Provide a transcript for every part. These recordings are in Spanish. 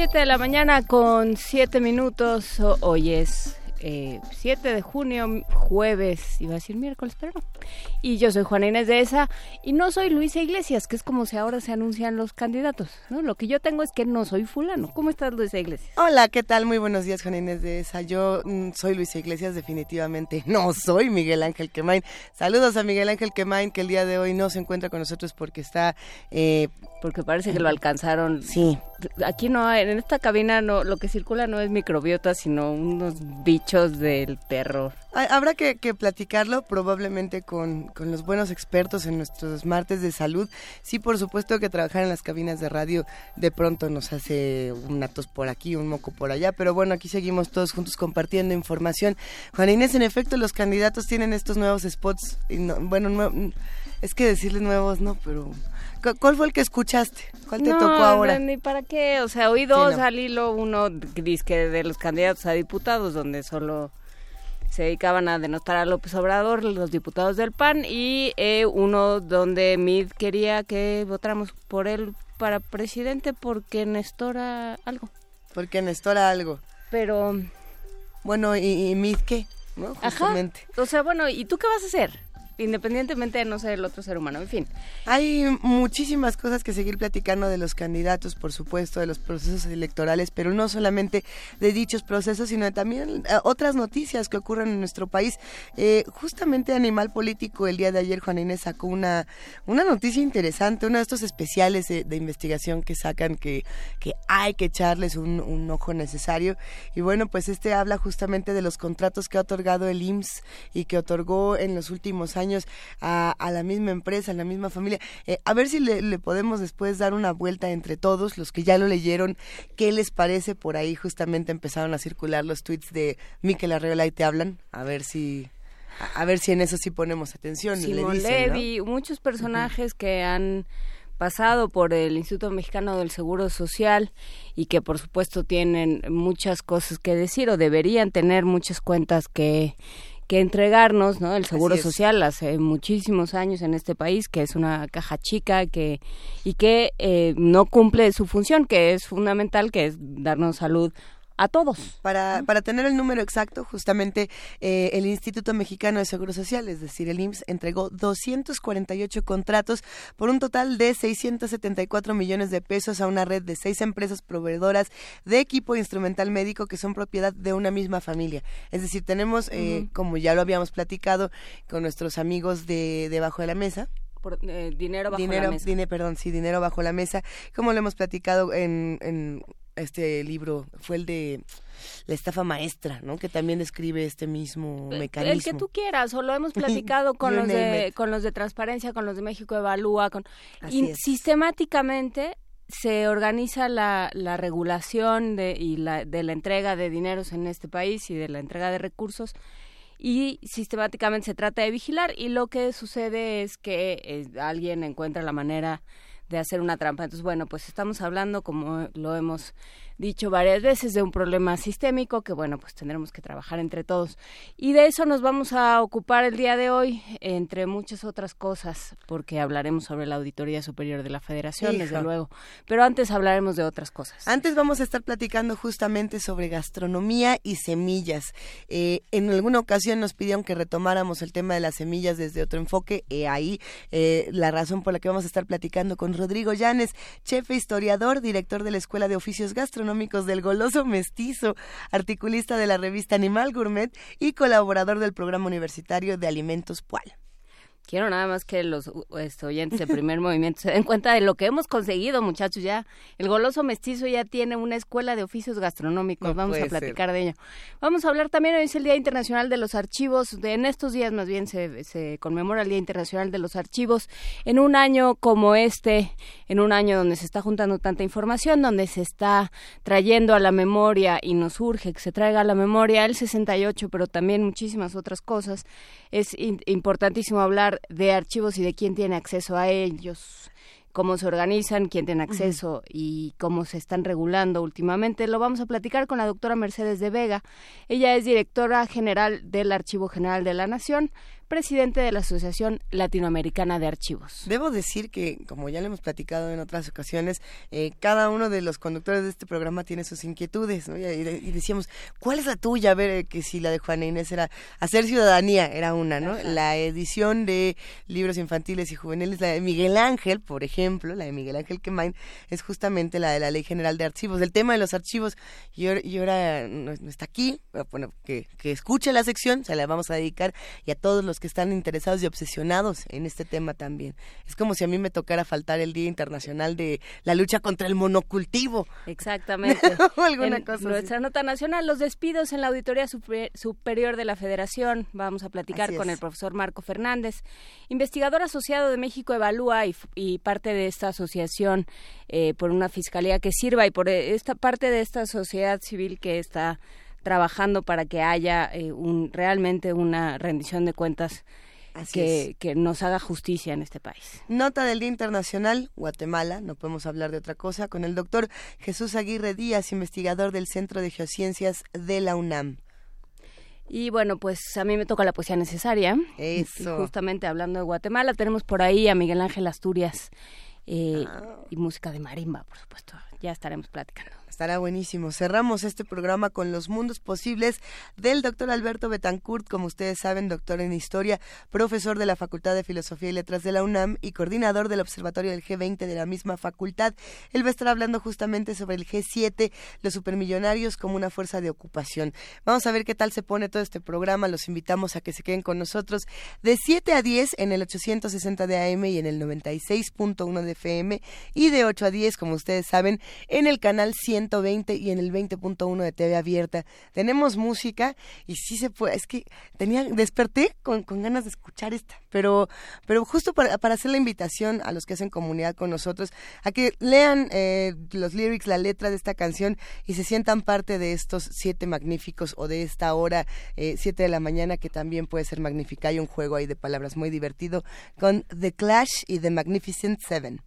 Siete de la mañana con siete minutos. Hoy es eh, 7 de junio, jueves, iba a decir miércoles, pero no. Y yo soy Juana Inés de esa y no soy Luisa Iglesias, que es como si ahora se anuncian los candidatos. ¿no? Lo que yo tengo es que no soy fulano. ¿Cómo estás, Luisa Iglesias? Hola, ¿qué tal? Muy buenos días, Juana Inés de esa. Yo mm, soy Luisa Iglesias, definitivamente no soy Miguel Ángel Quemain. Saludos a Miguel Ángel Quemain, que el día de hoy no se encuentra con nosotros porque está... Eh, porque parece que lo alcanzaron. Sí. Aquí no, en esta cabina no, lo que circula no es microbiota, sino unos bichos del perro. Habrá que, platicarlo probablemente con, con, los buenos expertos en nuestros martes de salud. Sí, por supuesto que trabajar en las cabinas de radio de pronto nos hace un atos por aquí, un moco por allá, pero bueno, aquí seguimos todos juntos compartiendo información. Juan Inés, en efecto, los candidatos tienen estos nuevos spots. Y bueno, es que decirles nuevos no, pero ¿Cuál fue el que escuchaste? ¿Cuál te tocó ahora? ni para qué, o sea, oí dos al hilo, uno dice de los candidatos a diputados, donde solo se dedicaban a denotar a López Obrador, los diputados del PAN, y eh, uno donde Mid quería que votáramos por él para presidente porque Nestora algo. Porque Nestora algo. Pero... Bueno, ¿y, y Mid qué? ¿No? Justamente. O sea, bueno, ¿y tú qué vas a hacer? Independientemente de no ser el otro ser humano, en fin. Hay muchísimas cosas que seguir platicando de los candidatos, por supuesto, de los procesos electorales, pero no solamente de dichos procesos, sino también eh, otras noticias que ocurren en nuestro país. Eh, justamente Animal Político, el día de ayer, Juan Inés sacó una, una noticia interesante, uno de estos especiales de, investigación que sacan que, que hay que echarles un, ojo necesario. Y bueno, pues este habla justamente de los contratos que ha otorgado el IMSS y que otorgó en los últimos años a, la misma empresa, a la misma familia. Eh, a ver si le, podemos después dar una vuelta entre todos, los que ya lo leyeron, qué les parece. Por ahí justamente empezaron a circular los tweets de Miquel Arreola y te hablan. A ver si a ver si en eso sí ponemos atención. Simón Levy, muchos personajes que han pasado por el Instituto Mexicano del Seguro Social y que por supuesto tienen muchas cosas que decir o deberían tener muchas cuentas que que entregarnos, ¿no? El Seguro Social hace muchísimos años en este país, que es una caja chica que y que eh, no cumple su función, que es fundamental, que es darnos salud a todos. Para, para tener el número exacto, justamente eh, el Instituto Mexicano de Seguro Social, es decir, el IMSS, entregó 248 contratos por un total de 674 millones de pesos a una red de seis empresas proveedoras de equipo instrumental médico que son propiedad de una misma familia. Es decir, tenemos, eh, como ya lo habíamos platicado con nuestros amigos de Debajo de la Mesa, eh, dinero bajo la mesa. perdón, sí, dinero bajo la mesa. Como lo hemos platicado en, en este libro fue el de la estafa maestra, ¿no? Que también describe este mismo mecanismo. El que tú quieras, o lo hemos platicado con los de con los de transparencia, con los de México Evalúa, con y sistemáticamente se organiza la, la regulación de, y la, de la entrega de dineros en este país y de la entrega de recursos y sistemáticamente se trata de vigilar y lo que sucede es que eh, alguien encuentra la manera de hacer una trampa. Entonces, bueno, pues estamos hablando, como lo hemos dicho varias veces, de un problema sistémico que, bueno, pues tendremos que trabajar entre todos. Y de eso nos vamos a ocupar el día de hoy, entre muchas otras cosas, porque hablaremos sobre la Auditoría Superior de la Federación, desde luego. Pero antes hablaremos de otras cosas. Antes vamos a estar platicando justamente sobre gastronomía y semillas. Eh, en alguna ocasión nos pidieron que retomáramos el tema de las semillas desde otro enfoque. y ahí eh, la razón por la que vamos a estar platicando con Rodrigo Llanes, chef historiador, director de la Escuela de Oficios Gastronómicos del Goloso Mestizo, articulista de la revista Animal Gourmet y colaborador del programa universitario de Alimentos Pual. Quiero nada más que los este, oyentes de primer movimiento se den cuenta de lo que hemos conseguido, muchachos. Ya el goloso mestizo ya tiene una escuela de oficios gastronómicos. Vamos a platicar de ello. Vamos a hablar también, hoy es el Día Internacional de los Archivos. De, en estos días más bien se, se conmemora el Día Internacional de los Archivos. En un año como este, en un año donde se está juntando tanta información, donde se está trayendo a la memoria y nos urge que se traiga a la memoria el 68, pero también muchísimas otras cosas. Es importantísimo hablar de archivos y de quién tiene acceso a ellos cómo se organizan, quién tiene acceso y cómo se están regulando últimamente. Lo vamos a platicar con la doctora Mercedes de Vega. Ella es directora general del Archivo General de la Nación presidente de la Asociación Latinoamericana de Archivos. Debo decir que, como ya le hemos platicado en otras ocasiones, eh, cada uno de los conductores de este programa tiene sus inquietudes, ¿no? y, decíamos, ¿cuál es la tuya? A ver, eh, que si la de Juana Inés era Hacer Ciudadanía, era una, ¿no? La edición de libros infantiles y juveniles, la de Miguel Ángel, por ejemplo, la de Miguel Ángel Quemain, es justamente la de la Ley General de Archivos, el tema de los archivos, y ahora, no, está aquí, bueno, que, que escuche la sección, se la vamos a dedicar, y a todos los que están interesados y obsesionados en este tema también. Es como si a mí me tocara faltar el Día Internacional de la lucha contra el monocultivo. Exactamente. alguna cosa nuestra nota nacional, los despidos en la Auditoría Superior de la Federación. Vamos a platicar con el profesor Marco Fernández, investigador asociado de México Evalúa y, parte de esta asociación eh, por una fiscalía que sirva y por eh, esta parte de esta sociedad civil que está trabajando para que haya eh, un, realmente una rendición de cuentas que, que, nos haga justicia en este país. Nota del Día Internacional, Guatemala, no podemos hablar de otra cosa, con el doctor Jesús Aguirre Díaz, investigador del Centro de Geociencias de la UNAM. Y bueno, pues a mí me toca la poesía necesaria. Eso. justamente hablando de Guatemala, tenemos por ahí a Miguel Ángel Asturias eh, ah. y música de marimba, por supuesto. Ya estaremos platicando. Estará buenísimo. Cerramos este programa con los mundos posibles del doctor Alberto Betancourt, como ustedes saben, doctor en historia, profesor de la Facultad de Filosofía y Letras de la UNAM y coordinador del Observatorio del G20 de la misma facultad. Él va a estar hablando justamente sobre el G7, los supermillonarios como una fuerza de ocupación. Vamos a ver qué tal se pone todo este programa. Los invitamos a que se queden con nosotros de 7 a 10 en el 860 de AM y en el 96.1 de FM y de 8 a 10, como ustedes saben, en el canal 100 20 y en el 20.1 de TV abierta. Tenemos música y sí se puede, es que tenía, desperté con, ganas de escuchar esta, pero, pero justo para, hacer la invitación a los que hacen comunidad con nosotros, a que lean eh, los lyrics, la letra de esta canción y se sientan parte de estos siete magníficos o de esta hora, eh, siete de la mañana, que también puede ser magnífica. Hay un juego ahí de palabras muy divertido con The Clash y The Magnificent Seven.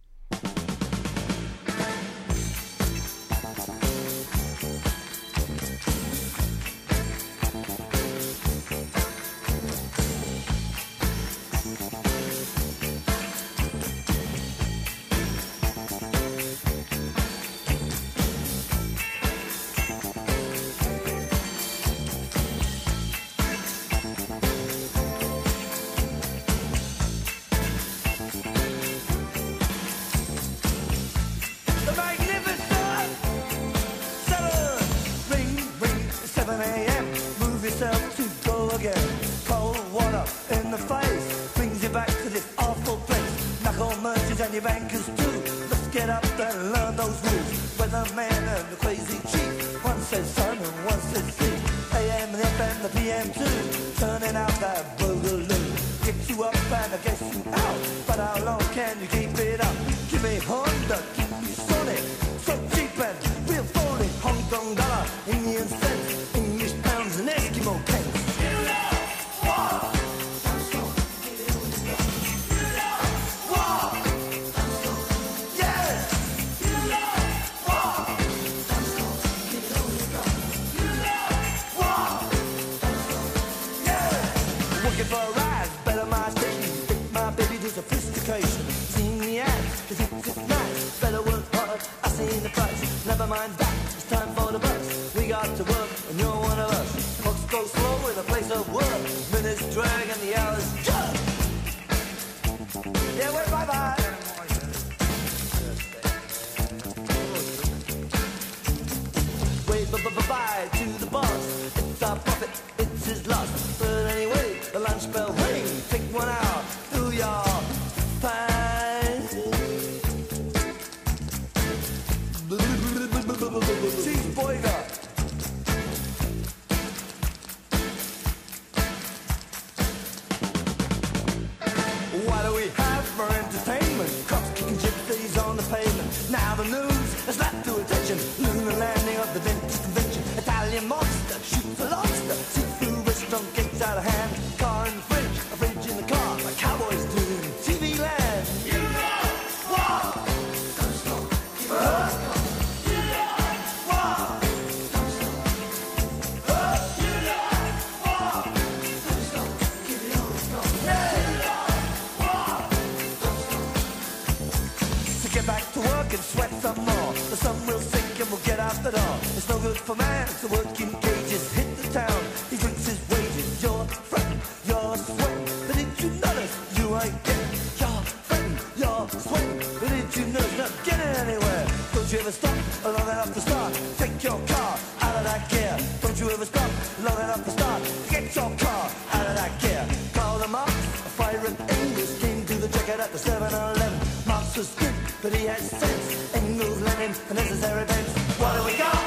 You ever stop long enough to start? Take your car out of that gear. Don't you ever stop long enough to start? Get your car out of that gear. Call them up, a pirate English came to the jacket at the 7-Eleven. Marx was good, but he had sense. Engels, Lenin, the necessary bends. What do we got?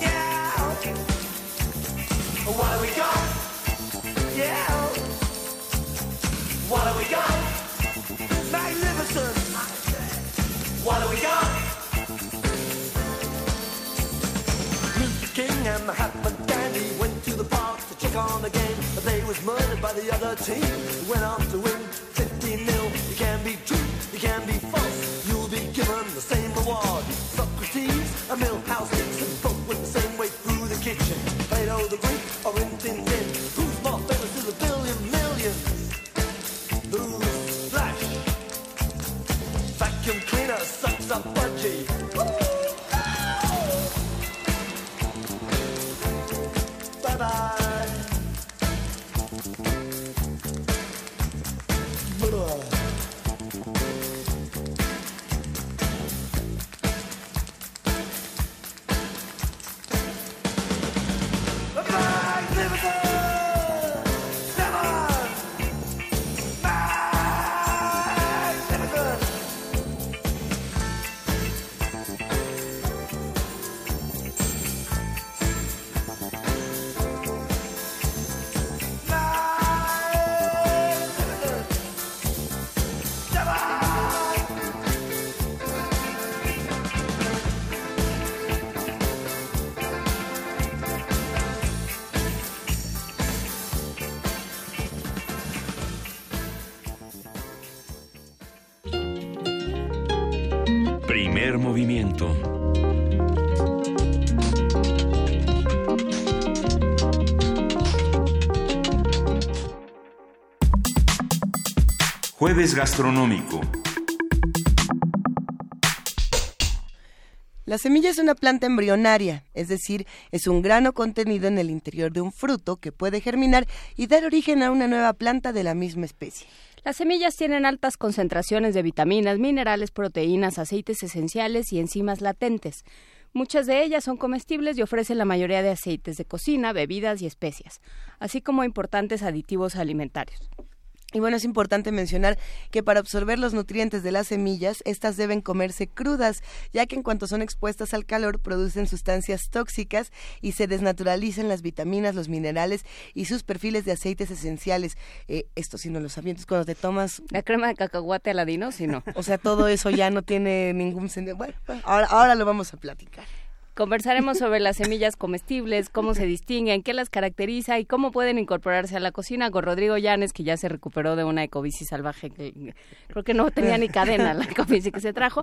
Yeah. What do we got? Yeah. What do we got? Magnificent. What do we got? And Mahatma Gandhi went to the park to check on the game, but they was murdered by the other team. Who went on to win 50 nil. You can be true, you can be false. You'll be given the same reward. Socrates, a Milhouse Dixon, both went the same way through the kitchen. Plato the Greek or Rin Tin Tin. Who's more famous to the billion millions? Who's Flash? Vacuum cleaner sucks up budgie. Jueves gastronómico. La semilla es una planta embrionaria, es decir, es un grano contenido en el interior de un fruto que puede germinar y dar origen a una nueva planta de la misma especie. Las semillas tienen altas concentraciones de vitaminas, minerales, proteínas, aceites esenciales y enzimas latentes. Muchas de ellas son comestibles y ofrecen la mayoría de aceites de cocina, bebidas y especias, así como importantes aditivos alimentarios. Y bueno, es importante mencionar que para absorber los nutrientes de las semillas, estas deben comerse crudas, ya que en cuanto son expuestas al calor producen sustancias tóxicas y se desnaturalizan las vitaminas, los minerales y sus perfiles de aceites esenciales. Eh, esto sí no lo sabía, entonces cuando te tomas... La crema de cacahuate aladino, si no. O sea, todo eso ya no tiene ningún sentido. Bueno, ahora, ahora lo vamos a platicar. Conversaremos sobre las semillas comestibles, cómo se distinguen, qué las caracteriza y cómo pueden incorporarse a la cocina con Rodrigo Llanes, que ya se recuperó de una ecobici salvaje que creo que no tenía ni cadena la ecobici que se trajo.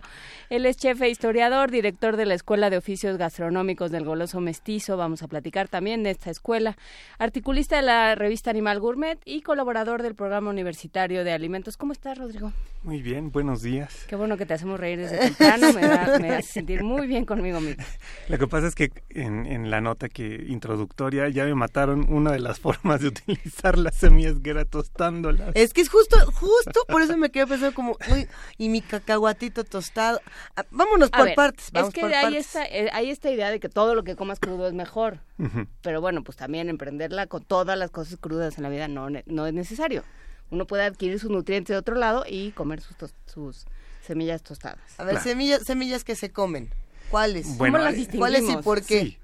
Él es chef e historiador, director de la Escuela de Oficios Gastronómicos del Goloso Mestizo. Vamos a platicar también de esta escuela. Articulista de la revista Animal Gourmet y colaborador del programa universitario de alimentos. ¿Cómo estás, Rodrigo? Muy bien, buenos días. Qué bueno que te hacemos reír desde temprano, me, da, me hace sentir muy bien conmigo mismo. Lo que pasa es que en, en, la nota que introductoria ya me mataron una de las formas de utilizar las semillas que era tostándolas. Es que es justo, justo por eso me quedé pensando como, uy, y mi cacahuatito tostado. Ah, vámonos por ver, partes. Vamos es que por hay, partes. esta, eh, hay esta idea de que todo lo que comas crudo es mejor. Uh -huh. Pero bueno, pues también emprenderla con todas las cosas crudas en la vida no, no es necesario. Uno puede adquirir sus nutrientes de otro lado y comer sus, tos, sus semillas tostadas. A ver, claro. semillas, semillas que se comen. ¿Cuáles? Bueno, ¿Cómo las distinguimos? ¿Cuáles y por qué? Sí.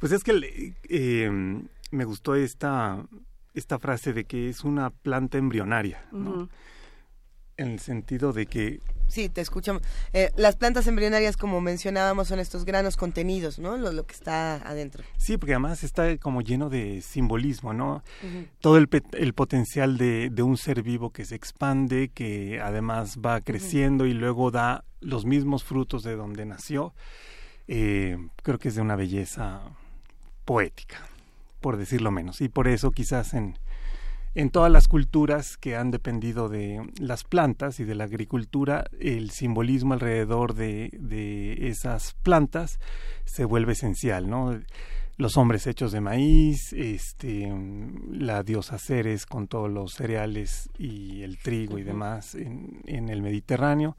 Pues es que eh, me gustó esta, esta frase de que es una planta embrionaria. ¿no? Uh -huh. en el sentido de que Sí, te escuchamos. Eh, las plantas embrionarias, como mencionábamos, son estos granos contenidos, ¿no? Lo, que está adentro. Sí, porque además está como lleno de simbolismo, ¿no? Todo el, el potencial de, de, un ser vivo que se expande, que además va creciendo y luego da los mismos frutos de donde nació. Eh, creo que es de una belleza poética, por decirlo menos. Y por eso quizás en, en todas las culturas que han dependido de las plantas y de la agricultura, el simbolismo alrededor de, de esas plantas se vuelve esencial, ¿no? Los hombres hechos de maíz, este, la diosa Ceres con todos los cereales y el trigo y demás en, en el Mediterráneo.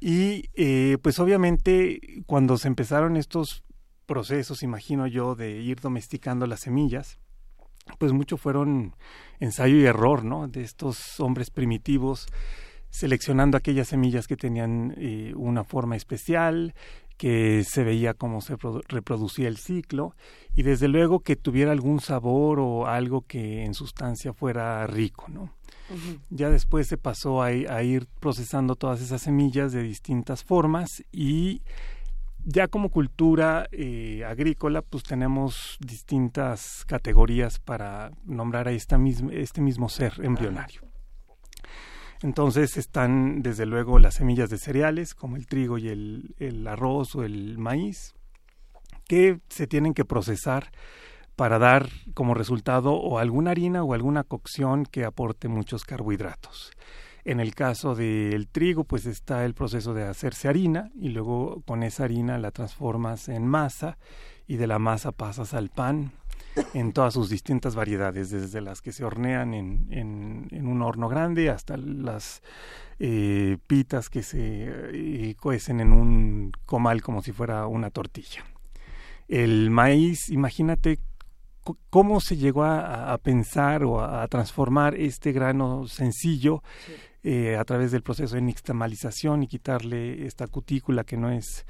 Y eh, pues obviamente cuando se empezaron estos procesos, imagino yo, de ir domesticando las semillas, pues mucho fueron ensayo y error, ¿no? De estos hombres primitivos seleccionando aquellas semillas que tenían eh, una forma especial, que se veía cómo se reproducía el ciclo y desde luego que tuviera algún sabor o algo que en sustancia fuera rico, ¿no? Ya después se pasó a, a, ir procesando todas esas semillas de distintas formas y ya como cultura eh, agrícola, pues tenemos distintas categorías para nombrar a esta este mismo ser embrionario. Entonces están desde luego las semillas de cereales, como el trigo y el, el arroz o el maíz, que se tienen que procesar para dar como resultado o alguna harina o alguna cocción que aporte muchos carbohidratos. En el caso del trigo, pues está el proceso de hacerse harina y luego con esa harina la transformas en masa y de la masa pasas al pan en todas sus distintas variedades, desde las que se hornean en, un horno grande hasta las eh, pitas que se eh, cuecen en un comal como si fuera una tortilla. El maíz, imagínate cómo se llegó a, pensar o a, transformar este grano sencillo eh, a través del proceso de nixtamalización y quitarle esta cutícula que no es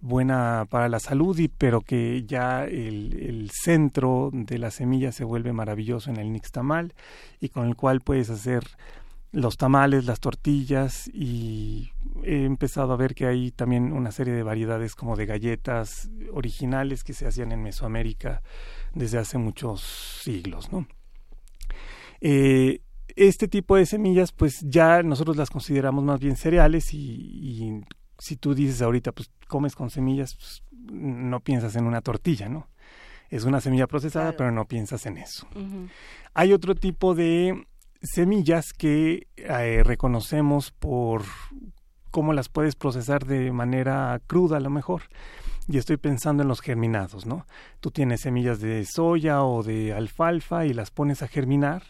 buena para la salud, y, pero que ya el, centro de la semilla se vuelve maravilloso en el nixtamal y con el cual puedes hacer los tamales, las tortillas y he empezado a ver que hay también una serie de variedades como de galletas originales que se hacían en Mesoamérica desde hace muchos siglos, ¿no? Eh, este tipo de semillas, pues ya nosotros las consideramos más bien cereales y, si tú dices ahorita, pues comes con semillas, pues, no piensas en una tortilla, ¿no? Es una semilla procesada, pero no piensas en eso. Hay otro tipo de semillas que eh, reconocemos por cómo las puedes procesar de manera cruda a lo mejor. Y estoy pensando en los germinados, ¿no? Tú tienes semillas de soya o de alfalfa y las pones a germinar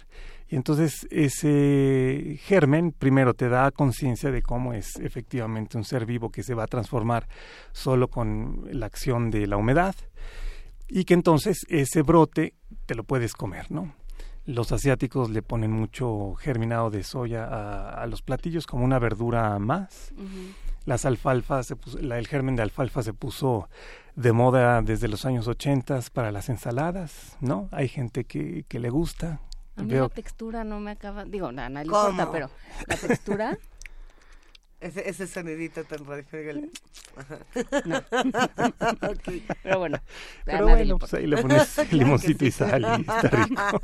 y entonces ese germen primero te da conciencia de cómo es efectivamente un ser vivo que se va a transformar solo con la acción de la humedad y que entonces ese brote te lo puedes comer, ¿no? Los asiáticos le ponen mucho germinado de soya a, los platillos como una verdura más. Las alfalfas, el germen de alfalfa se puso de moda desde los años 80 para las ensaladas, ¿no? Hay gente que, que le gusta, a mí la textura no me acaba, digo, nada, le importa, pero la textura... Ese, ese sonidito tan radiofónico. No. Pero bueno. Pero bueno, pues ahí le pones limoncito y sal y está rico.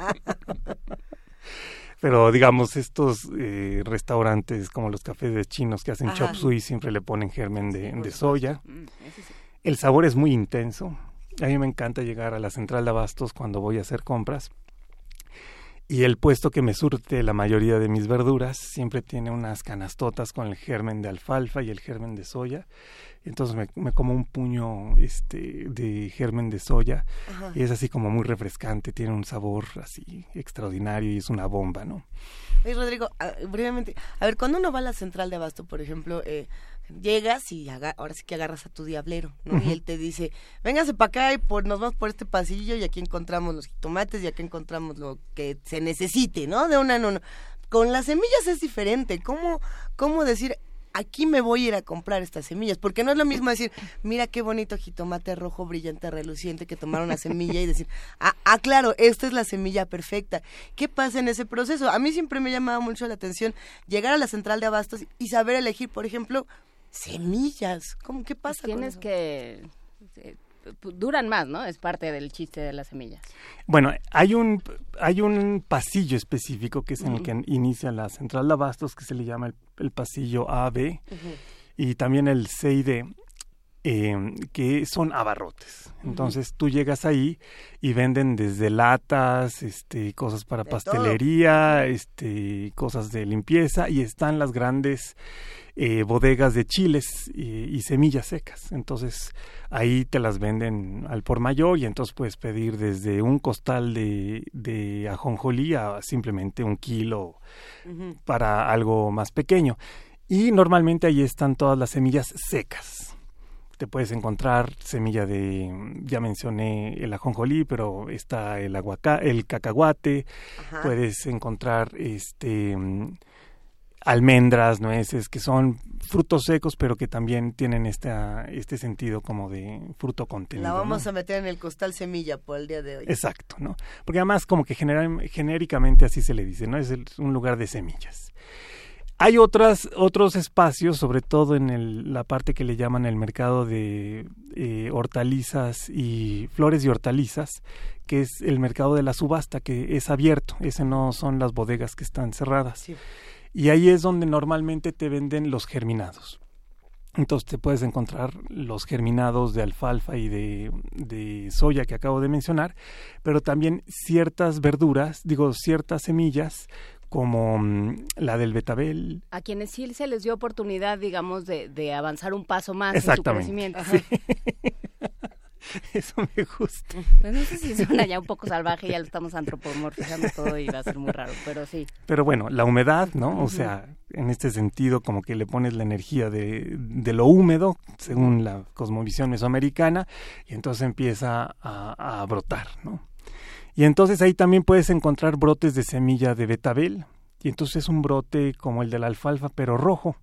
Pero digamos, estos eh, restaurantes como los cafés de chinos que hacen chop suey siempre le ponen germen de, de soya. Mm, El sabor es muy intenso. A mí me encanta llegar a la central de abastos cuando voy a hacer compras y el puesto que me surte la mayoría de mis verduras siempre tiene unas canastotas con el germen de alfalfa y el germen de soya. Entonces me, me como un puño este de germen de soya y es así como muy refrescante, tiene un sabor así extraordinario y es una bomba, ¿no? Rodrigo, brevemente, a ver, cuando uno va a la central de abasto, por ejemplo, eh, llegas y ahora sí que agarras a tu diablero, ¿no? Y él te dice, véngase para acá y por, nos vamos por este pasillo y aquí encontramos los tomates y aquí encontramos lo que se necesite, ¿no? De una no, Con las semillas es diferente. ¿Cómo, cómo decir, aquí me voy a ir a comprar estas semillas, porque no es lo mismo decir, mira qué bonito jitomate rojo brillante reluciente que tomar una semilla y decir, ah, ah, claro, esta es la semilla perfecta. ¿Qué pasa en ese proceso? A mí siempre me ha llamado mucho la atención llegar a la central de abastos y saber elegir, por ejemplo, semillas. ¿Cómo qué pasa? tienes que eh, duran más, ¿no? Es parte del chiste de las semillas. Bueno, hay un hay un pasillo específico que es en el que inicia la central de abastos que se le llama el, pasillo AB y también el CID eh, que son abarrotes. Entonces tú llegas ahí y venden desde latas, este, cosas para pastelería, este, cosas de limpieza y están las grandes eh, bodegas de chiles y, semillas secas. Entonces ahí te las venden al por mayor y entonces puedes pedir desde un costal de, de ajonjolí a simplemente un kilo para algo más pequeño. Y normalmente ahí están todas las semillas secas. Te puedes encontrar semilla de, ya mencioné el ajonjolí, pero está el aguacate, el cacahuate. Puedes encontrar este almendras, nueces, que son frutos secos, pero que también tienen esta, este sentido como de fruto contenido. La vamos a meter en el costal semilla por el día de hoy. Exacto, ¿no? Porque además como que genéricamente así se le dice, ¿no? Es un lugar de semillas. Hay otras, otros espacios, sobre todo en el, la parte que le llaman el mercado de eh, hortalizas y flores y hortalizas, que es el mercado de la subasta, que es abierto. Ese no son las bodegas que están cerradas. Sí. Y ahí es donde normalmente te venden los germinados. Entonces te puedes encontrar los germinados de alfalfa y de, soya que acabo de mencionar, pero también ciertas verduras, digo, ciertas semillas como mm, la del betabel. A quienes sí se les dio oportunidad, digamos, de, de avanzar un paso más en su crecimiento. Eso me gusta. Pues no sé si suena ya un poco salvaje, ya lo estamos antropomorfizando todo y va a ser muy raro, pero sí. Pero bueno, la humedad, ¿no? O sea, en este sentido, como que le pones la energía de, de lo húmedo, según la cosmovisión mesoamericana, y entonces empieza a, a brotar, ¿no? Y entonces ahí también puedes encontrar brotes de semilla de betabel, y entonces es un brote como el de la alfalfa, pero rojo.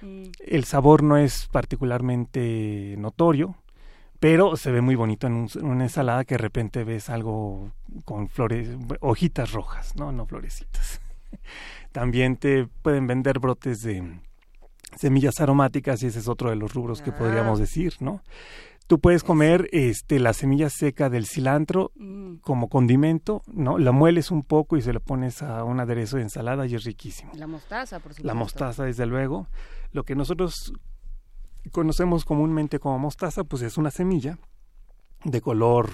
Mm. El sabor no es particularmente notorio, pero se ve muy bonito en, una ensalada que de repente ves algo con flores, hojitas rojas, no, no florecitas. También te pueden vender brotes de semillas aromáticas y ese es otro de los rubros que podríamos ah. decir, ¿no? Tú puedes comer este la semilla seca del cilantro mm. como condimento, ¿no? La mueles un poco y se lo pones a un aderezo de ensalada y es riquísimo. La mostaza, por supuesto. La mostaza, desde luego. Lo que nosotros conocemos comúnmente como mostaza, pues es una semilla de color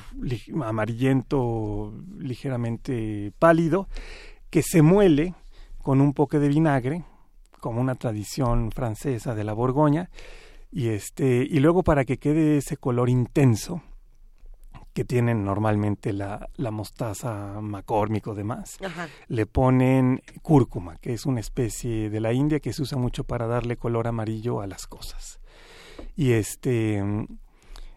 amarillento, ligeramente pálido, que se muele con un poco de vinagre, como una tradición francesa de la Borgoña, y este y luego para que quede ese color intenso que tienen normalmente la, la mostaza McCormick o demás, le ponen cúrcuma, que es una especie de la India que se usa mucho para darle color amarillo a las cosas. Y este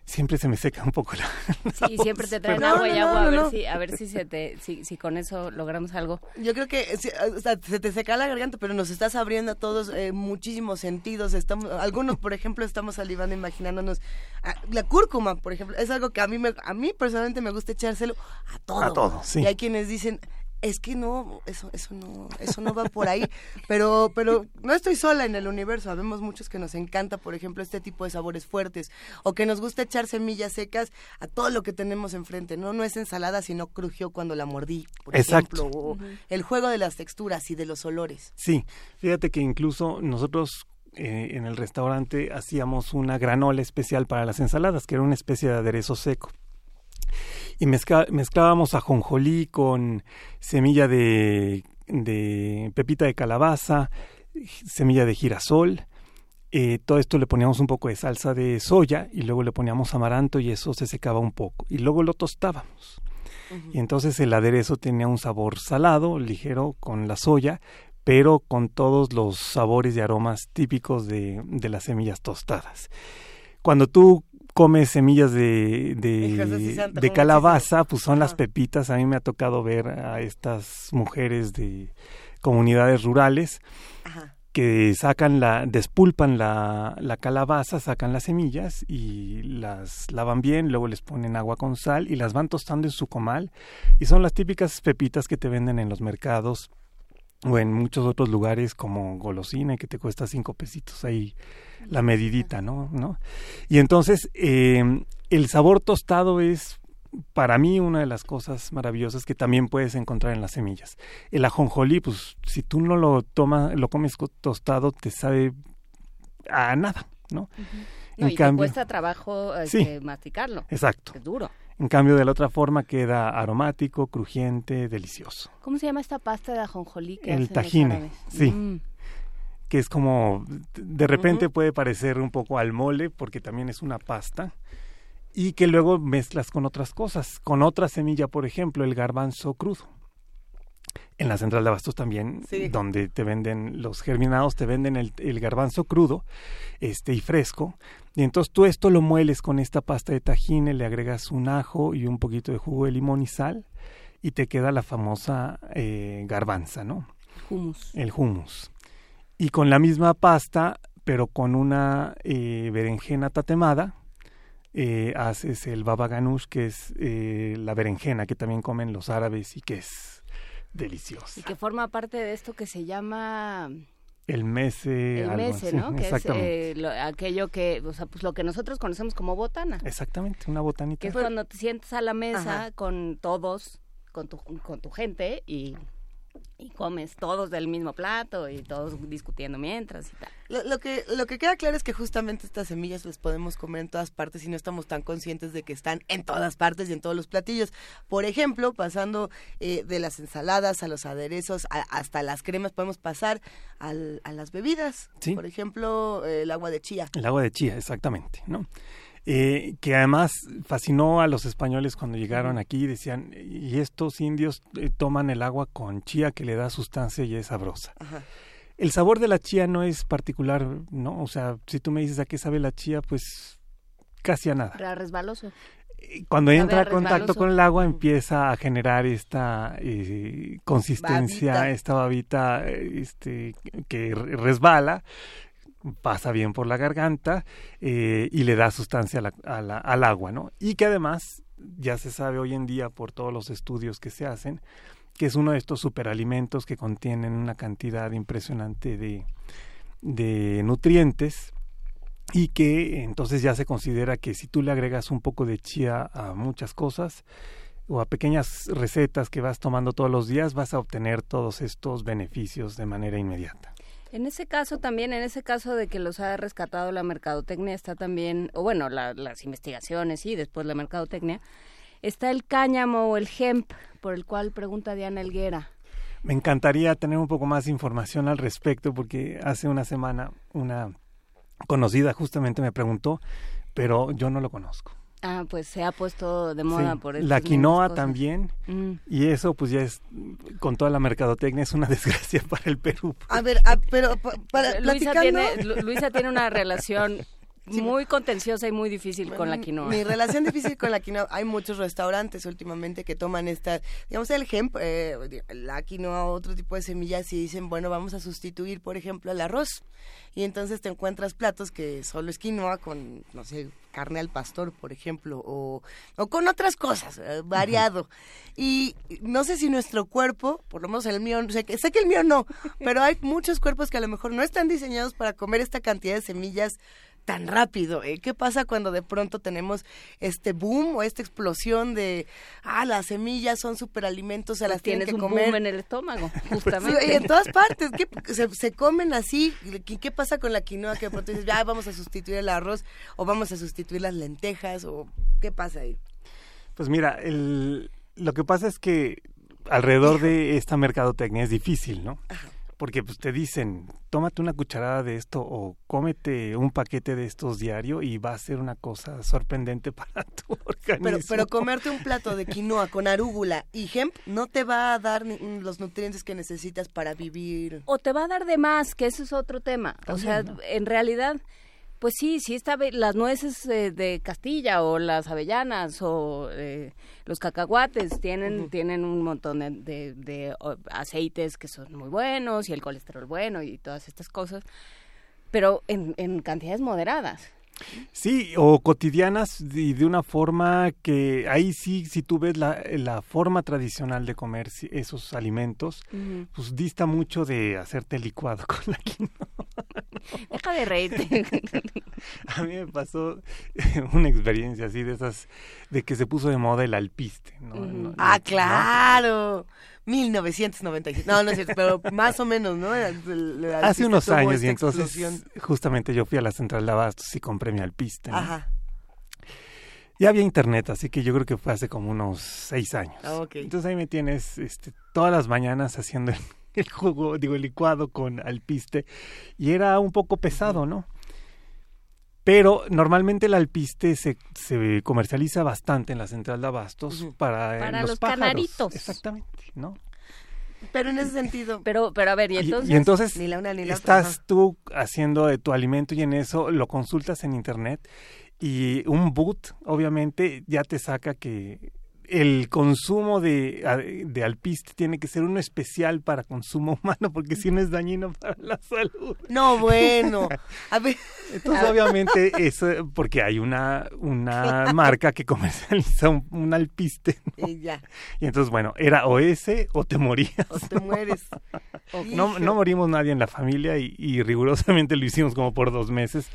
siempre se me seca un poco la, sí siempre te traen agua y agua a ver si a ver si se te si, si con eso logramos algo. Yo creo que o sea, se te seca la garganta pero nos estás abriendo a todos eh, muchísimos sentidos. Estamos algunos por ejemplo estamos salivando imaginándonos ah, la cúrcuma por ejemplo es algo que a mí me, a mí personalmente me gusta echárselo a todo. A todo. Sí. Y hay quienes dicen es que no, eso, eso no, eso no va por ahí. Pero, pero no estoy sola en el universo. Habemos muchos que nos encanta, por ejemplo, este tipo de sabores fuertes. O que nos gusta echar semillas secas a todo lo que tenemos enfrente. No, no es ensalada, sino crujió cuando la mordí, por ejemplo. O el juego de las texturas y de los olores. Sí, fíjate que incluso nosotros eh, en el restaurante hacíamos una granola especial para las ensaladas, que era una especie de aderezo seco y mezclábamos ajonjolí con semilla de, de pepita de calabaza, semilla de girasol. Eh, todo esto le poníamos un poco de salsa de soya y luego le poníamos amaranto y eso se secaba un poco. Y luego lo tostábamos. Y entonces el aderezo tenía un sabor salado, ligero, con la soya, pero con todos los sabores y aromas típicos de, de las semillas tostadas. Cuando tú come semillas de, de, calabaza, pues son las pepitas. A mí me ha tocado ver a estas mujeres de comunidades rurales que sacan la, despulpan la, la, calabaza, sacan las semillas y las lavan bien, luego les ponen agua con sal y las van tostando en su comal. Y son las típicas pepitas que te venden en los mercados o en muchos otros lugares como golosina que te cuesta cinco pesitos ahí la medidita, ¿no? ¿No? Y entonces eh, el sabor tostado es para mí una de las cosas maravillosas que también puedes encontrar en las semillas. El ajonjolí, pues si tú no lo tomas, lo comes tostado, te sabe a nada, ¿no? en y cambio, te cuesta trabajo este, masticarlo. Exacto. Es duro. En cambio, de la otra forma queda aromático, crujiente, delicioso. ¿Cómo se llama esta pasta de ajonjolí? Que el tajine, sí. Mm. Que es como, de repente puede parecer un poco al mole, porque también es una pasta y que luego mezclas con otras cosas, con otra semilla, por ejemplo, el garbanzo crudo. En la central de abastos también, donde te venden los germinados, te venden el, el, garbanzo crudo este, y fresco. Y entonces tú esto lo mueles con esta pasta de tajine, le agregas un ajo y un poquito de jugo de limón y sal, y te queda la famosa eh, garbanza, ¿no? Humus. El humus. Y con la misma pasta, pero con una eh, berenjena tatemada, eh, haces el baba ganoush, que es la berenjena que también comen los árabes y que es deliciosa. Y que forma parte de esto que se llama... El mese. El mese, ¿no? Que es eh, aquello que, o sea, pues lo que nosotros conocemos como botana. Exactamente, una botanita. Que es cuando te sientas a la mesa con todos, con tu, con tu gente y y comes todos del mismo plato y todos discutiendo mientras y tal. Lo, que, lo que queda claro es que justamente estas semillas las podemos comer en todas partes y no estamos tan conscientes de que están en todas partes y en todos los platillos. Por ejemplo, pasando eh, de las ensaladas a los aderezos hasta las cremas, podemos pasar a las bebidas. Por ejemplo, el agua de chía. El agua de chía, exactamente, ¿no? Eh, que además fascinó a los españoles cuando llegaron aquí y decían, y estos indios eh, toman el agua con chía que le da sustancia y es sabrosa. El sabor de la chía no es particular, ¿no? O sea, si tú me dices a qué sabe la chía, pues casi a nada. Era resbaloso. Eh, cuando entra en contacto con el agua empieza a generar esta consistencia, esta babita este, que resbala pasa bien por la garganta eh, y le da sustancia al agua, ¿no? Y que además ya se sabe hoy en día por todos los estudios que se hacen que es uno de estos superalimentos que contienen una cantidad impresionante de, de nutrientes y que entonces ya se considera que si tú le agregas un poco de chía a muchas cosas o a pequeñas recetas que vas tomando todos los días vas a obtener todos estos beneficios de manera inmediata. En ese caso también, en ese caso de que los ha rescatado la mercadotecnia, está también, o bueno, las investigaciones y después la mercadotecnia, está el cáñamo o el hemp, por el cual pregunta Diana Elguera. Me encantaría tener un poco más de información al respecto, porque hace una semana una conocida justamente me preguntó, pero yo no lo conozco. Ah, pues se ha puesto de moda por eso. La quinoa también. Mm. Y eso, pues ya es, con toda la mercadotecnia, es una desgracia para el Perú. A ver, pero para, Luisa, tiene, Luisa tiene una relación muy contenciosa y muy difícil con la quinoa. Mi relación difícil con la quinoa, hay muchos restaurantes últimamente que toman esta, digamos el hemp, eh, la quinoa, otro tipo de semillas y dicen, bueno, vamos a sustituir, por ejemplo, el arroz. Y entonces te encuentras platos que solo es quinoa con, no sé, carne al pastor, por ejemplo, o, o con otras cosas, eh, variado. Y no sé si nuestro cuerpo, por lo menos el mío, sé que, sé que el mío no, pero hay muchos cuerpos que a lo mejor no están diseñados para comer esta cantidad de semillas tan rápido. ¿eh? ¿Qué pasa cuando de pronto tenemos este boom o esta explosión de, ah, las semillas son superalimentos, se las tienen que comer? Boom en el estómago, justamente. Sí, en todas partes, ¿qué, se, comen así. ¿Qué, ¿Qué, pasa con la quinoa que de pronto dices, ya vamos a sustituir el arroz o vamos a sustituir las lentejas o qué pasa ahí? Pues mira, el, lo que pasa es que alrededor de esta mercadotecnia es difícil, ¿no? Ajá porque pues te dicen, tómate una cucharada de esto o cómete un paquete de estos diario y va a ser una cosa sorprendente para tu organismo. Pero, pero comerte un plato de quinoa con arúgula y hemp no te va a dar los nutrientes que necesitas para vivir. O te va a dar de más, que eso es otro tema. o sea, en realidad Pues sí, sí está las nueces de Castilla o las avellanas o eh, los cacahuates tienen tienen un montón de, de, aceites que son muy buenos y el colesterol bueno y todas estas cosas, pero en, en cantidades moderadas. Sí, o cotidianas y de una forma que ahí sí, si tú ves la, la forma tradicional de comer esos alimentos, pues dista mucho de hacerte licuado con la quinoa. Deja de reírte. A mí me pasó una experiencia así de esas, de que se puso de moda el alpiste. ¿no? ah, claro. 1997. No, no es cierto, pero más o menos, ¿no? Hace unos años y entonces justamente yo fui a la central de Abastos y compré mi alpiste. Ajá. Ya había internet, así que yo creo que fue hace como unos seis años. Ah, entonces ahí me tienes este, todas las mañanas haciendo el, jugo, digo, el licuado con alpiste y era un poco pesado, ¿no? Pero normalmente el alpiste se, se comercializa bastante en la central de abastos para, para los, canaritos. Exactamente, ¿no? Pero en ese sentido. Pero, pero a ver, y entonces. Y, entonces ni la una, ni la estás tú haciendo de tu alimento y en eso lo consultas en internet y un boot, obviamente, ya te saca que el consumo de, de, alpiste tiene que ser uno especial para consumo humano porque si no es dañino para la salud. No, bueno. A ver. Entonces, obviamente, eso, porque hay una, una marca que comercializa un, alpiste. Y ya. Y entonces, bueno, era o ese o te morías. O te mueres. No, no morimos nadie en la familia y, y rigurosamente lo hicimos como por dos meses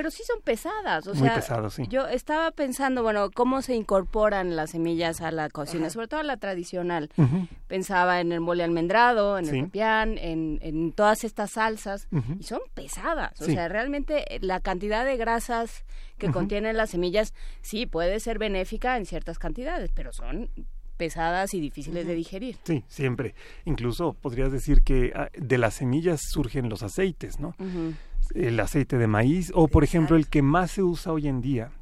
pero sí son pesadas, o Muy sea, sí. yo estaba pensando, bueno, cómo se incorporan las semillas a la cocina, sobre todo a la tradicional. Pensaba en el mole almendrado, en el pián, en, en, todas estas salsas, y son pesadas, o sea, realmente eh, la cantidad de grasas que contienen las semillas sí puede ser benéfica en ciertas cantidades, pero son pesadas y difíciles de digerir. Sí, siempre. Incluso podrías decir que ah, de las semillas surgen los aceites, ¿no? El aceite de maíz o, por ejemplo, el que más se usa hoy en día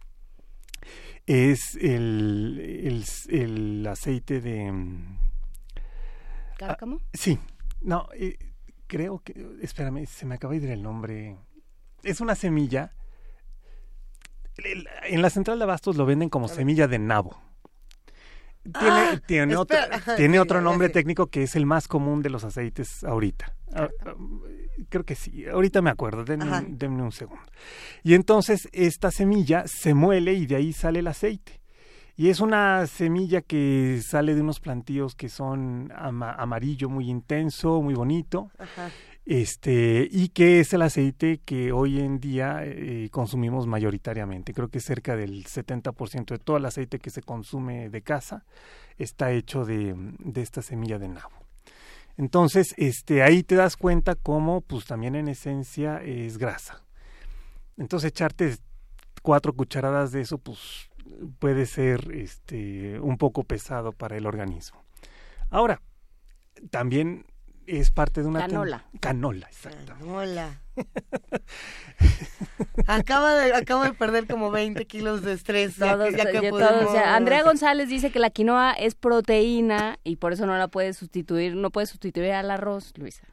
es el, el, aceite de... Mm, ¿Cárcamo? Ah, sí. No, eh, creo que... Espérame, se me acaba de ir el nombre. Es una semilla. En la central de abastos lo venden como semilla de nabo. Tiene, ah, tiene, otro, tiene otro nombre técnico que es el más común de los aceites ahorita. Ah, ah, creo que sí, ahorita me acuerdo, denme, un segundo. Y entonces esta semilla se muele y de ahí sale el aceite. Y es una semilla que sale de unos plantíos que son amarillo muy intenso, muy bonito. Ajá este y que es el aceite que hoy en día eh, consumimos mayoritariamente. Creo que cerca del 70% de todo el aceite que se consume de casa está hecho de, de, esta semilla de nabo. Entonces, este, ahí te das cuenta cómo, pues también en esencia es grasa. Entonces, echarte cuatro cucharadas de eso, pues puede ser este, un poco pesado para el organismo. Ahora, también es parte de una canola. Canola, exacto. Canola. Acaba de, acabo de perder como 20 kilos de estrés. Andrea González dice que la quinoa es proteína y por eso no la puede sustituir, no puede sustituir al arroz, Luisa.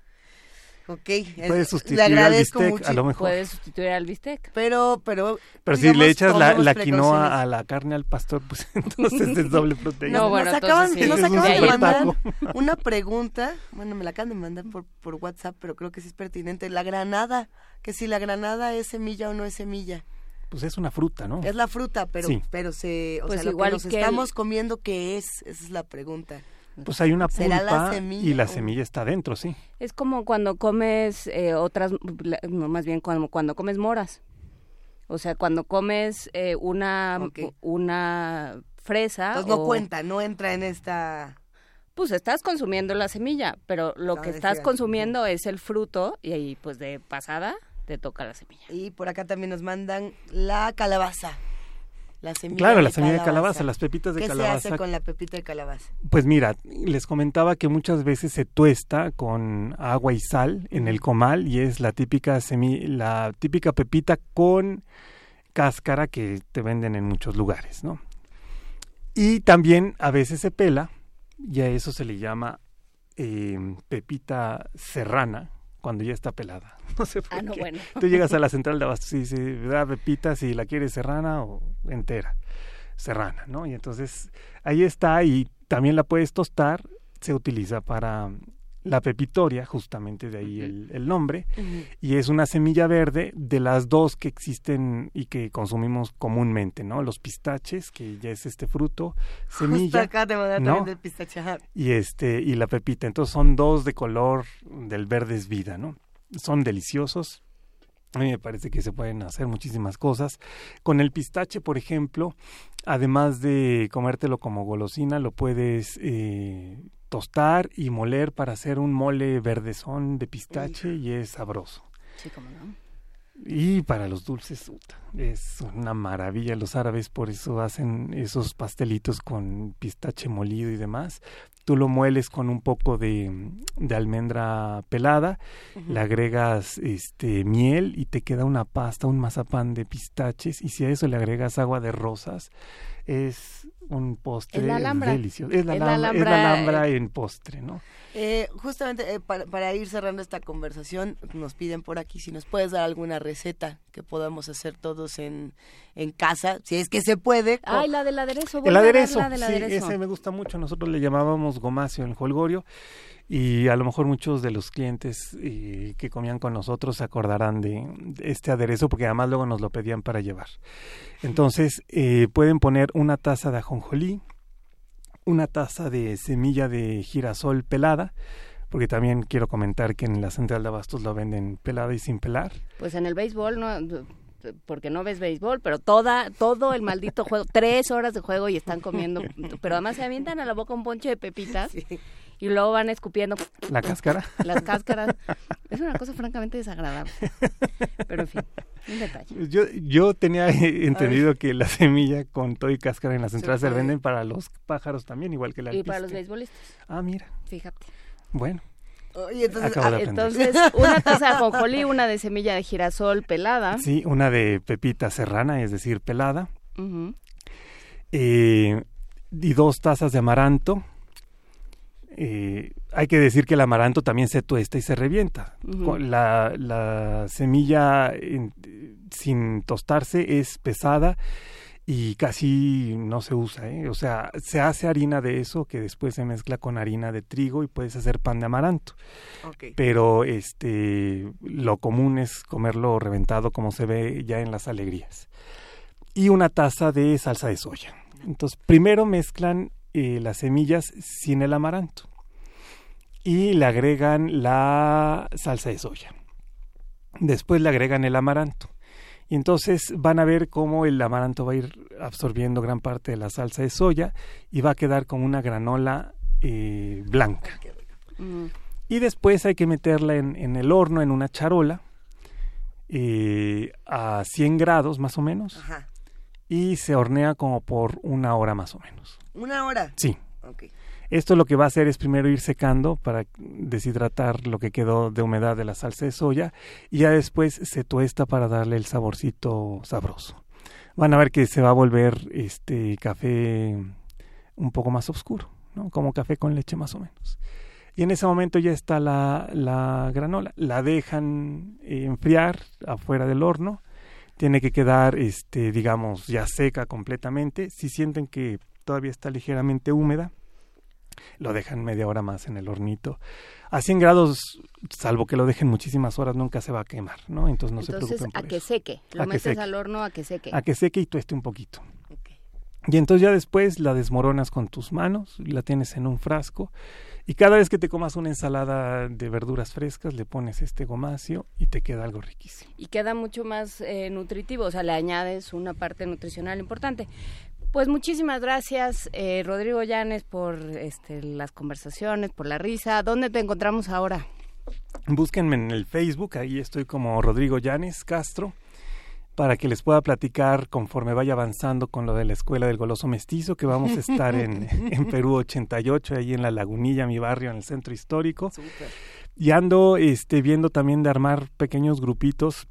Ok. Puedes sustituir al bistec, a lo mejor. Puedes sustituir al bistec. Pero, pero... Pero si le echas la, quinoa a la carne al pastor, pues entonces es doble proteína. No, bueno, nos acaban, nos acaban de mandar una pregunta, bueno, me la acaban de mandar por, por WhatsApp, pero creo que sí es pertinente. La granada, que si la granada es semilla o no es semilla. Pues es una fruta, ¿no? Es la fruta, pero, pero se, o pues sea, igual lo que nos estamos comiendo, ¿qué es? Esa es la pregunta. Pues hay una pulpa y la semilla está dentro, sí. Es como cuando comes eh, otras, no, más bien cuando, cuando comes moras. O sea, cuando comes eh, una, una fresa. Entonces no cuenta, no entra en esta... Pues estás consumiendo la semilla, pero lo que estás consumiendo es el fruto y ahí pues de pasada te toca la semilla. Y por acá también nos mandan la calabaza claro, la semilla de calabaza, las pepitas de calabaza. ¿Qué se hace con la pepita de calabaza? Pues mira, les comentaba que muchas veces se tuesta con agua y sal en el comal y es la típica semi, la típica pepita con cáscara que te venden en muchos lugares, ¿no? Y también a veces se pela y a eso se le llama eh, pepita serrana cuando ya está pelada. No sé por ah, no, qué. Bueno. Tú llegas a la central de abastos y da pepita si la quieres serrana o entera. Serrana, ¿no? Y entonces ahí está y también la puedes tostar. Se utiliza para la pepitoria, justamente de ahí el, nombre, y es una semilla verde de las dos que existen y que consumimos comúnmente, ¿no? Los pistaches, que ya es este fruto, semilla, acá te ¿no? del pistache, y este y la pepita. Entonces son dos de color del verde es vida, ¿no? Son deliciosos. A mí me parece que se pueden hacer muchísimas cosas. Con el pistache, por ejemplo, además de comértelo como golosina, lo puedes eh, tostar y moler para hacer un mole verdezón de pistache y es sabroso. Sí, cómo no. Y para los dulces, es una maravilla. Los árabes por eso hacen esos pastelitos con pistache molido y demás. Tú lo mueles con un poco de, de almendra pelada, le agregas este miel y te queda una pasta, un mazapán de pistaches. Y si a eso le agregas agua de rosas, es un postre delicioso. Es la, alhambra, en postre, ¿no? Eh, justamente eh, para, ir cerrando esta conversación, nos piden por aquí si nos puedes dar alguna receta que podamos hacer todos en, en casa, si es que se puede. Ay, la del aderezo. El aderezo, sí, ese me gusta mucho. Nosotros le llamábamos gomacio en Holgorio y a lo mejor muchos de los clientes eh, que comían con nosotros se acordarán de, este aderezo porque además luego nos lo pedían para llevar. Entonces eh, pueden poner una taza de ajonjolí, una taza de semilla de girasol pelada, porque también quiero comentar que en la central de abastos lo venden pelada y sin pelar. Pues en el béisbol no porque no ves béisbol, pero toda, todo el maldito juego, tres horas de juego y están comiendo, pero además se avientan a la boca un ponche de pepitas y luego van escupiendo. ¿La cáscara? Las cáscaras. Es una cosa francamente desagradable. Pero en fin, un detalle. Yo, yo tenía entendido que la semilla con todo y cáscara en las entradas se, venden para los pájaros también, igual que la Y para los beisbolistas. Ah, mira. Fíjate. Bueno. Entonces, ah, entonces, una taza de ajonjolí, una de semilla de girasol pelada. Sí, una de pepita serrana, es decir, pelada. eh, y dos tazas de amaranto, eh, hay que decir que el amaranto también se tuesta y se revienta. la, la, semilla sin tostarse es pesada y casi no se usa. ¿eh? O sea, se hace harina de eso que después se mezcla con harina de trigo y puedes hacer pan de amaranto. Pero este, lo común es comerlo reventado como se ve ya en las alegrías. Y una taza de salsa de soya. Entonces, primero mezclan eh, las semillas sin el amaranto y le agregan la salsa de soya. Después le agregan el amaranto. Y entonces van a ver cómo el amaranto va a ir absorbiendo gran parte de la salsa de soya y va a quedar como una granola eh, blanca. Mm. Y después hay que meterla en, el horno, en una charola, eh, a 100 grados más o menos. Y se hornea como por una hora más o menos. ¿Una hora? Sí. Esto lo que va a hacer es primero ir secando para deshidratar lo que quedó de humedad de la salsa de soya y ya después se tuesta para darle el saborcito sabroso. Van a ver que se va a volver este café un poco más oscuro, ¿no? Como café con leche más o menos. Y en ese momento ya está la, la granola. La dejan enfriar afuera del horno. Tiene que quedar, este, digamos, ya seca completamente. Si sienten que todavía está ligeramente húmeda, lo dejan media hora más en el hornito. A 100 grados, salvo que lo dejen muchísimas horas, nunca se va a quemar, ¿no? Entonces no se preocupen a que seque, lo metes al horno a que seque. A que seque y tueste un poquito. Y entonces ya después la desmoronas con tus manos, la tienes en un frasco y cada vez que te comas una ensalada de verduras frescas le pones este gomacio y te queda algo riquísimo. Y queda mucho más eh, nutritivo, o sea, le añades una parte nutricional importante. Pues muchísimas gracias, eh, Rodrigo Llanes, por este, las conversaciones, por la risa. ¿Dónde te encontramos ahora? Búsquenme en el Facebook, ahí estoy como Rodrigo Llanes Castro, para que les pueda platicar conforme vaya avanzando con lo de la Escuela del Goloso Mestizo, que vamos a estar en, en Perú 88, ahí en La Lagunilla, mi barrio, en el centro histórico. Y ando este, viendo también de armar pequeños grupitos,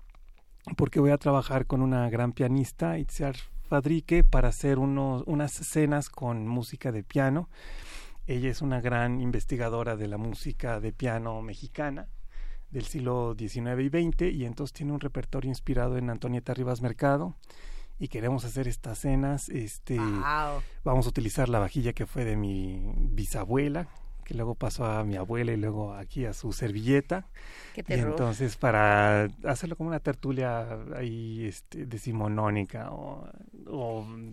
porque voy a trabajar con una gran pianista, Itziar Fadrique para hacer unos, unas escenas con música de piano. Ella es una gran investigadora de la música de piano mexicana del siglo XIX y XX y entonces tiene un repertorio inspirado en Antonieta Rivas Mercado y queremos hacer estas cenas, este vamos a utilizar la vajilla que fue de mi bisabuela, que luego pasó a mi abuela y luego aquí a su servilleta. y entonces para hacerlo como una tertulia ahí este, decimonónica o,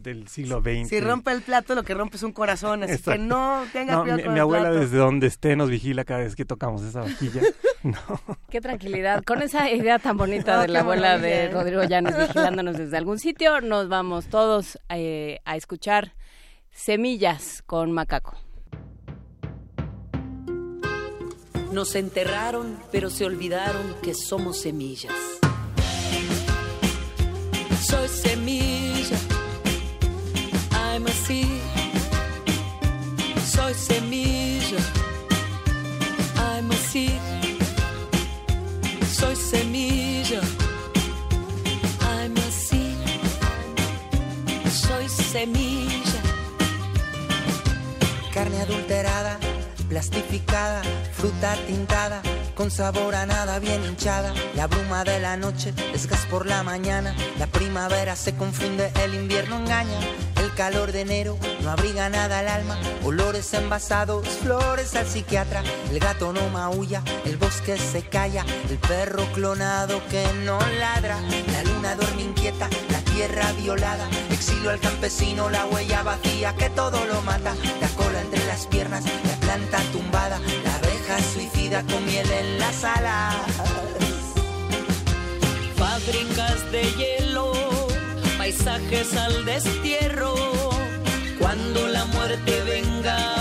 del siglo XX. Si rompe el plato, lo que rompe es un corazón, así que no tenga mi, mi abuela desde donde esté nos vigila cada vez que tocamos esa vajilla. Qué tranquilidad. Con esa idea tan bonita de la abuela de Rodrigo Llanes vigilándonos desde algún sitio, nos vamos todos eh, a escuchar Semillas con Macaco. Nos enterraron, pero se olvidaron que somos semillas. Soy semilla, I'm a seed. Soy semilla, I'm a seed. Soy semilla, I'm a seed. Soy semilla. Carne adulterada plastificada, fruta tintada, con sabor a nada bien hinchada. La bruma de la noche es gas por la mañana, la primavera se confunde, el invierno engaña. El calor de enero no abriga nada al alma, olores envasados, flores al psiquiatra. El gato no maulla, el bosque se calla, el perro clonado que no ladra. La luna duerme inquieta, la tierra violada, exilio al campesino, la huella vacía que todo lo mata. La cola entre las piernas, la planta tumbada, la abeja suicida con miel en las alas. Fábricas de hielo, paisajes al destierro. Cuando la muerte venga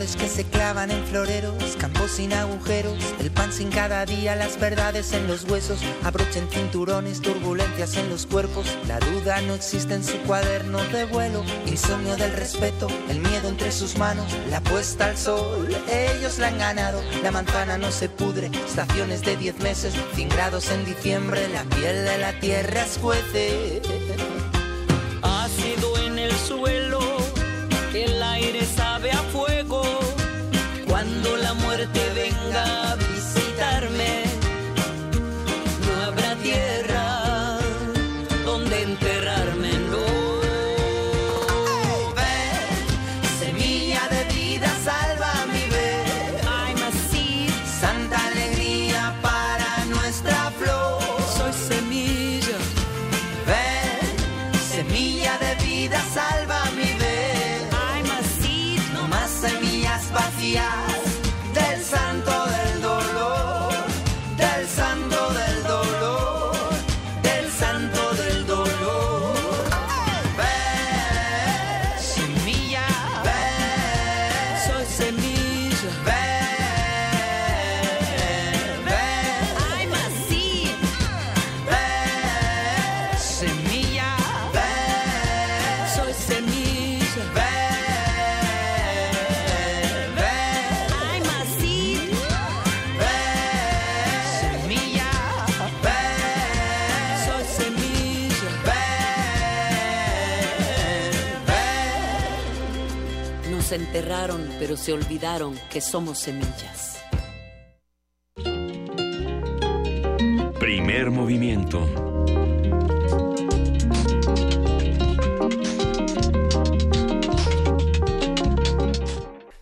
Flores que se clavan en floreros, campos sin agujeros, el pan sin cada día, las verdades en los huesos, abrochen cinturones, turbulencias en los cuerpos, la duda no existe en su cuaderno de vuelo, insomnio del respeto, el miedo entre sus manos, la puesta al sol, ellos la han ganado, la manzana no se pudre, estaciones de 10 meses, 100 grados en diciembre, la piel de la tierra escuece. Ácido en el suelo, el aire sabe a cuando la muerte venga soy semilla. Nos enterraron, pero se olvidaron que somos semillas. Primer movimiento.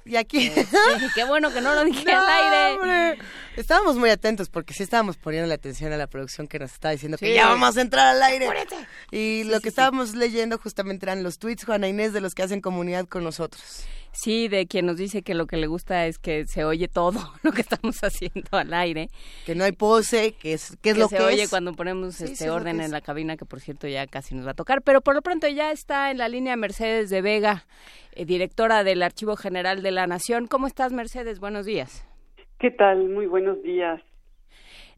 Y aquí... Sí, qué bueno que no lo dije al aire. hombre. Estábamos muy atentos porque sí estábamos poniendo la atención a la producción que nos estaba diciendo que ya vamos a entrar al aire. Y lo que estábamos leyendo justamente eran los tweets, Juana Inés, de los que hacen comunidad con nosotros. Sí, de quien nos dice que lo que le gusta es que se oye todo lo que estamos haciendo al aire. Que no hay pose, que es, que es lo se que oye cuando ponemos este orden en la cabina, que por cierto ya casi nos va a tocar. Pero por lo pronto ya está en la línea Mercedes de Vega, eh, directora del Archivo General de la Nación. ¿Cómo estás, Mercedes? Buenos días. ¿Qué tal? Muy buenos días.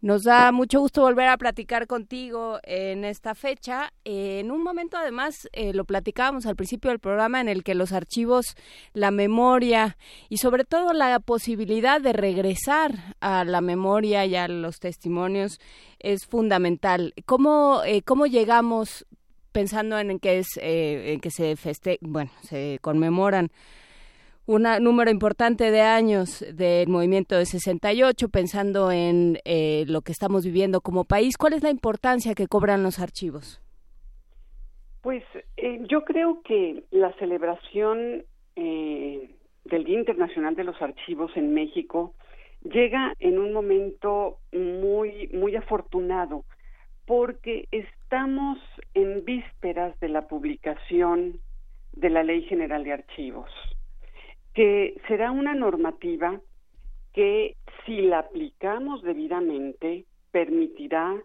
Nos da mucho gusto volver a platicar contigo en esta fecha. en un momento, además, eh, lo platicábamos al principio del programa en el que los archivos, la memoria y sobre todo la posibilidad de regresar a la memoria y a los testimonios es fundamental. ¿Cómo, eh, cómo llegamos pensando en que es eh, en que se feste bueno se conmemoran un número importante de años del movimiento de 68, pensando en eh, lo que estamos viviendo como país. ¿Cuál es la importancia que cobran los archivos? Pues eh, yo creo que la celebración eh, del Día Internacional de los Archivos en México llega en un momento muy muy afortunado porque estamos en vísperas de la publicación de la Ley General de Archivos que será una normativa que si la aplicamos debidamente permitirá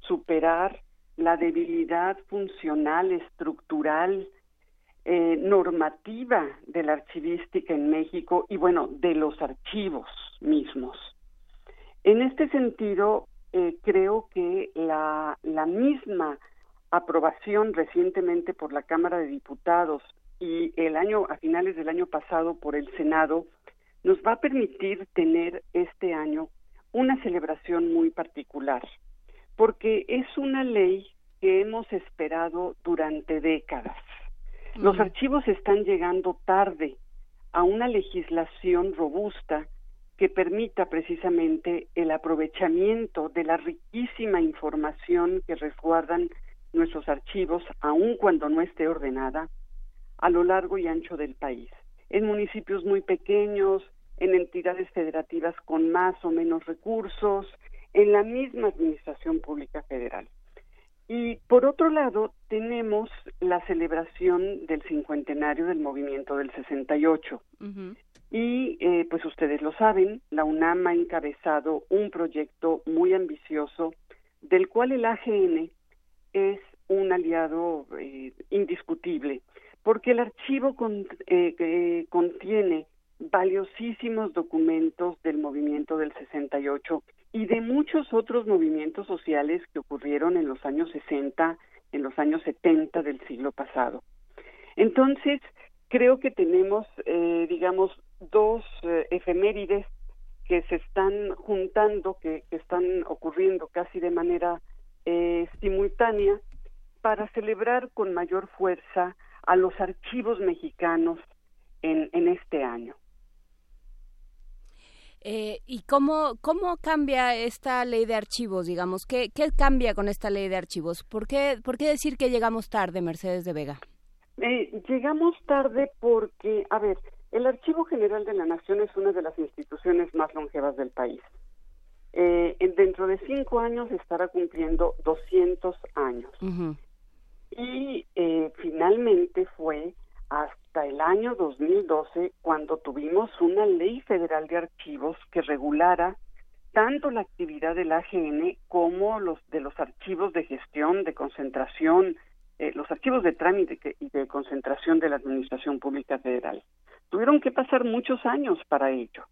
superar la debilidad funcional, estructural, eh, normativa de la archivística en México y bueno, de los archivos mismos. En este sentido, eh, creo que la, la misma aprobación recientemente por la Cámara de Diputados y el año a finales del año pasado por el Senado nos va a permitir tener este año una celebración muy particular porque es una ley que hemos esperado durante décadas. Los archivos están llegando tarde a una legislación robusta que permita precisamente el aprovechamiento de la riquísima información que resguardan nuestros archivos, aun cuando no esté ordenada, a lo largo y ancho del país, en municipios muy pequeños, en entidades federativas con más o menos recursos, en la misma Administración Pública Federal. Y por otro lado, tenemos la celebración del cincuentenario del movimiento del 68. Y eh, pues ustedes lo saben, la UNAM ha encabezado un proyecto muy ambicioso del cual el AGN es un aliado eh, indiscutible porque el archivo eh, contiene valiosísimos documentos del movimiento del 68 y de muchos otros movimientos sociales que ocurrieron en los años 60, en los años 70 del siglo pasado. Entonces, creo que tenemos, eh, digamos, dos eh, efemérides que se están juntando, que, que, están ocurriendo casi de manera simultánea, para celebrar con mayor fuerza a los archivos mexicanos en, en este año. Eh, ¿Y cómo, cómo cambia esta ley de archivos, digamos? ¿Qué, ¿Qué cambia con esta ley de archivos? ¿Por qué, ¿Por qué decir que llegamos tarde, Mercedes de Vega? Eh, llegamos tarde porque, a ver, el Archivo General de la Nación es una de las instituciones más longevas del país. Eh, dentro de cinco años estará cumpliendo 200 años y eh, finalmente fue hasta el año 2012 cuando tuvimos una ley federal de archivos que regulara tanto la actividad del AGN como los de los archivos de gestión, de concentración, eh, los archivos de trámite y de concentración de la Administración Pública Federal. Tuvieron que pasar muchos años para ello.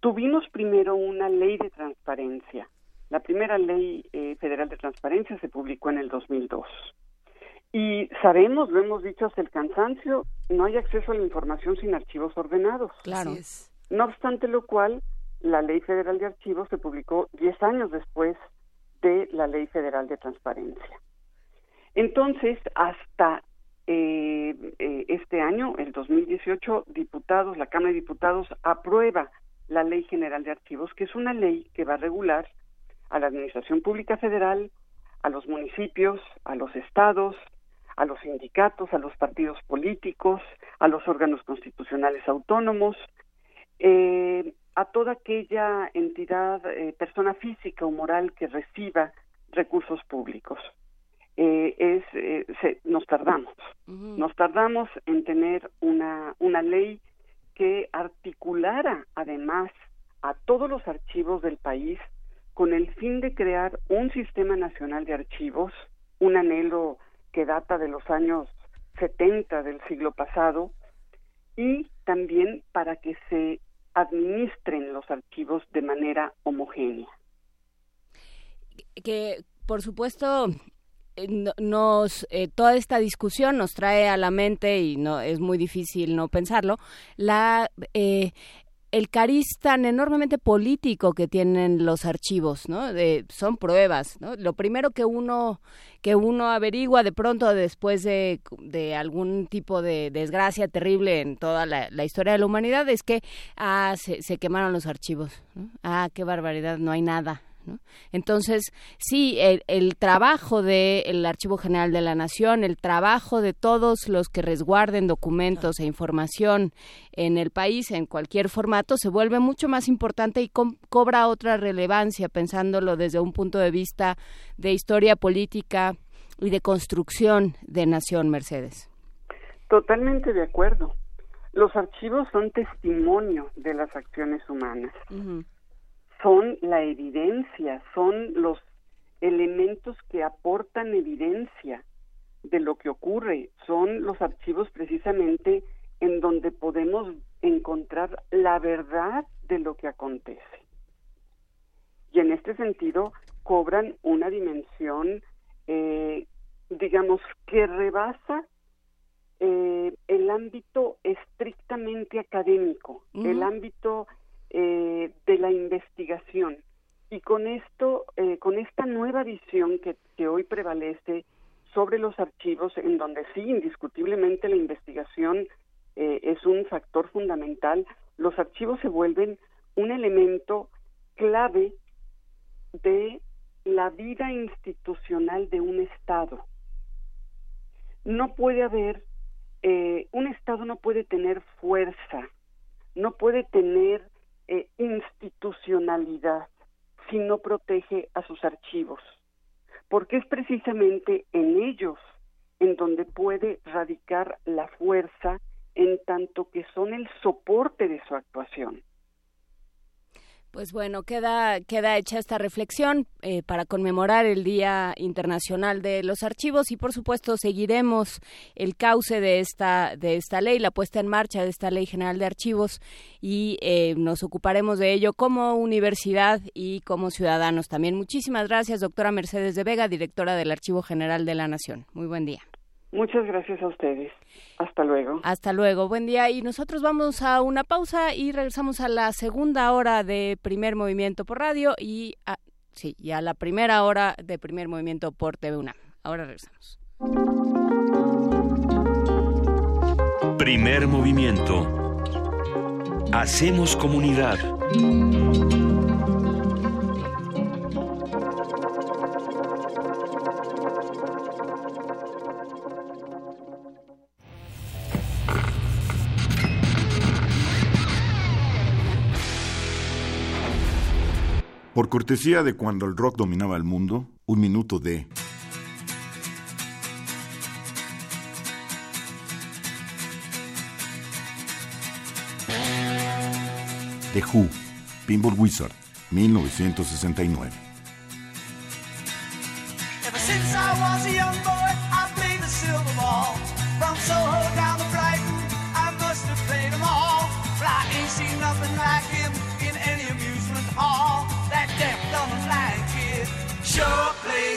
Tuvimos primero una ley de transparencia. La primera ley eh, federal de transparencia se publicó en el 2002. Y sabemos, lo hemos dicho hasta el cansancio, no hay acceso a la información sin archivos ordenados. Claro. No obstante lo cual, la Ley Federal de Archivos se publicó 10 años después de la Ley Federal de Transparencia. Entonces, hasta eh, eh, este año, el 2018, diputados, la Cámara de Diputados aprueba la Ley General de Archivos, que es una ley que va a regular a la Administración Pública Federal, a los municipios, a los estados, a los sindicatos, a los partidos políticos, a los órganos constitucionales autónomos, eh, a toda aquella entidad, eh, persona física o moral que reciba recursos públicos. Eh, es eh, nos tardamos, nos tardamos en tener una una ley que articulara además a todos los archivos del país con el fin de crear un sistema nacional de archivos, un anhelo que data de los años 70 del siglo pasado, y también para que se administren los archivos de manera homogénea. Que, por supuesto, eh, nos eh, toda esta discusión nos trae a la mente y no es muy difícil no pensarlo la eh, el cariz tan enormemente político que tienen los archivos, ¿no? De, son pruebas, ¿no? Lo primero que uno que uno averigua de pronto después de, de algún tipo de desgracia terrible en toda la, historia de la humanidad es que ah, se, se quemaron los archivos, ah, qué barbaridad, no hay nada, entonces, sí, el, trabajo del Archivo General de la Nación, el trabajo de todos los que resguarden documentos e información en el país, en cualquier formato, se vuelve mucho más importante y cobra otra relevancia, pensándolo desde un punto de vista de historia política y de construcción de nación, Mercedes. Totalmente de acuerdo. Los archivos son testimonio de las acciones humanas son la evidencia, son los elementos que aportan evidencia de lo que ocurre, son los archivos precisamente en donde podemos encontrar la verdad de lo que acontece. Y en este sentido cobran una dimensión, eh, digamos, que rebasa eh, el ámbito estrictamente académico, el ámbito eh, de la investigación. Y con esto, eh, con esta nueva visión que, que hoy prevalece sobre los archivos, en donde sí, indiscutiblemente la investigación eh, es un factor fundamental, los archivos se vuelven un elemento clave de la vida institucional de un Estado. No puede haber, un Estado no puede tener fuerza, no puede tener eh, institucionalidad si no protege a sus archivos, porque es precisamente en ellos en donde puede radicar la fuerza en tanto que son el soporte de su actuación. Pues bueno, queda, queda hecha esta reflexión eh, para conmemorar el Día Internacional de los Archivos y por supuesto seguiremos el cauce de esta, de esta ley, la puesta en marcha de esta Ley General de Archivos y eh, nos ocuparemos de ello como universidad y como ciudadanos también. Muchísimas gracias, doctora Mercedes de Vega, directora del Archivo General de la Nación. Muy buen día. Muchas gracias a ustedes. Hasta luego. Hasta luego. Buen día. Y nosotros vamos a una pausa y regresamos a la segunda hora de primer movimiento por radio y a, sí, y a la primera hora de primer movimiento por TV UNAM. Ahora regresamos. Primer movimiento. Hacemos comunidad. Por cortesía de cuando el rock dominaba el mundo, un minuto de... The Who, Pinball Wizard, 1969.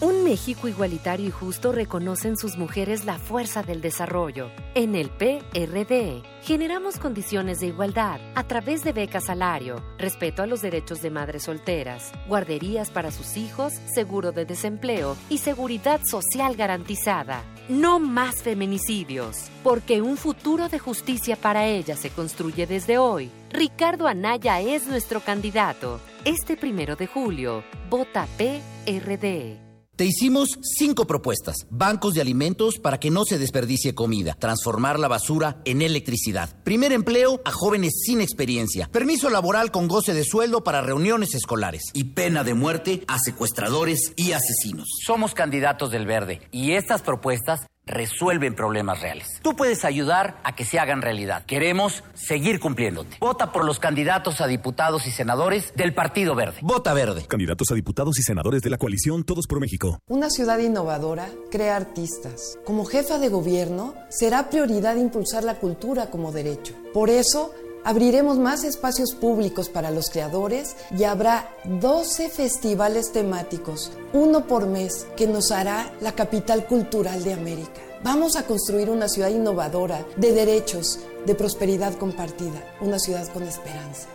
Un México igualitario y justo reconoce en sus mujeres la fuerza del desarrollo. En el PRD generamos condiciones de igualdad a través de becas salario, respeto a los derechos de madres solteras, guarderías para sus hijos, seguro de desempleo y seguridad social garantizada. No más feminicidios, porque un futuro de justicia para ellas se construye desde hoy. Ricardo Anaya es nuestro candidato. Este primero de julio, vota PRD. Te hicimos cinco propuestas. Bancos de alimentos para que no se desperdicie comida. Transformar la basura en electricidad. Primer empleo a jóvenes sin experiencia. Permiso laboral con goce de sueldo para reuniones escolares. Y pena de muerte a secuestradores y asesinos. Somos candidatos del verde y estas propuestas resuelven problemas reales. Tú puedes ayudar a que se hagan realidad. Queremos seguir cumpliéndote. Vota por los candidatos a diputados y senadores del Partido Verde. Vota verde. Candidatos a diputados y senadores de la coalición Todos por México. Una ciudad innovadora crea artistas. Como jefa de gobierno, será prioridad impulsar la cultura como derecho. Por eso, Abriremos más espacios públicos para los creadores y habrá 12 festivales temáticos, uno por mes, que nos hará la capital cultural de América. Vamos a construir una ciudad innovadora, de derechos, de prosperidad compartida, una ciudad con esperanza.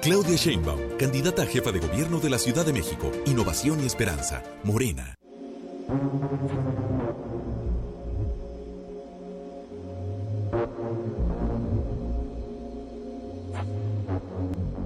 Claudia Sheinbaum, candidata a jefa de gobierno de la Ciudad de México. Innovación y esperanza. Morena.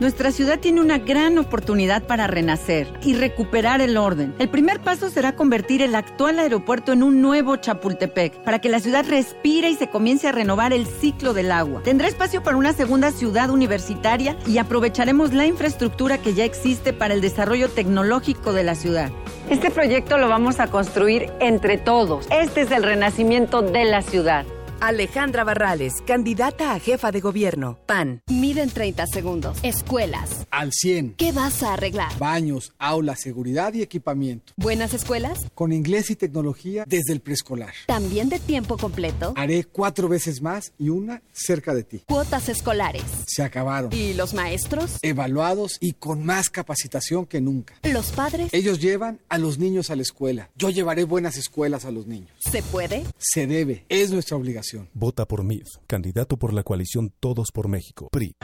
Nuestra ciudad tiene una gran oportunidad para renacer y recuperar el orden. El primer paso será convertir el actual aeropuerto en un nuevo Chapultepec, para que la ciudad respire y se comience a renovar el ciclo del agua. Tendrá espacio para una segunda ciudad universitaria y aprovecharemos la infraestructura que ya existe para el desarrollo tecnológico de la ciudad. Este proyecto lo vamos a construir entre todos. Este es el renacimiento de la ciudad. Alejandra Barrales, candidata a jefa de gobierno. PAN. Miden 30 segundos. Escuelas. Al 100. ¿Qué vas a arreglar? Baños, aulas, seguridad y equipamiento. ¿Buenas escuelas? Con inglés y tecnología desde el preescolar. ¿También de tiempo completo? Haré cuatro veces más y una cerca de ti. Cuotas escolares. Se acabaron. ¿Y los maestros? Evaluados y con más capacitación que nunca. ¿Los padres? Ellos llevan a los niños a la escuela. Yo llevaré buenas escuelas a los niños. ¿Se puede? Se debe. Es nuestra obligación. Vota por MIF, candidato por la coalición Todos por México, PRI.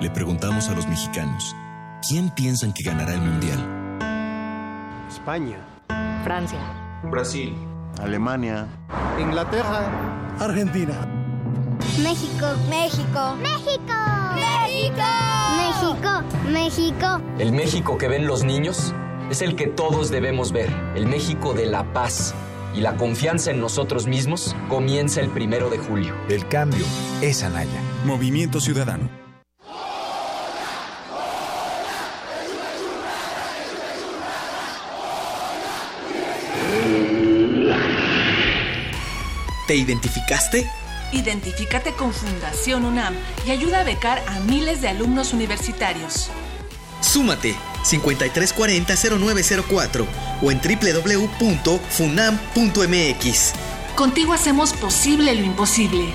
Le preguntamos a los mexicanos, ¿quién piensan que ganará el Mundial? España. Francia. Brasil. Alemania. Inglaterra. Argentina. México, México, México, México, México, México. El México que ven los niños es el que todos debemos ver, el México de la paz y la confianza en nosotros mismos comienza el primero de julio. El cambio es Anaya. Movimiento Ciudadano. ¿Te identificaste? Identifícate con Fundación UNAM y ayuda a becar a miles de alumnos universitarios. Súmate 5340-0904 o en www.funam.mx. Contigo hacemos posible lo imposible.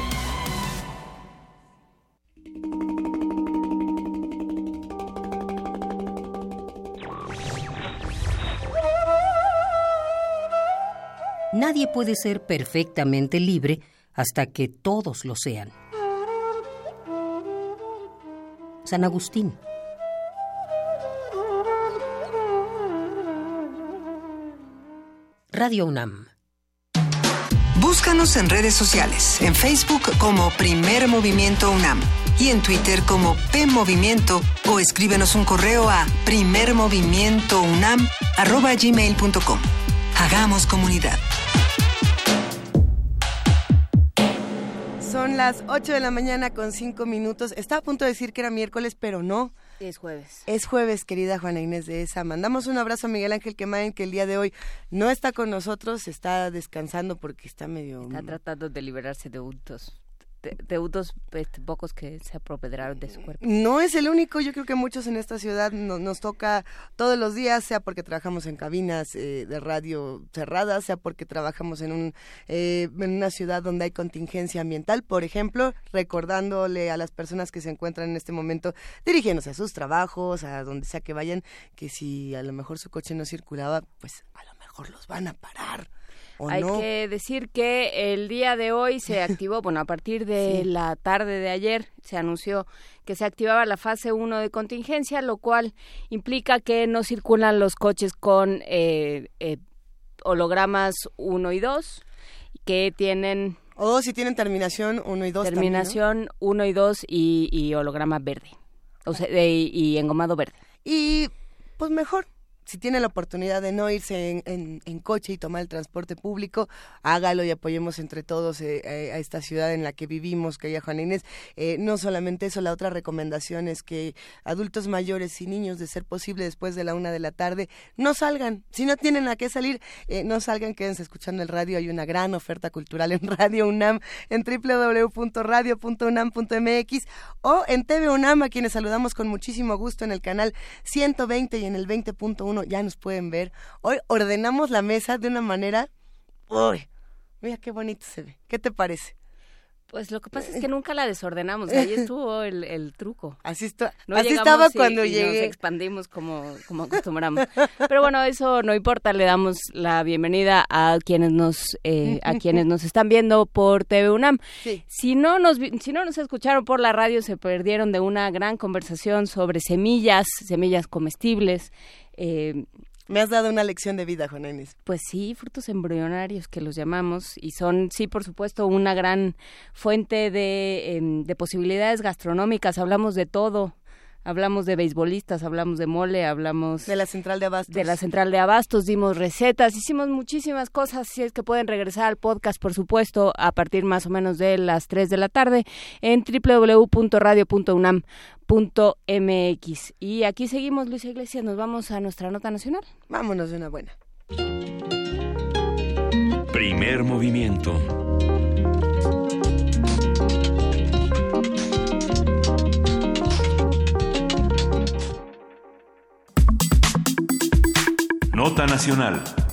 Nadie puede ser perfectamente libre hasta que todos lo sean. San Agustín. Radio UNAM. Búscanos en redes sociales, en Facebook como Primer Movimiento UNAM y en Twitter como P Movimiento o escríbenos un correo a primermovimientounam@gmail.com. Hagamos comunidad. Son las 8 de la mañana con 5 minutos. Estaba a punto de decir que era miércoles, pero no. Es jueves. Es jueves, querida Juana Inés de esa. Mandamos un abrazo a Miguel Ángel Quemain, que el día de hoy no está con nosotros, está descansando porque está medio... Está tratando de liberarse de untos deudos este, pocos que se aproperaron de su cuerpo. No es el único, yo creo que muchos en esta ciudad nos toca todos los días, sea porque trabajamos en cabinas eh, de radio cerradas, sea porque trabajamos en, un, eh, en una ciudad donde hay contingencia ambiental, por ejemplo, recordándole a las personas que se encuentran en este momento dirigiéndose a sus trabajos, a donde sea que vayan, que si a lo mejor su coche no circulaba, pues a lo mejor los van a parar hay que decir que el día de hoy se activó, bueno, a partir de la tarde de ayer se anunció que se activaba la fase 1 de contingencia, lo cual implica que no circulan los coches con eh, eh, hologramas 1 y 2, que tienen... O si tienen terminación 1 y 2. Terminación 1 y 2 y, holograma verde, o sea, y engomado verde. Y pues mejor, si tiene la oportunidad de no irse en, coche y tomar el transporte público, hágalo y apoyemos entre todos eh, eh, a esta ciudad en la que vivimos, que Juan Inés. Eh, no solamente eso, la otra recomendación es que adultos mayores y niños, de ser posible después de la una de la tarde, no salgan. Si no tienen a qué salir, no salgan, quédense escuchando el radio. Hay una gran oferta cultural en Radio UNAM, en www.radio.unam.mx o en TV UNAM, a quienes saludamos con muchísimo gusto en el canal 120 y en el 20.1 ya nos pueden ver. Hoy ordenamos la mesa de una manera... ¡Uy! Mira qué bonito se ve. ¿Qué te parece? Pues lo que pasa es que nunca la desordenamos, ahí estuvo el, truco. Así, está, así estaba cuando y llegué. Nos expandimos como, como acostumbramos. Pero bueno, eso no importa, le damos la bienvenida a quienes nos eh, a quienes nos están viendo por TV UNAM. Si no nos si no nos escucharon por la radio, se perdieron de una gran conversación sobre semillas, semillas comestibles. Eh, me has dado una lección de vida, Juan. Pues sí, frutos embrionarios que los llamamos y son, sí, por supuesto, una gran fuente de, em, de posibilidades gastronómicas. Hablamos de todo, hablamos de beisbolistas, hablamos de mole, hablamos de la central de abastos. De la central de abastos, dimos recetas, hicimos muchísimas cosas, si es que pueden regresar al podcast, por supuesto, a partir más o menos de las 3 de la tarde en www.radio.unam.mx. Y aquí seguimos, Luisa Iglesias, nos vamos a nuestra nota nacional. Vámonos de una buena. Primer movimiento. Nota Nacional.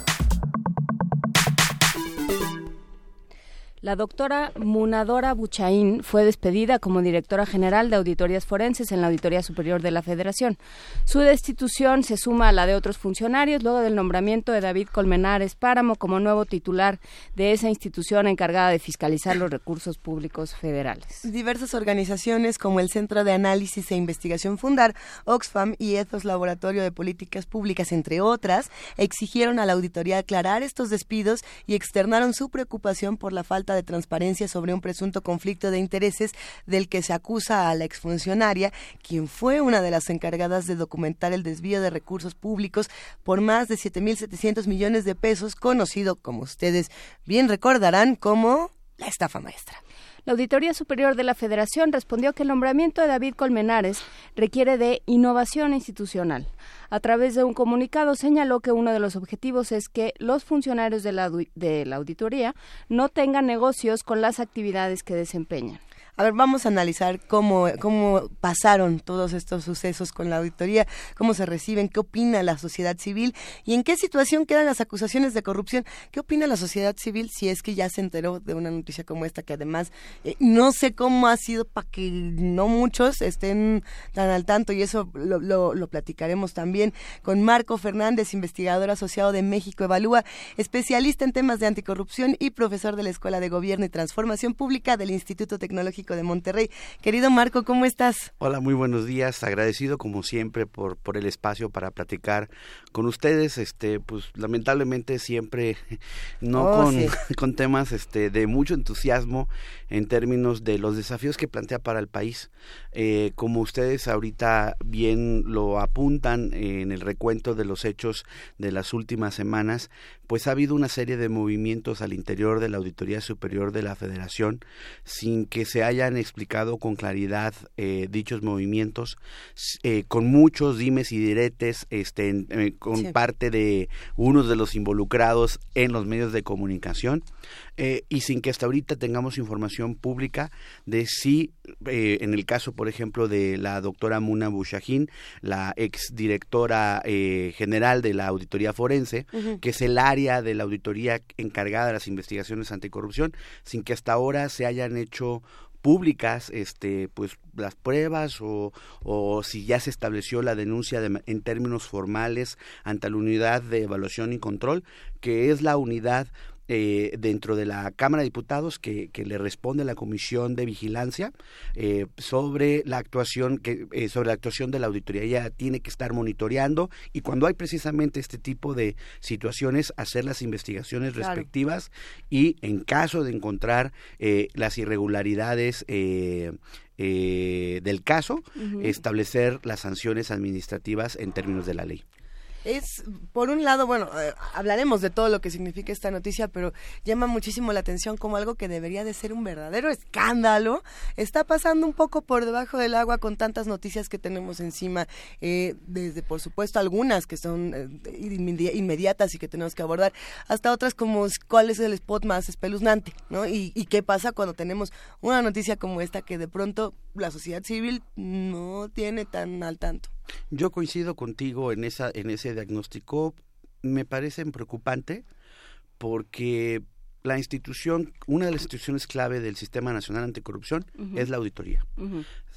La doctora Munadora Buchaín fue despedida como directora general de auditorías forenses en la Auditoría Superior de la Federación. Su destitución se suma a la de otros funcionarios luego del nombramiento de David Colmenares Páramo como nuevo titular de esa institución encargada de fiscalizar los recursos públicos federales. Diversas organizaciones como el Centro de Análisis e Investigación Fundar, Oxfam y Ethos Laboratorio de Políticas Públicas, entre otras, exigieron a la auditoría aclarar estos despidos y externaron su preocupación por la falta de transparencia sobre un presunto conflicto de intereses del que se acusa a la exfuncionaria, quien fue una de las encargadas de documentar el desvío de recursos públicos por más de 7.700 millones de pesos, conocido, como ustedes bien recordarán, como la estafa maestra. La Auditoría Superior de la Federación respondió que el nombramiento de David Colmenares requiere de innovación institucional. A través de un comunicado señaló que uno de los objetivos es que los funcionarios de la, auditoría no tengan negocios con las actividades que desempeñan. A ver, vamos a analizar cómo, cómo pasaron todos estos sucesos con la auditoría, cómo se reciben, qué opina la sociedad civil y en qué situación quedan las acusaciones de corrupción. ¿Qué opina la sociedad civil si es que ya se enteró de una noticia como esta que además eh, no sé cómo ha sido para que no muchos estén tan al tanto y eso lo, lo, lo platicaremos también con Marco Fernández, investigador asociado de México Evalúa, especialista en temas de anticorrupción y profesor de la Escuela de Gobierno y Transformación Pública del Instituto Tecnológico de Monterrey. Querido Marco, ¿cómo estás? Hola, muy buenos días. Agradecido como siempre por, por el espacio para platicar con ustedes. Este, pues lamentablemente siempre no Oh, con, sí. con temas este, de mucho entusiasmo en términos de los desafíos que plantea para el país. Eh, como ustedes ahorita bien lo apuntan en el recuento de los hechos de las últimas semanas, pues ha habido una serie de movimientos al interior de la Auditoría Superior de la Federación sin que se hayan explicado con claridad eh, dichos movimientos, eh, con muchos dimes y diretes, este, eh, con parte de unos de los involucrados en los medios de comunicación. y sin que hasta ahorita tengamos información pública de si, en el caso, por ejemplo, de la doctora Muna Bushahin, la exdirectora general de la Auditoría Forense, que es el área de la auditoría encargada de las investigaciones anticorrupción, sin que hasta ahora se hayan hecho públicas este pues las pruebas o, o si ya se estableció la denuncia en términos formales ante la unidad de evaluación y control que es la unidad eh, dentro de la Cámara de Diputados que, que, le responde a la Comisión de Vigilancia eh, sobre la actuación que eh, sobre la actuación de la auditoría. Ella tiene que estar monitoreando y cuando hay precisamente este tipo de situaciones hacer las investigaciones respectivas y en caso de encontrar las irregularidades del caso establecer las sanciones administrativas en términos de la ley es, por un lado, bueno, eh, hablaremos de todo lo que significa esta noticia, pero llama muchísimo la atención como algo que debería de ser un verdadero escándalo, está pasando un poco por debajo del agua con tantas noticias que tenemos encima, eh, desde, por supuesto, algunas que son eh, inmediatas y que tenemos que abordar, hasta otras como cuál es el spot más espeluznante, ¿no? Y, y qué pasa cuando tenemos una noticia como esta que de pronto la sociedad civil no tiene tan al tanto. Yo coincido contigo en esa en ese diagnóstico. Me parece preocupante porque la institución, una de las instituciones clave del Sistema Nacional Anticorrupción es la auditoría.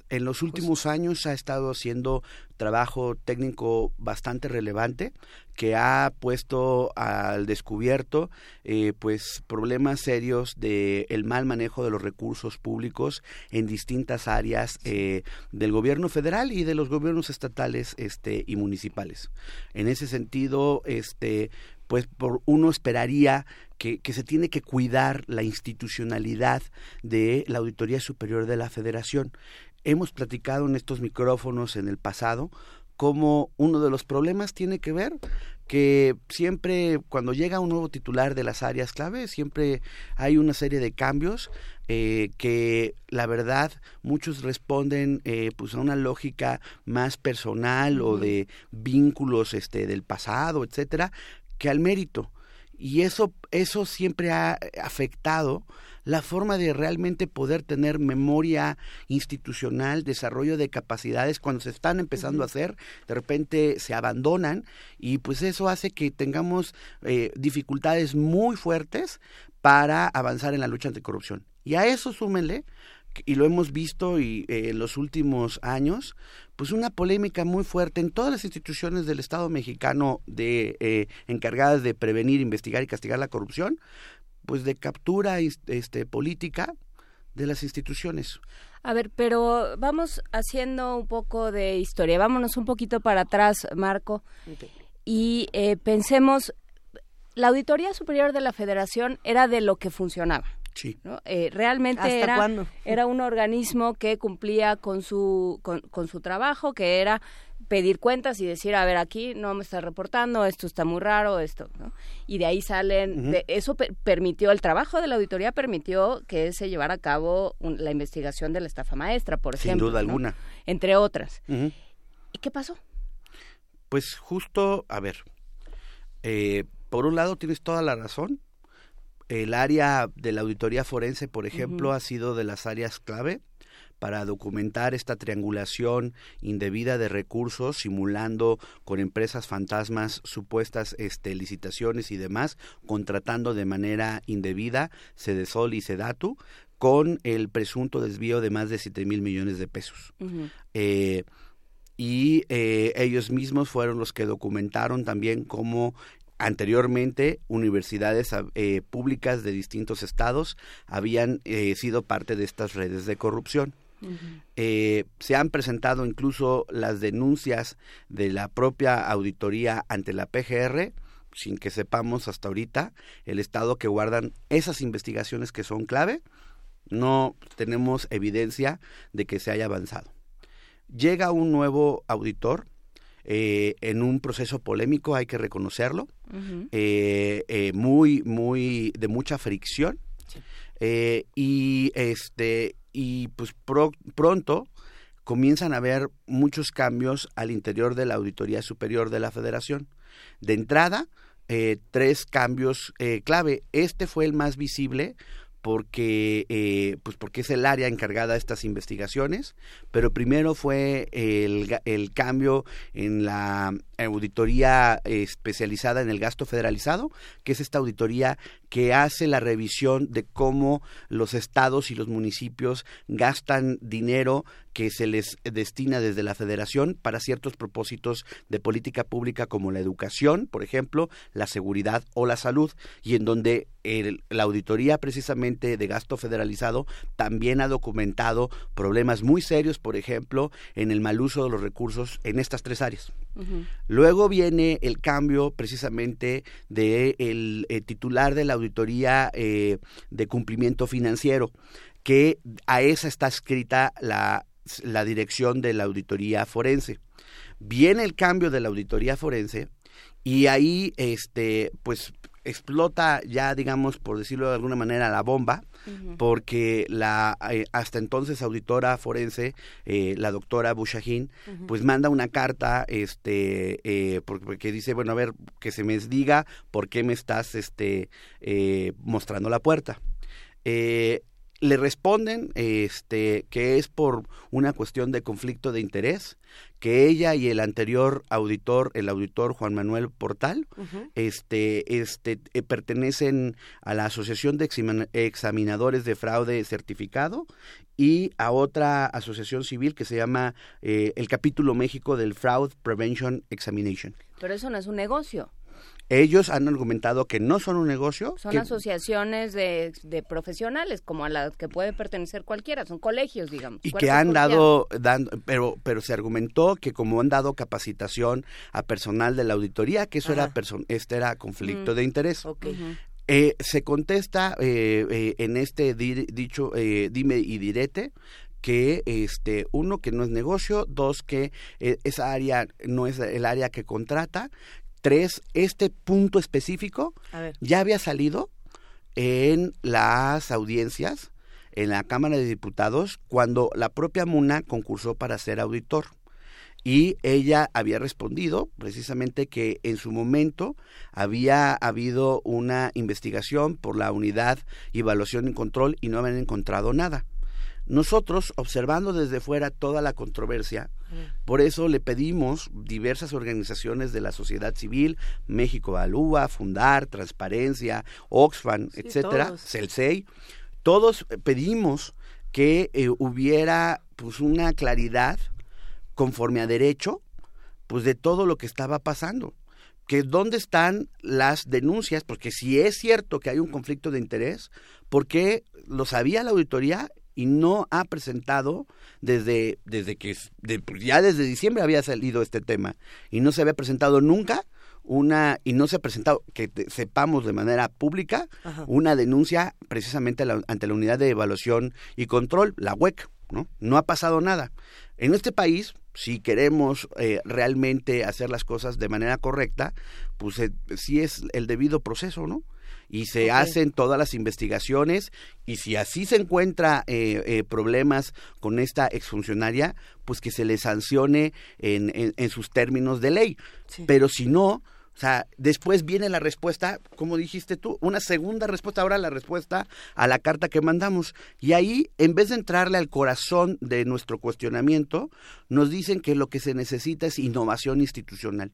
En los últimos años ha estado haciendo trabajo técnico bastante relevante que ha puesto al descubierto eh, pues problemas serios de el mal manejo de los recursos públicos en distintas áreas eh, del gobierno federal y de los gobiernos estatales este y municipales en ese sentido este pues por uno esperaría que, se tiene que cuidar la institucionalidad de la Auditoría Superior de la Federación. Hemos platicado en estos micrófonos en el pasado cómo uno de los problemas tiene que ver que siempre cuando llega un nuevo titular de las áreas clave, siempre hay una serie de cambios eh, que la verdad muchos responden eh, pues a una lógica más personal o de vínculos este del pasado, etcétera, que al mérito. Y eso, eso siempre ha afectado la forma de realmente poder tener memoria institucional, desarrollo de capacidades cuando se están empezando a hacer, de repente se abandonan y pues eso hace que tengamos eh, dificultades muy fuertes para avanzar en la lucha anticorrupción. Y a eso súmenle y lo hemos visto y, eh, en los últimos años, pues una polémica muy fuerte en todas las instituciones del Estado mexicano de eh, encargadas de prevenir, investigar y castigar la corrupción, pues de captura este política de las instituciones. A ver, pero vamos haciendo un poco de historia. Vámonos un poquito para atrás, Marco, y eh, pensemos, la Auditoría Superior de la Federación era de lo que funcionaba. Eh, realmente era, era un organismo que cumplía con su, con, su trabajo, que era pedir cuentas y decir, a ver, aquí no me está reportando, esto está muy raro, esto, Y de ahí salen, eso permitió, el trabajo de la auditoría permitió que se llevara a cabo la investigación de la estafa maestra, por ejemplo. Sin duda alguna. Entre otras. ¿Y qué pasó? Pues justo, a ver, eh, por un lado tienes toda la razón, el área de la auditoría forense, por ejemplo, ha sido de las áreas clave para documentar esta triangulación indebida de recursos, simulando con empresas fantasmas supuestas este, licitaciones y demás, contratando de manera indebida Cedesol y Sedatu, con el presunto desvío de más de 7 mil millones de pesos. Eh, y eh, ellos mismos fueron los que documentaron también cómo Anteriormente, universidades eh, públicas de distintos estados habían eh, sido parte de estas redes de corrupción. Eh, se han presentado incluso las denuncias de la propia auditoría ante la PGR, sin que sepamos hasta ahorita el estado que guardan esas investigaciones que son clave. No tenemos evidencia de que se haya avanzado. Llega un nuevo auditor, eh, en un proceso polémico, hay que reconocerlo, eh, eh, muy, muy, de mucha fricción. Eh, y este, y pues pro- pronto comienzan a haber muchos cambios al interior de la Auditoría Superior de la Federación. De entrada, eh, tres cambios eh, clave. Este fue el más visible porque eh, pues porque es el área encargada de estas investigaciones, pero primero fue el, el cambio en la auditoría especializada en el gasto federalizado, que es esta auditoría que hace la revisión de cómo los estados y los municipios gastan dinero que se les destina desde la federación para ciertos propósitos de política pública como la educación, por ejemplo, la seguridad o la salud, y en donde el- la auditoría precisamente de gasto federalizado también ha documentado problemas muy serios, por ejemplo, en el mal uso de los recursos en estas tres áreas. Luego viene el cambio precisamente de el eh, titular de la auditoría eh, de cumplimiento financiero, que a esa está escrita la, la dirección de la auditoría forense. Viene el cambio de la auditoría forense y ahí este pues explota ya digamos por decirlo de alguna manera la bomba porque la eh, hasta entonces auditora forense eh, la doctora Bushahin pues manda una carta este eh, por- porque dice bueno a ver que se me diga por qué me estás este eh, mostrando la puerta Eh, le responden este que es por una cuestión de conflicto de interés que ella y el anterior auditor el auditor Juan Manuel Portal este, este, eh, pertenecen a la Asociación de Examin- Examinadores de Fraude Certificado y a otra asociación civil que se llama eh, el Capítulo México del Fraud Prevention Examination. Pero eso no es un negocio. Ellos han argumentado que no son un negocio, Son que- asociaciones de, de profesionales, como a las que puede pertenecer cualquiera. Son colegios, digamos. y que han dado, dando, pero, pero se argumentó que como han dado capacitación a personal de la auditoría, que eso era Ajá. perso- este era conflicto Mm. de interés. Ujú. Eh, se contesta eh, eh, en este di- dicho eh, dime y direte que este uno que no es negocio, dos que eh, esa área no es el área que contrata, tres este punto específico ya había salido en las audiencias en la Cámara de Diputados cuando la propia Muna concursó para ser auditor. Y ella había respondido precisamente que en su momento había habido una investigación por la unidad evaluación y control y no habían encontrado nada. Nosotros, observando desde fuera toda la controversia, por eso le pedimos diversas organizaciones de la sociedad civil, México Alúa, Fundar, Transparencia, Oxfam, Sí, etcétera, todos. CELSEI, todos eh, pedimos que eh, hubiera pues una claridad conforme a derecho pues de todo lo que estaba pasando que dónde están las denuncias, porque si es cierto que hay un conflicto de interés, ¿por qué lo sabía la auditoría y no ha presentado desde, desde que de- ya desde diciembre había salido este tema y no se había presentado nunca una y no se ha presentado que te- sepamos de manera pública Ajá. una denuncia precisamente la- ante la unidad de evaluación y control, la UEC, ¿no? No ha pasado nada. En este país, si queremos eh, realmente hacer las cosas de manera correcta, pues eh, sí es el debido proceso, ¿no? Y se hacen todas las investigaciones y si así se encuentra eh, eh, problemas con esta exfuncionaria, pues que se le sancione en, en- en sus términos de ley. Pero si no, o sea, después viene la respuesta, como dijiste tú, una segunda respuesta, ahora la respuesta a la carta que mandamos. Y ahí, en vez de entrarle al corazón de nuestro cuestionamiento, nos dicen que lo que se necesita es innovación institucional.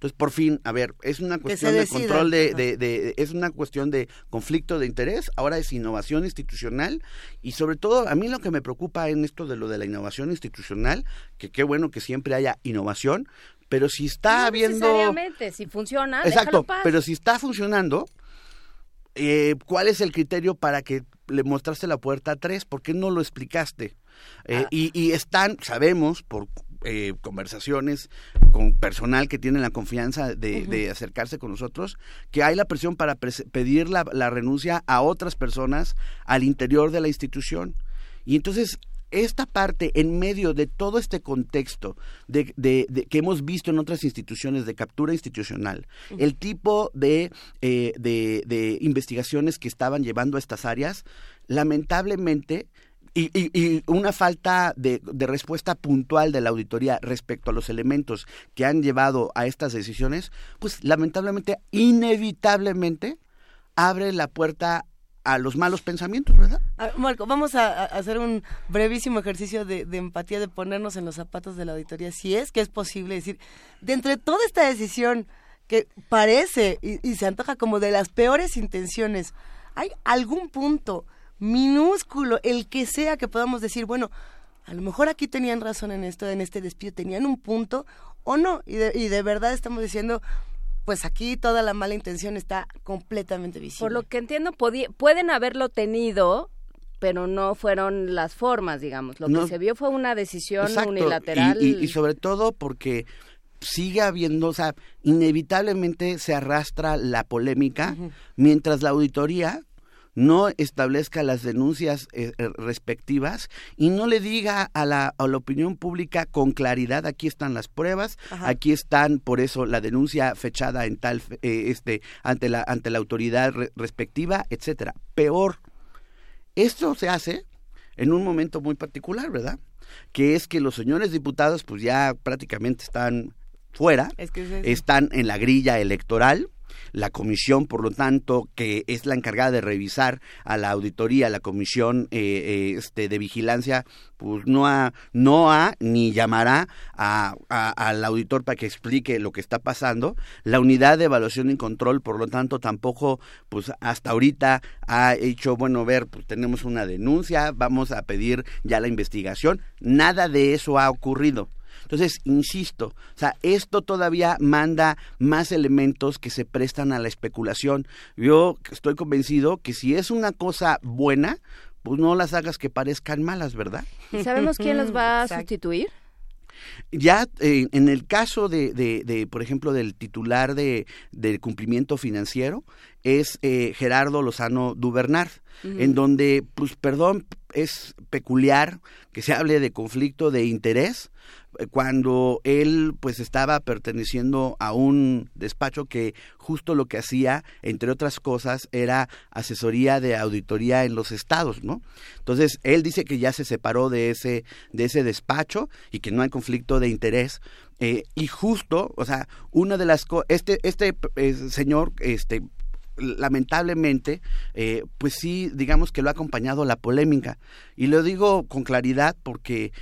Entonces, por fin, a ver, es una cuestión de control de, de- de- es una cuestión de conflicto de interés, ahora es innovación institucional y sobre todo a mí lo que me preocupa en esto de lo de la innovación institucional, que qué bueno que siempre haya innovación, pero si está No habiendo necesariamente, si funciona, Exacto, paz. pero si está funcionando, eh, ¿cuál es el criterio para que le mostraste la puerta a tres? ¿Por qué no lo explicaste? Eh, y, y están, sabemos, por eh, conversaciones con personal que tiene la confianza de, acercarse con nosotros, que hay la presión para pres- pedir la, la renuncia a otras personas al interior de la institución. Y entonces esta parte, en medio de todo este contexto de, de- de- que hemos visto en otras instituciones de captura institucional, el tipo de, eh, de, de investigaciones que estaban llevando a estas áreas, lamentablemente, y, y- y una falta de, de respuesta puntual de la auditoría respecto a los elementos que han llevado a estas decisiones, pues lamentablemente, inevitablemente, abre la puerta a los malos pensamientos, ¿verdad? Marco, vamos a, hacer un brevísimo ejercicio de, de empatía, de ponernos en los zapatos de la auditoría, si es que es posible decir, de entre toda esta decisión que parece y, y se antoja como de las peores intenciones, ¿hay algún punto minúsculo, el que sea, que podamos decir, bueno, a lo mejor aquí tenían razón en esto, en este despido, tenían un punto o no? Y de, y de verdad estamos diciendo, pues aquí toda la mala intención está completamente visible. Por lo que entiendo, pueden haberlo tenido, pero no fueron las formas, digamos. Lo No. que se vio fue una decisión Exacto, unilateral. Y, y- y sobre todo porque sigue habiendo, o sea, inevitablemente se arrastra la polémica mientras la auditoría no establezca las denuncias eh, eh, respectivas y no le diga a la, a la opinión pública con claridad aquí están las pruebas, Ajá. aquí están por eso la denuncia fechada en tal eh, este ante la ante la autoridad re- respectiva, etcétera. Peor, esto se hace en un momento muy particular, ¿verdad? Que es que los señores diputados pues ya prácticamente están fuera, Es que es eso. están en la grilla electoral. La comisión, por lo tanto, que es la encargada de revisar a la auditoría, la comisión eh, eh, este, de vigilancia, pues no ha, no ha ni llamará a- a- al auditor para que explique lo que está pasando. La unidad de evaluación y control, por lo tanto, tampoco, pues hasta ahorita ha hecho, bueno, ver, pues tenemos una denuncia, vamos a pedir ya la investigación. Nada de eso ha ocurrido. Entonces, insisto, o sea, esto todavía manda más elementos que se prestan a la especulación. Yo estoy convencido que si es una cosa buena, pues no las hagas que parezcan malas, ¿verdad? ¿Y sabemos quién los va a Exacto. sustituir? Ya eh, en el caso de, de, de, por ejemplo, del titular de, del cumplimiento financiero, es eh, Gerardo Lozano Dubernard, en donde, pues, perdón, es peculiar que se hable de conflicto de interés eh, cuando él pues estaba perteneciendo a un despacho que justo lo que hacía, entre otras cosas, era asesoría de auditoría en los estados, ¿no? Entonces, él dice que ya se separó de ese, de ese despacho y que no hay conflicto de interés. eh, y justo, o sea, una de las cosas, este, este eh, señor, este, lamentablemente, eh, pues sí, digamos que lo ha acompañado la polémica. Y lo digo con claridad porque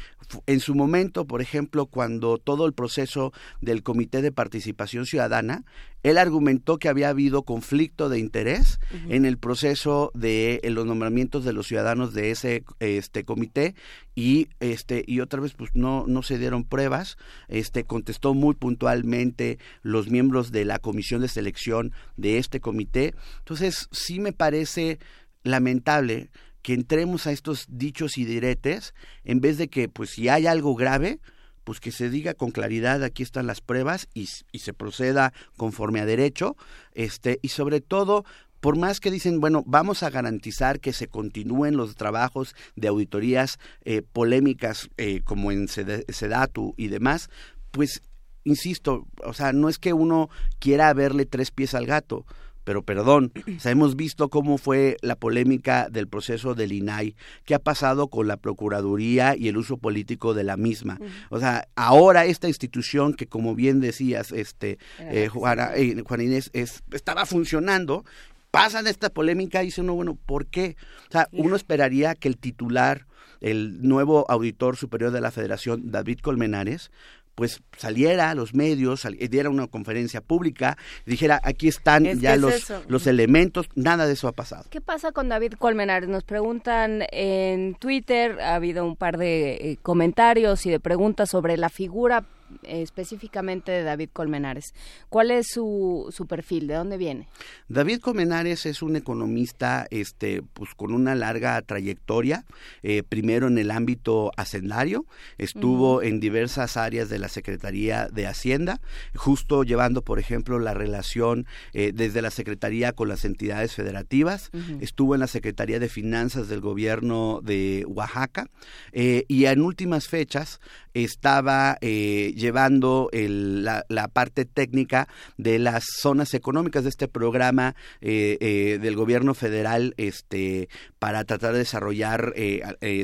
en su momento, por ejemplo, cuando todo el proceso del Comité de Participación Ciudadana, él argumentó que había habido conflicto de interés en el proceso de los nombramientos de los ciudadanos de ese este comité y este y otra vez pues no no se dieron pruebas. Este contestó muy puntualmente los miembros de la comisión de selección de este comité. Entonces sí me parece lamentable que entremos a estos dichos y diretes en vez de que pues si hay algo grave pues que se diga con claridad aquí están las pruebas y, se proceda conforme a derecho este y sobre todo por más que dicen, bueno, vamos a garantizar que se continúen los trabajos de auditorías eh, polémicas eh, como en Sedatu y demás, pues, insisto, o sea, no es que uno quiera verle tres pies al gato, pero perdón, o sea, hemos visto cómo fue la polémica del proceso del INAI, qué ha pasado con la Procuraduría y el uso político de la misma. O sea, ahora esta institución que, como bien decías, este, eh, Juana, eh, Juan Inés, es, estaba funcionando, pasan esta polémica y dice uno, bueno, ¿por qué? O sea, uno esperaría que el titular, el nuevo auditor superior de la Federación, David Colmenares, pues saliera a los medios, sali- diera una conferencia pública, dijera, aquí están Es ya los, los elementos, nada de eso ha pasado. ¿Qué pasa con David Colmenares? Nos preguntan en Twitter, ha habido un par de eh, comentarios y de preguntas sobre la figura específicamente de David Colmenares. ¿Cuál es su, su perfil? ¿De dónde viene? David Colmenares es un economista este, pues, con una larga trayectoria, eh, primero en el ámbito hacendario, estuvo en diversas áreas de la Secretaría de Hacienda, justo llevando, por ejemplo, la relación eh, desde la Secretaría con las entidades federativas, estuvo en la Secretaría de Finanzas del gobierno de Oaxaca eh, y en últimas fechas estaba eh, llevando la, parte técnica de las zonas económicas de este programa eh, eh, del gobierno federal este, para tratar de desarrollar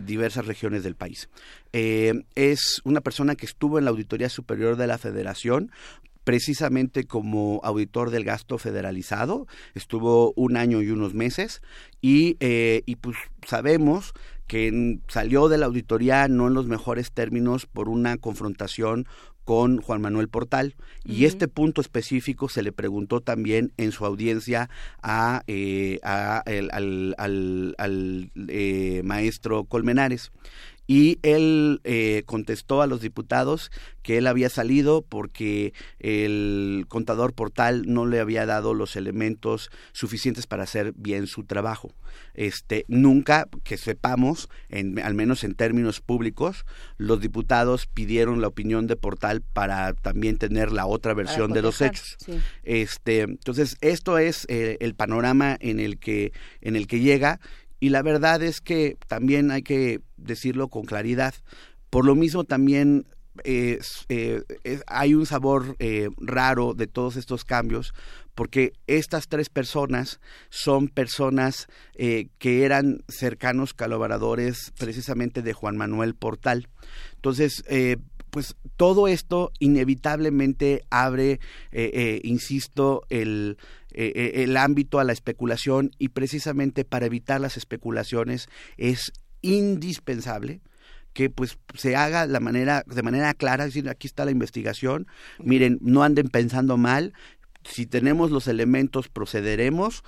diversas regiones del país. es una persona que estuvo en la Auditoría Superior de la Federación precisamente como auditor del gasto federalizado, estuvo un año y unos meses y, y pues sabemos que salió de la auditoría no en los mejores términos por una confrontación con Juan Manuel Portal y uh -huh. este punto específico se le preguntó también en su audiencia a, eh, a el, al, al, al eh, maestro Colmenares y él eh, contestó a los diputados que él había salido porque el contador portal no le había dado los elementos suficientes para hacer bien su trabajo. Este, nunca que sepamos, en, al menos en términos públicos, los diputados pidieron la opinión de portal para también tener la otra versión de los hechos. Sí. Este, entonces, esto es eh, el panorama en el que en el que llega y la verdad es que también hay que decirlo con claridad. Por lo mismo también eh, eh, hay un sabor eh, raro de todos estos cambios porque estas tres personas son personas que eran cercanos colaboradores precisamente de Juan Manuel Portal. Entonces, pues todo esto inevitablemente abre, eh, insisto, el, el ámbito a la especulación y precisamente para evitar las especulaciones es indispensable que pues se haga manera de manera clara, decir, aquí está la investigación, miren, no anden pensando mal, si tenemos los elementos procederemos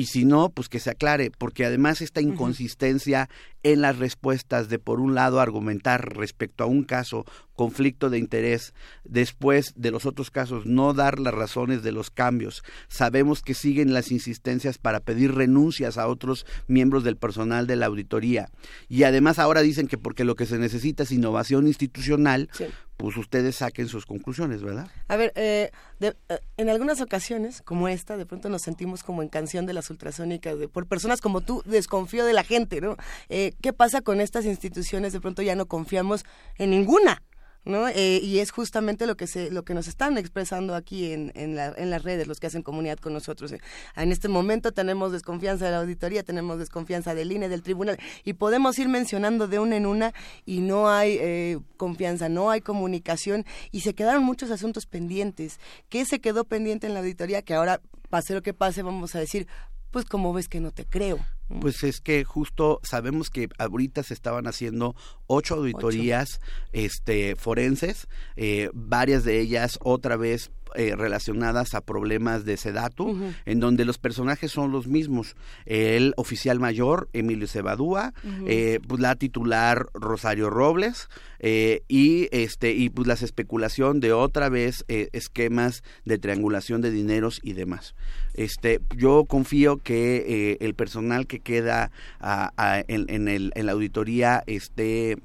y si no, pues que se aclare, porque además esta inconsistencia uh -huh. en las respuestas de por un lado argumentar respecto a un caso conflicto de interés, después de los otros casos no dar las razones de los cambios. Sabemos que siguen las insistencias para pedir renuncias a otros miembros del personal de la auditoría. Y además ahora dicen que porque lo que se necesita es innovación institucional, sí. Pues ustedes saquen sus conclusiones, ¿verdad? A ver, eh, de, eh, en algunas ocasiones, como esta, de pronto nos sentimos como en canción de las ultrasónicas, de, por personas como tú, desconfío de la gente, ¿no? Eh, ¿Qué pasa con estas instituciones? De pronto ya no confiamos en ninguna. ¿No? Eh, y es justamente lo que se, lo que nos están expresando aquí en, en, la, en las redes, los que hacen comunidad con nosotros. En este momento tenemos desconfianza de la auditoría, tenemos desconfianza del INE, del tribunal, y podemos ir mencionando de una en una y no hay eh, confianza, no hay comunicación, y se quedaron muchos asuntos pendientes. ¿Qué se quedó pendiente en la auditoría? Que ahora, pase lo que pase, vamos a decir, pues como ves que no te creo. Pues es que justo sabemos que ahorita se estaban haciendo ocho auditorías ocho. Este, forenses, eh, varias de ellas otra vez eh, relacionadas a problemas de Sedatu, uh -huh. en donde los personajes son los mismos. El oficial mayor, Emilio Cebadúa, uh -huh. eh, pues la titular Rosario Robles, eh, y este y pues la especulación de otra vez esquemas de triangulación de dineros y demás. Este, yo confío que el personal que queda a, en, el, la auditoría esté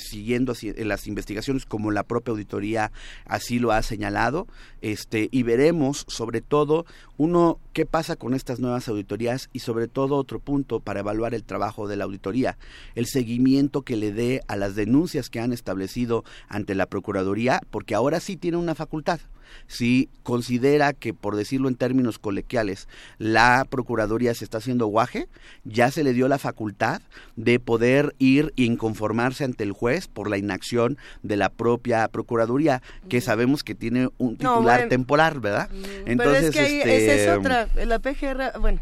siguiendo así, las investigaciones como la propia auditoría así lo ha señalado este, y veremos sobre todo uno qué pasa con estas nuevas auditorías y sobre todo otro punto para evaluar el trabajo de la auditoría, el seguimiento que le dé a las denuncias que han establecido ante la Procuraduría, porque ahora sí tiene una facultad si considera que, por decirlo en términos colequiales, la Procuraduría se está haciendo guaje, ya se le dio la facultad de poder ir e inconformarse ante el juez por la inacción de la propia Procuraduría, que sabemos que tiene un titular no, bueno, temporal, ¿verdad? Entonces, Pero es que ahí, este, esa es otra, la PGR, bueno,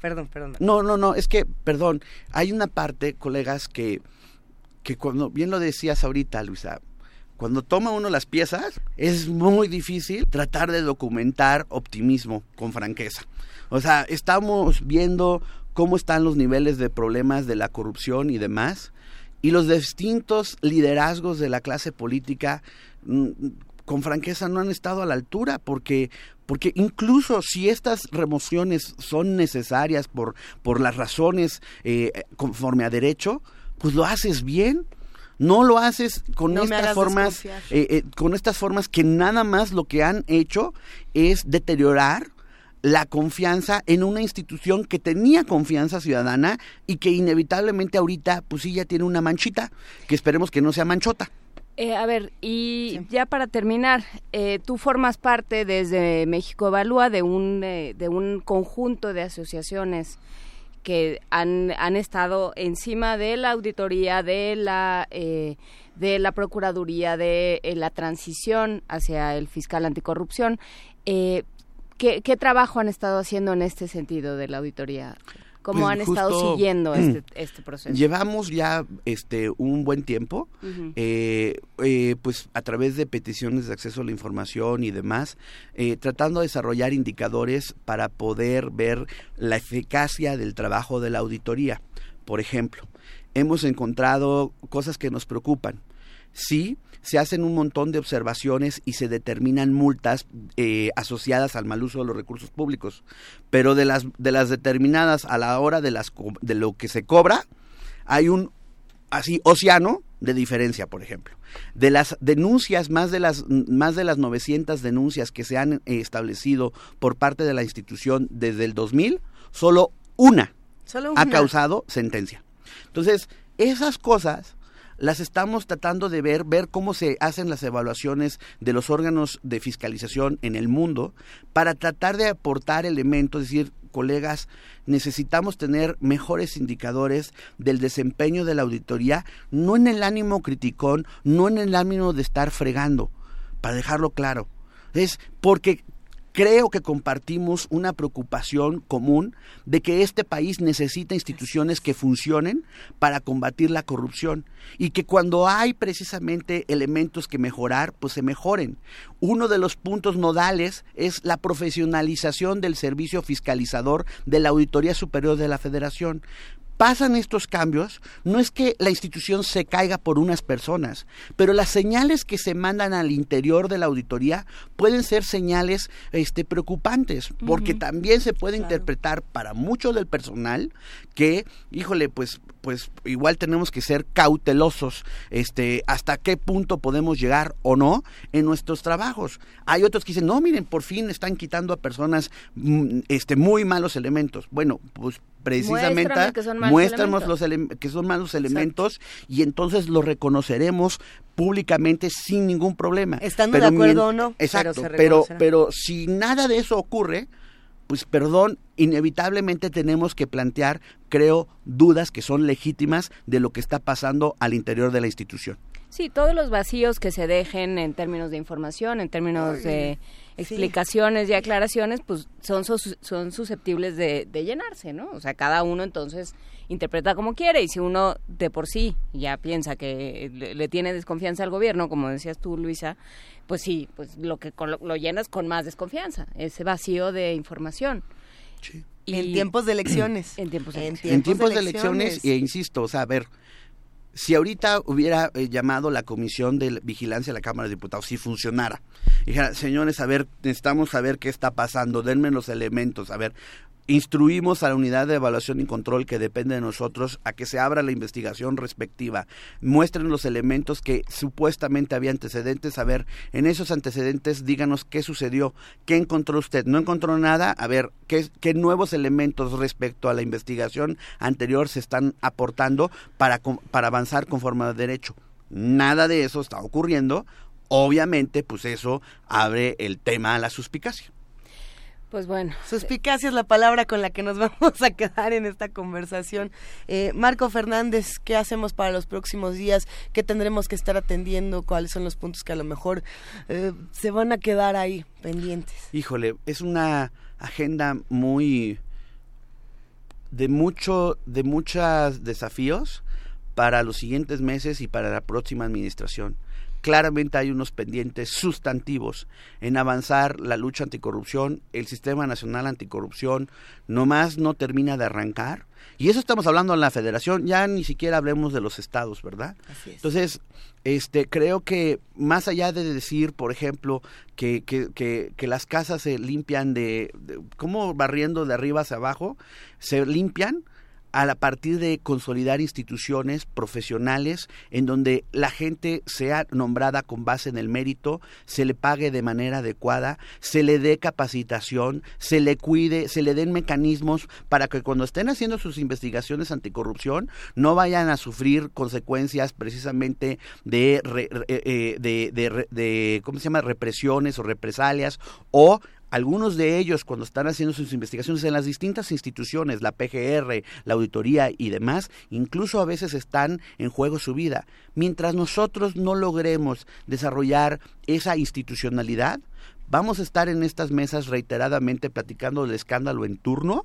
perdón, perdón. No, no, no, es que, perdón, hay una parte, colegas, que, que cuando, bien lo decías ahorita, Luisa, cuando toma uno las piezas, es muy difícil tratar de documentar optimismo con franqueza. O sea, estamos viendo cómo están los niveles de problemas de la corrupción y demás, y los distintos liderazgos de la clase política mm, con franqueza no han estado a la altura porque porque incluso si estas remociones son necesarias por por las razones eh, conforme a derecho pues lo haces bien no lo haces con No estas formas eh, eh, con estas formas que nada más lo que han hecho es deteriorar la confianza en una institución que tenía confianza ciudadana y que inevitablemente ahorita pues sí ya tiene una manchita que esperemos que no sea manchota. Eh, a ver, y ya para terminar, eh, tú formas parte desde México Evalúa de un, eh, de un conjunto de asociaciones que han, han estado encima de la auditoría, de la, eh, de la Procuraduría, de eh, la transición hacia el fiscal anticorrupción. Eh, ¿qué, ¿Qué trabajo han estado haciendo en este sentido de la auditoría? ¿Cómo Pues han estado siguiendo este, este proceso? Llevamos ya este un buen tiempo, eh, eh, pues a través de peticiones de acceso a la información y demás, eh, tratando de desarrollar indicadores para poder ver la eficacia del trabajo de la auditoría. Por ejemplo, hemos encontrado cosas que nos preocupan. Sí, se hacen un montón de observaciones y se determinan multas eh, asociadas al mal uso de los recursos públicos, pero de las de las determinadas a la hora de las de lo que se cobra hay un así océano de diferencia, por ejemplo. De las denuncias, más de las más de las 900 denuncias que se han establecido por parte de la institución desde el 2000, solo una Solo ha una. causado sentencia. Entonces, esas cosas las estamos tratando de ver, ver cómo se hacen las evaluaciones de los órganos de fiscalización en el mundo para tratar de aportar elementos, decir, colegas, necesitamos tener mejores indicadores del desempeño de la auditoría, no en el ánimo criticón, no en el ánimo de estar fregando, para dejarlo claro. Es porque creo que compartimos una preocupación común de que este país necesita instituciones que funcionen para combatir la corrupción y que cuando hay precisamente elementos que mejorar, pues se mejoren. Uno de los puntos nodales es la profesionalización del servicio fiscalizador de la Auditoría Superior de la Federación pasan estos cambios, no es que la institución se caiga por unas personas, pero las señales que se mandan al interior de la auditoría pueden ser señales este, preocupantes, porque también se puede interpretar para mucho del personal que, híjole, pues pues igual tenemos que ser cautelosos este hasta qué punto podemos llegar o no en nuestros trabajos. Hay otros que dicen, "No, miren, por fin están quitando a personas mm, este muy malos elementos." Bueno, pues precisamente muéstranos elementos. los que son malos elementos y entonces los reconoceremos públicamente sin ningún problema. Estando de acuerdo mien- o no, pero Exacto, se pero, pero si nada de eso ocurre, pues perdón, inevitablemente tenemos que plantear, creo, dudas que son legítimas de lo que está pasando al interior de la institución. Sí, todos los vacíos que se dejen en términos de información, en términos de explicaciones y aclaraciones, pues son, sus- son susceptibles de, de llenarse, ¿no? O sea, cada uno entonces interpreta como quiere y si uno de por sí ya piensa que le, le tiene desconfianza al gobierno, como decías tú, Luisa, pues sí, pues lo que con lo, lo llenas con más desconfianza, ese vacío de información. En tiempos de elecciones. En tiempos de en tiempos de elecciones, e insisto, o sea, a ver, si ahorita hubiera eh, llamado la comisión de vigilancia de la Cámara de Diputados, si funcionara, y dijera, señores, a ver, necesitamos saber qué está pasando, denme los elementos, a ver, instruimos a la unidad de evaluación y control que depende de nosotros a que se abra la investigación respectiva, muestren los elementos que supuestamente había antecedentes, a ver, en esos antecedentes díganos qué sucedió, qué encontró usted, no encontró nada, a ver, qué, nuevos elementos respecto a la investigación anterior se están aportando para, para avanzar conforme a derecho. Nada de eso está ocurriendo, obviamente pues eso abre el tema a la suspicacia. Pues bueno. Suspicacia es la palabra con la que nos vamos a quedar en esta conversación. Eh, Marco Fernández, ¿qué hacemos para los próximos días? ¿Qué tendremos que estar atendiendo? ¿Cuáles son los puntos que a lo mejor eh, se van a quedar ahí pendientes? Híjole, es una agenda muy de mucho de muchos desafíos para los siguientes meses y para la próxima administración. Claramente hay unos pendientes sustantivos en avanzar la lucha anticorrupción, el Sistema Nacional Anticorrupción nomás no termina de arrancar. Y eso estamos hablando en la federación, ya ni siquiera hablemos de los estados, ¿verdad? Entonces, este, creo que más allá de decir, por ejemplo, que, que, que, que las casas se limpian de, de, como barriendo de arriba hacia abajo, se limpian a partir de consolidar instituciones profesionales en donde la gente sea nombrada con base en el mérito, se le pague de manera adecuada, se le dé capacitación, se le cuide, se le den mecanismos para que cuando estén haciendo sus investigaciones anticorrupción no vayan a sufrir consecuencias precisamente de, eh, de, de, ¿cómo se llama?, represiones o represalias o algunos de ellos cuando están haciendo sus investigaciones en las distintas instituciones, la PGR, la auditoría y demás, incluso a veces están en juego su vida. Mientras nosotros no logremos desarrollar esa institucionalidad, vamos a estar en estas mesas reiteradamente platicando del escándalo en turno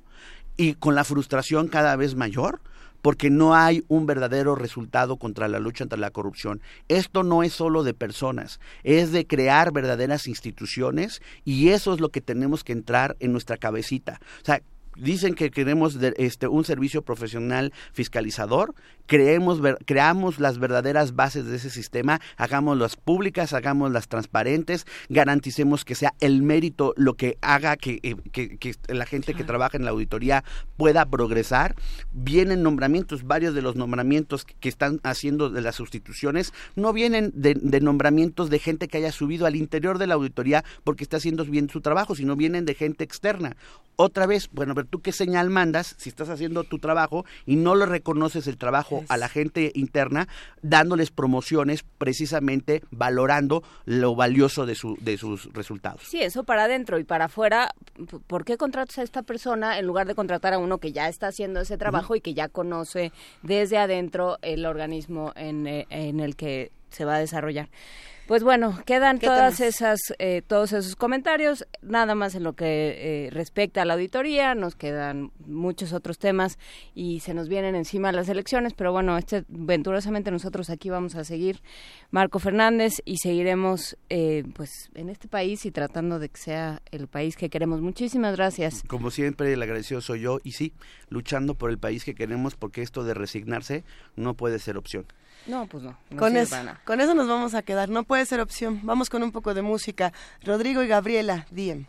y con la frustración cada vez mayor porque no hay un verdadero resultado contra la lucha contra la corrupción. Esto no es solo de personas, es de crear verdaderas instituciones y eso es lo que tenemos que entrar en nuestra cabecita. O sea, dicen que queremos de, este, un servicio profesional fiscalizador, creemos, ver, creamos las verdaderas bases de ese sistema, hagámoslas públicas, hagámoslas transparentes, garanticemos que sea el mérito lo que haga que, eh, que, que la gente que trabaja en la auditoría pueda progresar. Vienen nombramientos, varios de los nombramientos que están haciendo de las sustituciones no vienen de, de nombramientos de gente que haya subido al interior de la auditoría porque está haciendo bien su trabajo, sino vienen de gente externa. Otra vez, bueno, pero tú qué señal mandas si estás haciendo tu trabajo y no le reconoces el trabajo a la gente interna, dándoles promociones precisamente valorando lo valioso de, su, de sus resultados. Sí, eso para adentro y para afuera, ¿por qué contratas a esta persona en lugar de contratar a uno que ya está haciendo ese trabajo uh -huh. y que ya conoce desde adentro el organismo en, en el que se va a desarrollar? Pues bueno, quedan todas esas, eh, todos esos comentarios, nada más en lo que eh, respecta a la auditoría, nos quedan muchos otros temas y se nos vienen encima las elecciones, pero bueno, este venturosamente nosotros aquí vamos a seguir, Marco Fernández, y seguiremos eh, pues en este país y tratando de que sea el país que queremos. Muchísimas gracias. Como siempre, el agradecido soy yo y sí, luchando por el país que queremos porque esto de resignarse no puede ser opción. No, pues no. no con, eso, con eso nos vamos a quedar. No puede ser opción. Vamos con un poco de música. Rodrigo y Gabriela, Diem.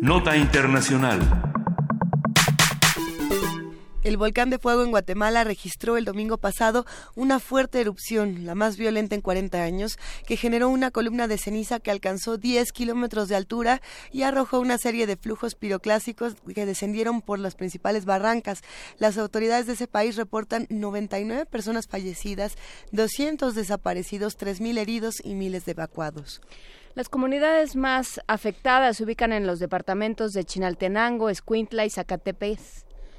Nota Internacional. Volcán de fuego en Guatemala registró el domingo pasado una fuerte erupción, la más violenta en 40 años, que generó una columna de ceniza que alcanzó 10 kilómetros de altura y arrojó una serie de flujos piroclásicos que descendieron por las principales barrancas. Las autoridades de ese país reportan 99 personas fallecidas, 200 desaparecidos, 3.000 heridos y miles de evacuados. Las comunidades más afectadas se ubican en los departamentos de Chinaltenango, Escuintla y Zacatepec.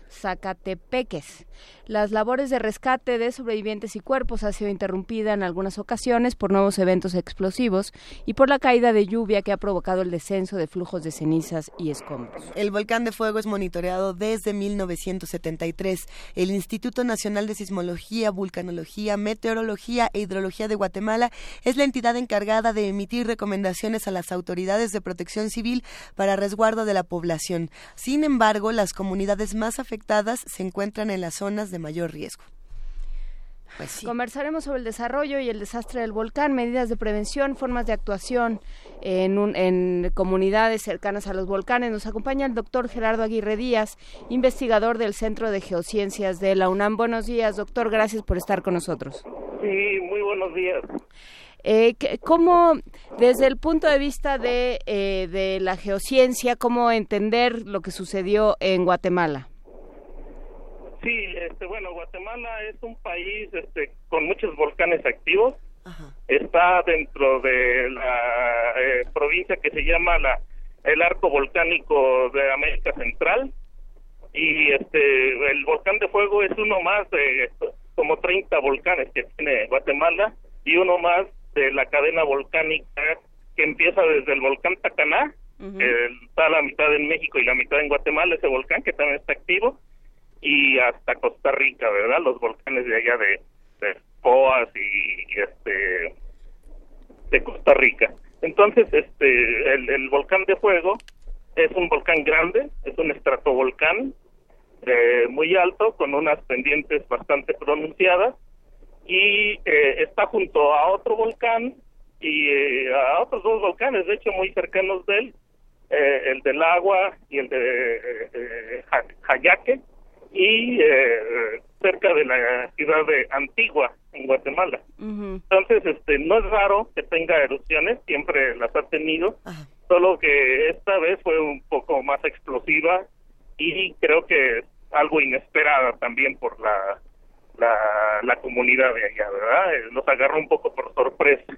Zacatepeques. Las labores de rescate de sobrevivientes y cuerpos ha sido interrumpida en algunas ocasiones por nuevos eventos explosivos y por la caída de lluvia que ha provocado el descenso de flujos de cenizas y escombros. El volcán de fuego es monitoreado desde 1973. El Instituto Nacional de Sismología, Vulcanología, Meteorología e Hidrología de Guatemala es la entidad encargada de emitir recomendaciones a las autoridades de protección civil para resguardo de la población. Sin embargo, las comunidades más afectadas se encuentran en las zonas de mayor riesgo. Pues Conversaremos sobre el desarrollo y el desastre del volcán, medidas de prevención, formas de actuación en, en, comunidades cercanas a los volcanes. Nos acompaña el doctor Gerardo Aguirre Díaz, investigador del Centro de Geociencias de la UNAM. Buenos días, doctor. Gracias por estar con nosotros. Sí, muy buenos días. Eh, ¿Cómo, desde el punto de vista de, eh, de la geociencia, cómo entender lo que sucedió en Guatemala? Sí, este, bueno, Guatemala es un país este, con muchos volcanes activos. Está dentro de la eh, provincia que se llama la el arco volcánico de América Central. Y este el volcán de fuego es uno más de como 30 volcanes que tiene Guatemala y uno más de la cadena volcánica que empieza desde el volcán Tacaná, que está a la mitad en México y la mitad en Guatemala, ese volcán que también está activo, y hasta Costa Rica, ¿verdad? Los volcanes de allá de, de Coas y, este de Costa Rica. Entonces, este el, volcán de fuego es un volcán grande, es un estratovolcán eh, muy alto con unas pendientes bastante pronunciadas y eh, está junto a otro volcán y eh, a otros dos volcanes, de hecho muy cercanos de él, eh, el del agua y el de eh, Jayaque y eh, cerca de la ciudad de Antigua en Guatemala. Entonces, este, no es raro que tenga erupciones, siempre las ha tenido, solo que esta vez fue un poco más explosiva y creo que algo inesperada también por la la, la comunidad de allá, ¿verdad? Eh, nos agarró un poco por sorpresa.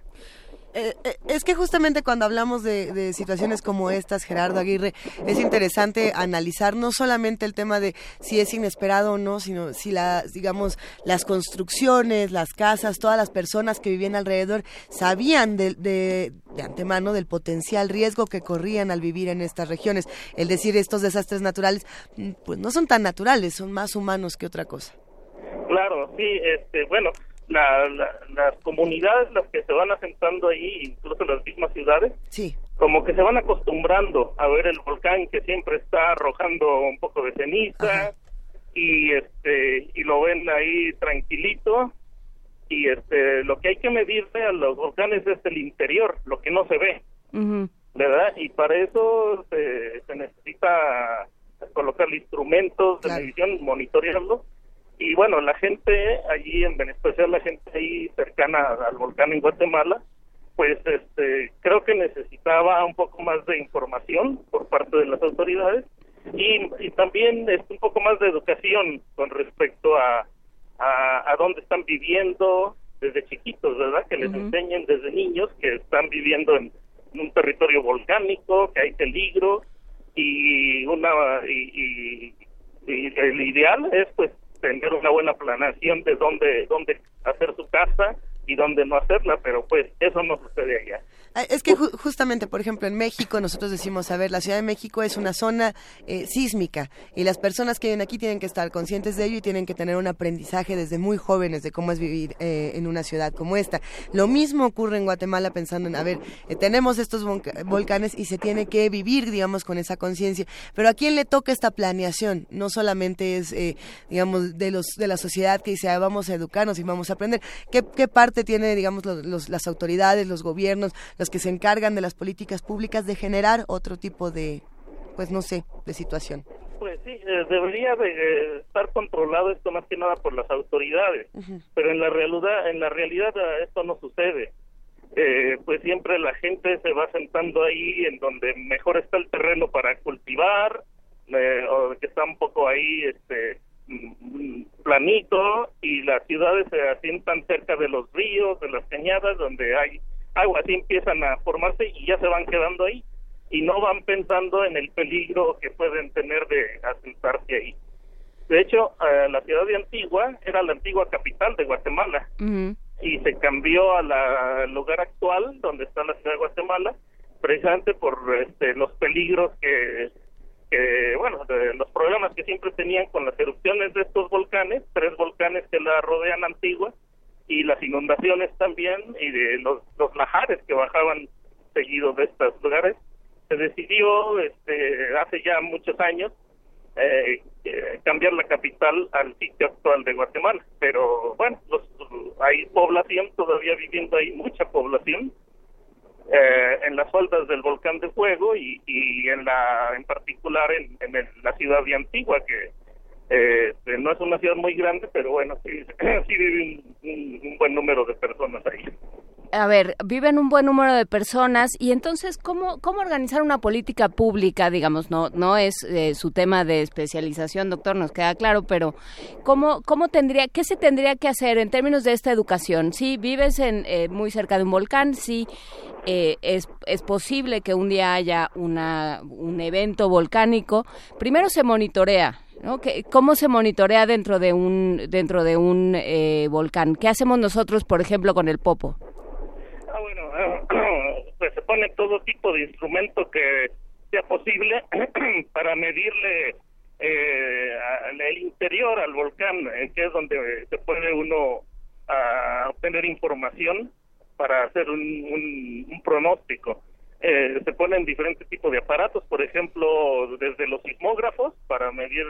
Eh, eh, es que justamente cuando hablamos de, situaciones como estas, Gerardo Aguirre, es interesante analizar no solamente el tema de si es inesperado o no, sino si las, digamos, las construcciones, las casas, todas las personas que vivían alrededor sabían de, de, de antemano del potencial riesgo que corrían al vivir en estas regiones. El decir estos desastres naturales, mm, pues no son tan naturales, son más humanos que otra cosa. Claro, sí, este, bueno, la, las comunidades las que se van asentando ahí, incluso las mismas ciudades, sí. como que se van acostumbrando a ver el volcán que siempre está arrojando un poco de ceniza y este y lo ven ahí tranquilito y este lo que hay que medirse a los volcanes es el interior, lo que no se ve, ¿verdad? Y para eso se, se necesita colocar instrumentos de medición, monitorearlos y bueno, la gente allí, en Venezuela, la gente ahí cercana al volcán en Guatemala, pues este, creo que necesitaba un poco más de información por parte de las autoridades y, y también este, un poco más de educación con respecto a, a, a dónde están viviendo desde chiquitos, ¿verdad? Que les enseñen desde niños que están viviendo en, un territorio volcánico, que hay peligro y una y, y el ideal es pues tener una buena planeación de dónde dónde hacer su casa y dónde no hacerla, pero pues eso no sucede allá. Ah, es que justamente, por ejemplo, en México nosotros decimos, a ver, la Ciudad de México es una zona eh, sísmica y las personas que viven aquí tienen que estar conscientes de ello y tienen que tener un aprendizaje desde muy jóvenes de cómo es vivir eh, en una ciudad como esta. Lo mismo ocurre en Guatemala pensando en, a ver, eh, tenemos estos volcanes y se tiene que vivir, digamos, con esa conciencia. Pero ¿a quién le toca esta planeación? No solamente es, digamos, de, los, de la sociedad que dice, ah, vamos a educarnos y vamos a aprender. ¿Qué, qué parte tiene, digamos, las autoridades, los gobiernos, los que se encargan de las políticas públicas de generar otro tipo de, pues no sé, de situación. Pues sí, eh, debería de eh, estar controlado esto más que nada por las autoridades, pero en la realidad, en la realidad eh, esto no sucede. pues siempre la gente se va sentando ahí en donde mejor está el terreno para cultivar, o que está un poco ahí, este, planito y las ciudades se asientan cerca de los ríos, de las cañadas, donde hay agua, así empiezan a formarse y ya se van quedando ahí y no van pensando en el peligro que pueden tener de asentarse ahí. De hecho, eh, la ciudad de Antigua era la antigua capital de Guatemala y se cambió al lugar actual donde está la ciudad de Guatemala precisamente por este, los peligros que, que bueno, los problemas que siempre tenían con las erupciones de estos volcanes, tres volcanes que la rodean Antigua, y las inundaciones también y de los, los lajares que bajaban seguidos de estos lugares. Se decidió este, hace ya muchos años eh, eh, cambiar la capital al sitio actual de Guatemala, pero bueno, los, hay población todavía viviendo ahí, mucha población. Eh, en las faldas del volcán de fuego y, y en la en particular en, en la ciudad de Antigua que eh, no es una ciudad muy grande, pero bueno, sí, sí vive un, buen número de personas ahí. A ver, viven un buen número de personas y entonces, ¿cómo, cómo organizar una política pública? Digamos, no, no es eh, su tema de especialización, doctor, nos queda claro, pero ¿cómo, cómo tendría, qué se tendría que hacer en términos de esta educación? Si vives en, eh, muy cerca de un volcán, sí, es, es posible que un día haya una, un evento volcánico, primero se monitorea ¿Cómo se monitorea dentro de un dentro de un eh, volcán? ¿Qué hacemos nosotros, por ejemplo, con el Popo? Ah, bueno, pues se pone todo tipo de instrumento que sea posible para medirle eh, el interior al volcán, eh, que es donde se puede uno ah, obtener información para hacer un pronóstico. Eh, se ponen diferentes tipos de aparatos, por ejemplo, desde los sismógrafos para medir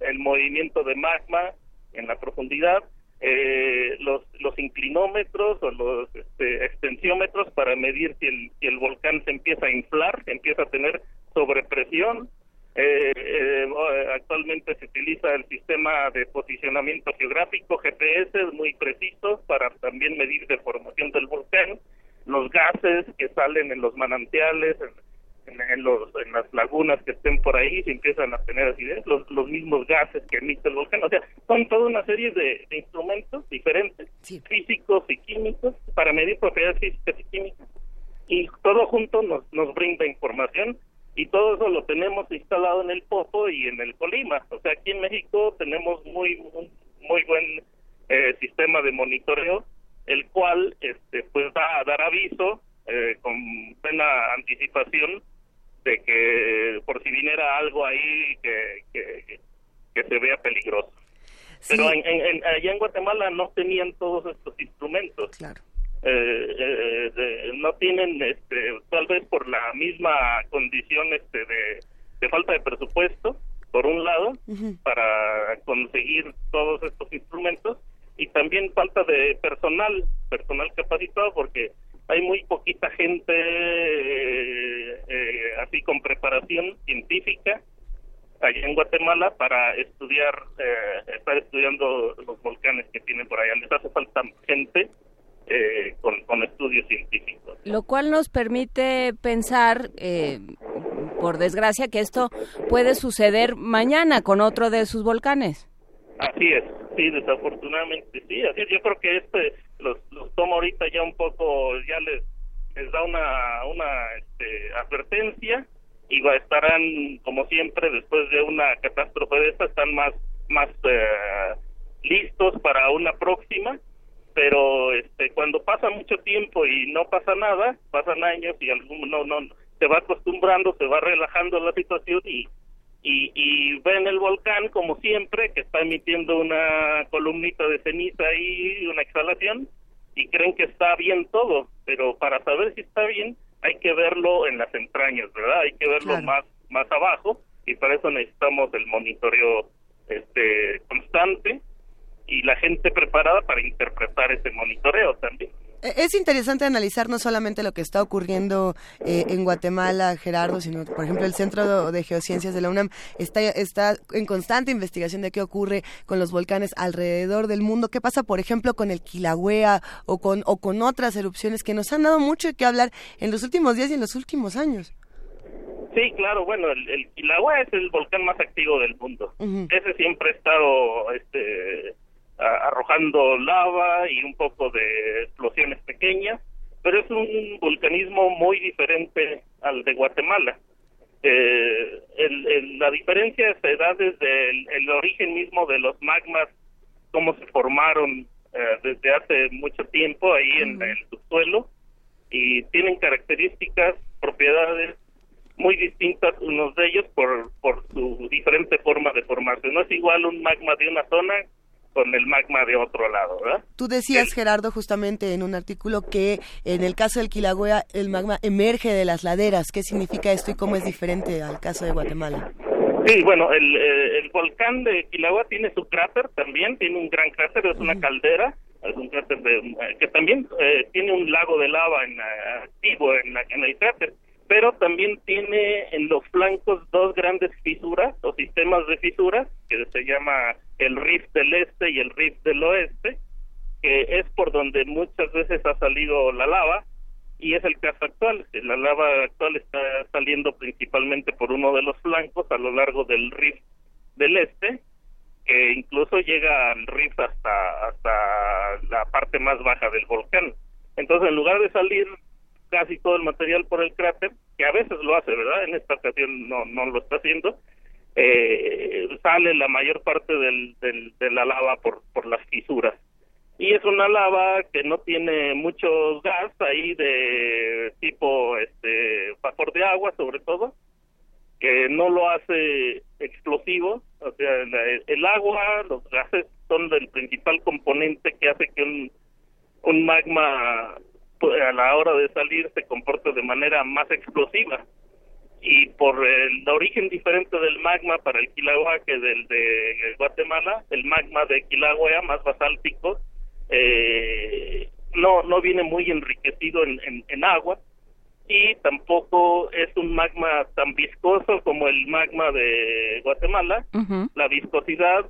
el, movimiento de magma en la profundidad, eh, los, los inclinómetros o los este, extensiómetros para medir si el, si el volcán se empieza a inflar, empieza a tener sobrepresión. Eh, actualmente se utiliza el sistema de posicionamiento geográfico, GPS, muy precisos para también medir deformación del volcán los gases que salen en los manantiales, en, los, en las lagunas que estén por ahí, se empiezan a tener así, los, los mismos gases que emite el volcán. O sea, son toda una serie de, instrumentos diferentes, físicos y químicos, para medir propiedades físicas y químicas. Y todo junto nos, nos brinda información y todo eso lo tenemos instalado en el Popo y en el Colima. O sea, aquí en México tenemos muy, muy, buen eh, sistema de monitoreo el cual este, pues va a dar aviso eh, con plena anticipación de que por si viniera algo ahí que, que, se vea peligroso. Pero en, en, allá en Guatemala no tenían todos estos instrumentos. Claro. Eh, eh, no tienen, este, tal vez por la misma condición este, de, de falta de presupuesto, por un lado, para conseguir todos estos instrumentos, y también falta de personal, personal capacitado, porque hay muy poquita gente eh, eh, así con preparación científica allá en Guatemala para estudiar, eh, estar estudiando los volcanes que tienen por allá. Les hace falta gente con, con, estudios científicos. Lo cual nos permite pensar, por desgracia, que esto puede suceder mañana con otro de sus volcanes. Así es, sí, desafortunadamente sí, así yo creo que este los, los toma ahorita ya un poco, ya les, les da una, una este, advertencia y estarán, como siempre, después de una catástrofe de esta, están más, más eh, listos para una próxima. Pero este cuando pasa mucho tiempo y no pasa nada, pasan años y algún no no se va acostumbrando, se va relajando la situación y y, y ven el volcán como siempre que está emitiendo una columnita de ceniza y una exhalación y creen que está bien todo, pero para saber si está bien hay que verlo en las entrañas, ¿verdad? Hay que verlo más más abajo y para eso necesitamos el monitoreo este constante y la gente preparada para interpretar ese monitoreo también. E, es interesante analizar no solamente lo que está ocurriendo eh, en Guatemala, Gerardo, sino, por ejemplo, el Centro de Geociencias de la UNAM está, está en constante investigación de qué ocurre con los volcanes alrededor del mundo. ¿Qué pasa, por ejemplo, con el Kilauea o con, o con otras erupciones que nos han dado mucho qué hablar en los últimos días y en los últimos años? Sí, claro, bueno, el, el Kilauea es el volcán más activo del mundo. Ese siempre ha estado este, arrojando lava y un poco de explosiones pequeñas, pero es un volcanismo muy diferente al de Guatemala. Eh, el, la diferencia se da desde el, origen mismo de los magmas, cómo se formaron eh, desde hace mucho tiempo ahí en el subsuelo y tienen características, propiedades muy distintas unos de ellos por, por su diferente forma de formarse. No es igual un magma de una zona con el magma de otro lado, ¿verdad? Tú decías, Gerardo, justamente en un artículo que en el caso del Quilagüea el magma emerge de las laderas. ¿Qué significa esto y cómo es diferente al caso de Guatemala? Sí, bueno, el, eh, el volcán de Quilagua tiene su cráter también, tiene un gran cráter, es una caldera, es un cráter de, que también eh, tiene un lago de lava en, activo en, en el cráter pero también tiene en los flancos dos grandes fisuras o sistemas de fisuras que se llama el rift del este y el rift del oeste que es por donde muchas veces ha salido la lava y es el caso actual la lava actual está saliendo principalmente por uno de los flancos a lo largo del rift del este que incluso llega al rift hasta hasta la parte más baja del volcán entonces en lugar de salir casi todo el material por el cráter, que a veces lo hace, ¿verdad? En esta ocasión no, no lo está haciendo. Eh, sale la mayor parte del, de la lava por, por las fisuras. Y es una lava que no tiene mucho gas ahí de tipo este vapor de agua, sobre todo, que no lo hace explosivo. O sea, el agua, los gases son el principal componente que hace que un, un magma a la hora de salir se comporta de manera más explosiva y por el origen diferente del magma para el Kilauea que del de Guatemala, el magma de Kilauea más basáltico eh, no no viene muy enriquecido en, en, agua y tampoco es un magma tan viscoso como el magma de Guatemala. La viscosidad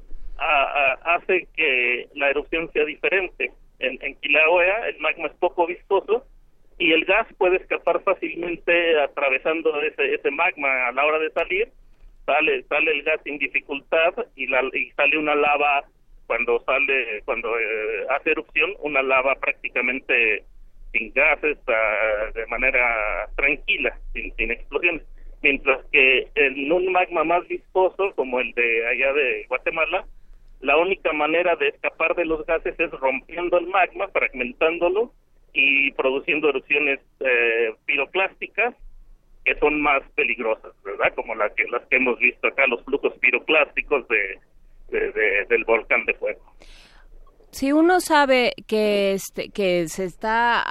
hace que la erupción sea diferente en, en Kilauea el magma es poco viscoso y el gas puede escapar fácilmente atravesando ese, ese magma. A la hora de salir sale sale el gas sin dificultad y, la, y sale una lava cuando sale cuando eh, hace erupción una lava prácticamente sin gases de manera tranquila sin, sin explosiones. Mientras que en un magma más viscoso como el de allá de Guatemala la única manera de escapar de los gases es rompiendo el magma, fragmentándolo y produciendo erupciones eh, piroclásticas que son más peligrosas, ¿verdad? Como las que, las que hemos visto acá, los flujos piroclásticos de, del volcán de fuego. Si uno sabe que este, que se está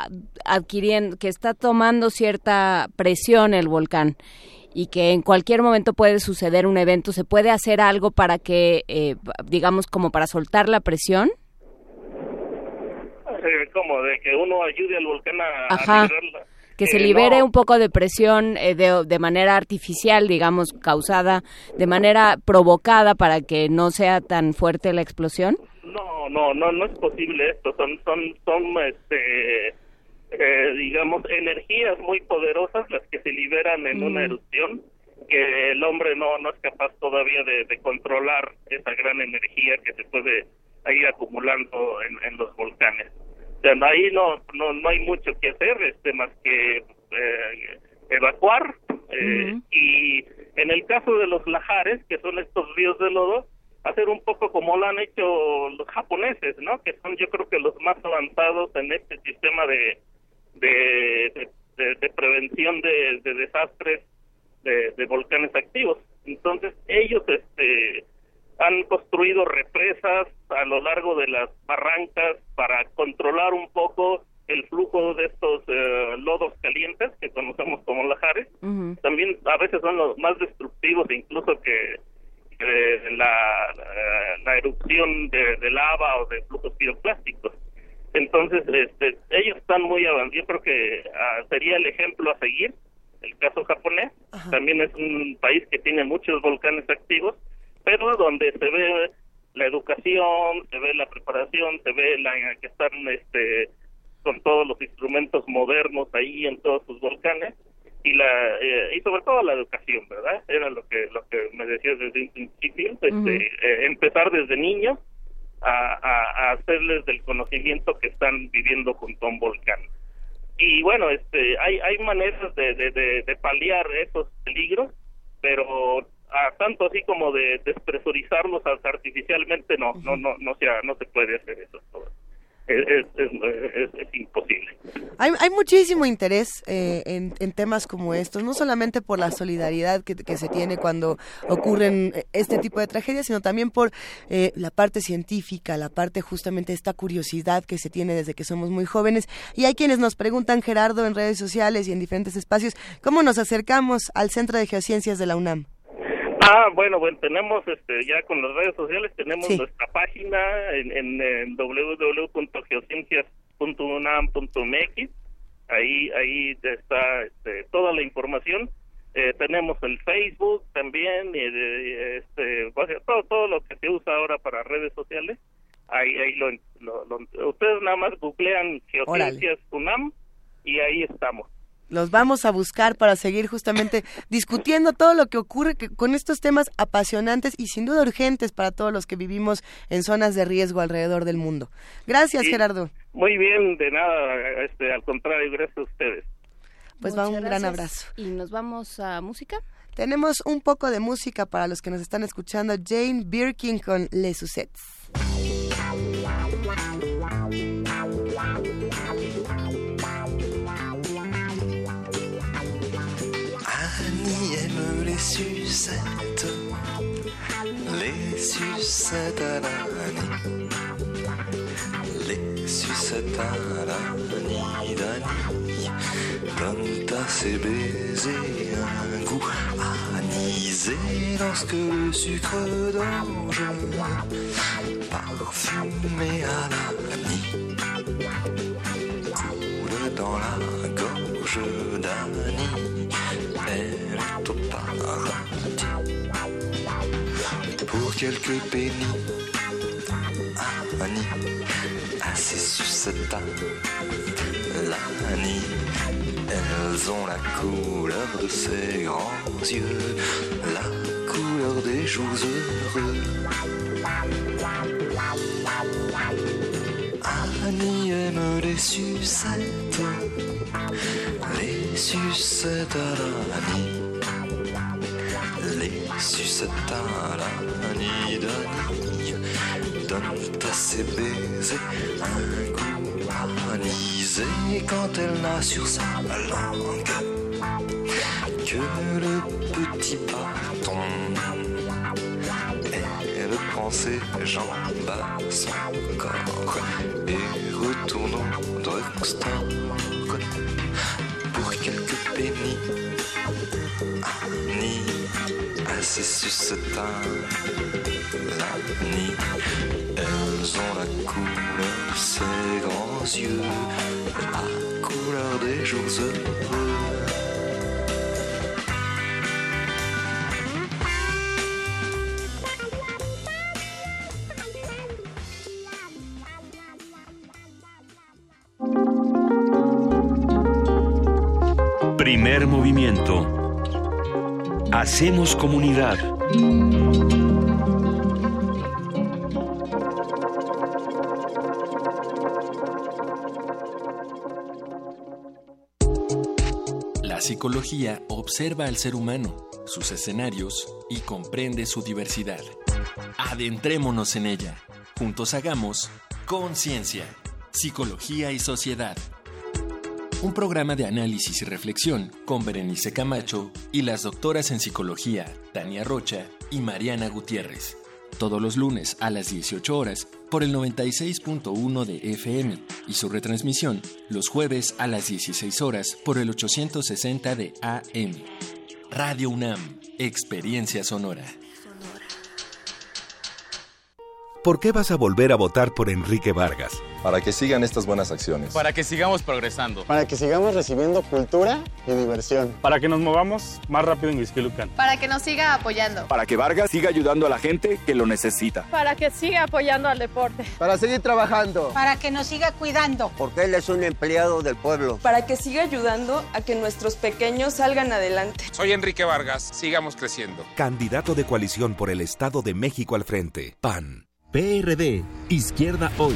adquiriendo, que está tomando cierta presión el volcán y que en cualquier momento puede suceder un evento, ¿se puede hacer algo para que, eh, digamos, como para soltar la presión? Eh, como de que uno ayude al volcán a, Ajá. que se eh, libere un poco de presión de, de, manera artificial, digamos, causada, de manera provocada para que no sea tan fuerte la explosión. No, no, no, no es posible esto. Son, son, son, este, eh, digamos, energías muy poderosas las que se liberan en una mm. erupción, que el hombre no, no es capaz todavía de, controlar esa gran energía que se puede ir acumulando en, los volcanes. Ahí no, no, no hay mucho que hacer, este, más que eh, evacuar. Eh, y en el caso de los lajares, que son estos ríos de lodo, hacer un poco como lo han hecho los japoneses, ¿no? Que son yo creo que los más avanzados en este sistema de de, de, prevención de, desastres de, volcanes activos. Entonces ellos este han construido represas a lo largo de las barrancas para controlar un poco el flujo de estos eh, lodos calientes que conocemos como lajares. También a veces son los más destructivos incluso que la, la, erupción de, lava o de flujos piroplásticos. Entonces, este, ellos están muy avanzados. Yo creo que ah, sería el ejemplo a seguir. El caso japonés también es un país que tiene muchos volcanes activos, pero donde se ve la educación, se ve la preparación, se ve la que están este, con todos los instrumentos modernos ahí en todos sus volcanes y la eh, y sobre todo la educación verdad era lo que lo que me decías desde un principio este, eh, empezar desde niños a, a, hacerles del conocimiento que están viviendo junto a un volcán. Y bueno este hay hay maneras de, de, de, paliar esos peligros pero tanto así como de despresurizarlos artificialmente no no no no se no se puede hacer eso es, imposible. Hay, hay, muchísimo interés eh, en, en, temas como estos, no solamente por la solidaridad que, que, se tiene cuando ocurren este tipo de tragedias, sino también por eh, la parte científica, la parte justamente esta curiosidad que se tiene desde que somos muy jóvenes. Y hay quienes nos preguntan, Gerardo, en redes sociales y en diferentes espacios, ¿cómo nos acercamos al Centro de Geociencias de la UNAM? Ah, bueno, bueno, tenemos este, ya con las redes sociales, tenemos nuestra página en, en, en www.geociencias.unam.mx. Ahí, ahí está este, toda la información. Eh, tenemos el Facebook también, eh, este, todo, todo lo que se usa ahora para redes sociales. Ahí, ahí lo, ustedes nada más googlean Geociencias UNAM y ahí estamos los vamos a buscar para seguir justamente discutiendo todo lo que ocurre con estos temas apasionantes y sin duda urgentes para todos los que vivimos en zonas de riesgo alrededor del mundo. Gracias, Gerardo. Muy bien, de nada, este, al contrario, gracias a ustedes. Pues va un gran abrazo. ¿Y nos vamos a música? Tenemos un poco de música para los que nos están escuchando. Jane Birkin con Les Sucettes. Sucettes à l'année, les sucettes à l'année d'Annie, donnent à ses baisers un goût anisé lorsque le sucre d'orge, parfumé à l'année, coule dans la gorge d'Annie. Elle est au paradis. Quelques pénis, Annie, assez suceta, l'Annie. Elles ont la couleur de ses grands yeux, la couleur des joues heureux. Annie aime les sucettes les sucettes à l'année, les sucettes à l'année d'Annie donnent à ses baisers un goût anisé quand elle n'a sur sa langue que le petit bâton. Elle prend ses jambes à son corps et retourne au drugstore pour quelques pénis. Assez succetin, l'Annie, elles ont la couleur ses grands yeux, la couleur des jours heureux. Primer movimiento. Hacemos comunidad. La psicología observa al ser humano, sus escenarios y comprende su diversidad. Adentrémonos en ella. Juntos hagamos Conciencia, Psicología y Sociedad. Un programa de análisis y reflexión con Berenice Camacho y las doctoras en psicología Tania Rocha y Mariana Gutiérrez. Todos los lunes a las 18 horas por el 96.1 de FM y su retransmisión los jueves a las 16 horas por el 860 de AM. Radio UNAM, Experiencia Sonora. ¿Por qué vas a volver a votar por Enrique Vargas? Para que sigan estas buenas acciones. Para que sigamos progresando. Para que sigamos recibiendo cultura y diversión. Para que nos movamos más rápido en Izquilucan. Para que nos siga apoyando. Para que Vargas siga ayudando a la gente que lo necesita. Para que siga apoyando al deporte. Para seguir trabajando. Para que nos siga cuidando. Porque él es un empleado del pueblo. Para que siga ayudando a que nuestros pequeños salgan adelante. Soy Enrique Vargas. Sigamos creciendo. Candidato de coalición por el Estado de México al frente. PAN. PRD, Izquierda Hoy.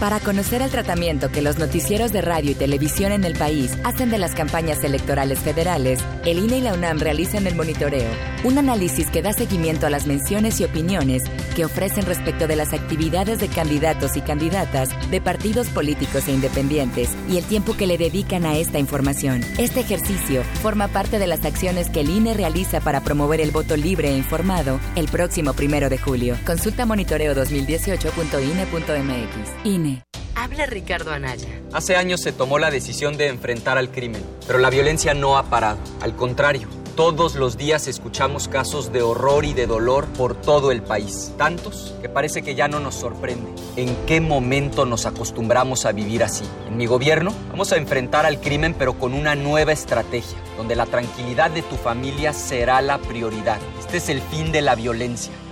Para conocer el tratamiento que los noticieros de radio y televisión en el país hacen de las campañas electorales federales, el INE y la UNAM realizan el monitoreo, un análisis que da seguimiento a las menciones y opiniones que ofrecen respecto de las actividades de candidatos y candidatas de partidos políticos e independientes y el tiempo que le dedican a esta información. Este ejercicio forma parte de las acciones que el INE realiza para promover el voto libre e informado el próximo primero de julio. Consulta monitoreo 2018.ine.mx. Habla Ricardo Anaya. Hace años se tomó la decisión de enfrentar al crimen, pero la violencia no ha parado. Al contrario, todos los días escuchamos casos de horror y de dolor por todo el país. Tantos que parece que ya no nos sorprende. ¿En qué momento nos acostumbramos a vivir así? En mi gobierno vamos a enfrentar al crimen pero con una nueva estrategia, donde la tranquilidad de tu familia será la prioridad. Este es el fin de la violencia.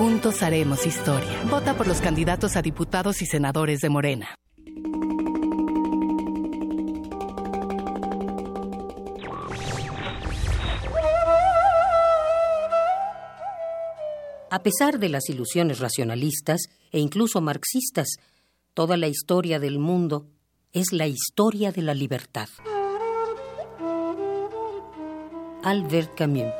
Juntos haremos historia. Vota por los candidatos a diputados y senadores de Morena. A pesar de las ilusiones racionalistas e incluso marxistas, toda la historia del mundo es la historia de la libertad. Albert Camus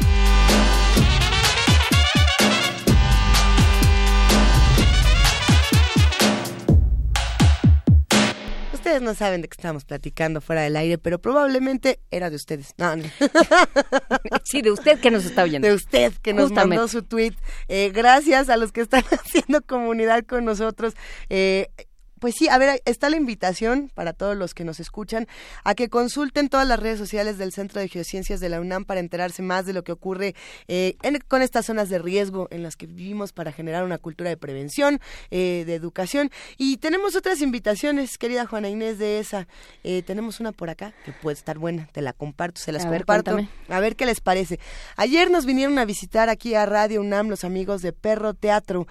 Ustedes no saben de qué estamos platicando fuera del aire, pero probablemente era de ustedes. No, no. sí, de usted que nos está oyendo. De usted que nos mandó su tweet. Eh, gracias a los que están haciendo comunidad con nosotros. Eh, pues sí, a ver, está la invitación para todos los que nos escuchan a que consulten todas las redes sociales del Centro de Geociencias de la UNAM para enterarse más de lo que ocurre eh, con estas zonas de riesgo en las que vivimos para generar una cultura de prevención, eh, de educación. Y tenemos otras invitaciones, querida Juana Inés de esa. Eh, tenemos una por acá que puede estar buena, te la comparto, se las comparto. a ver qué les parece. Ayer nos vinieron a visitar aquí a Radio UNAM los amigos de Perro Teatro.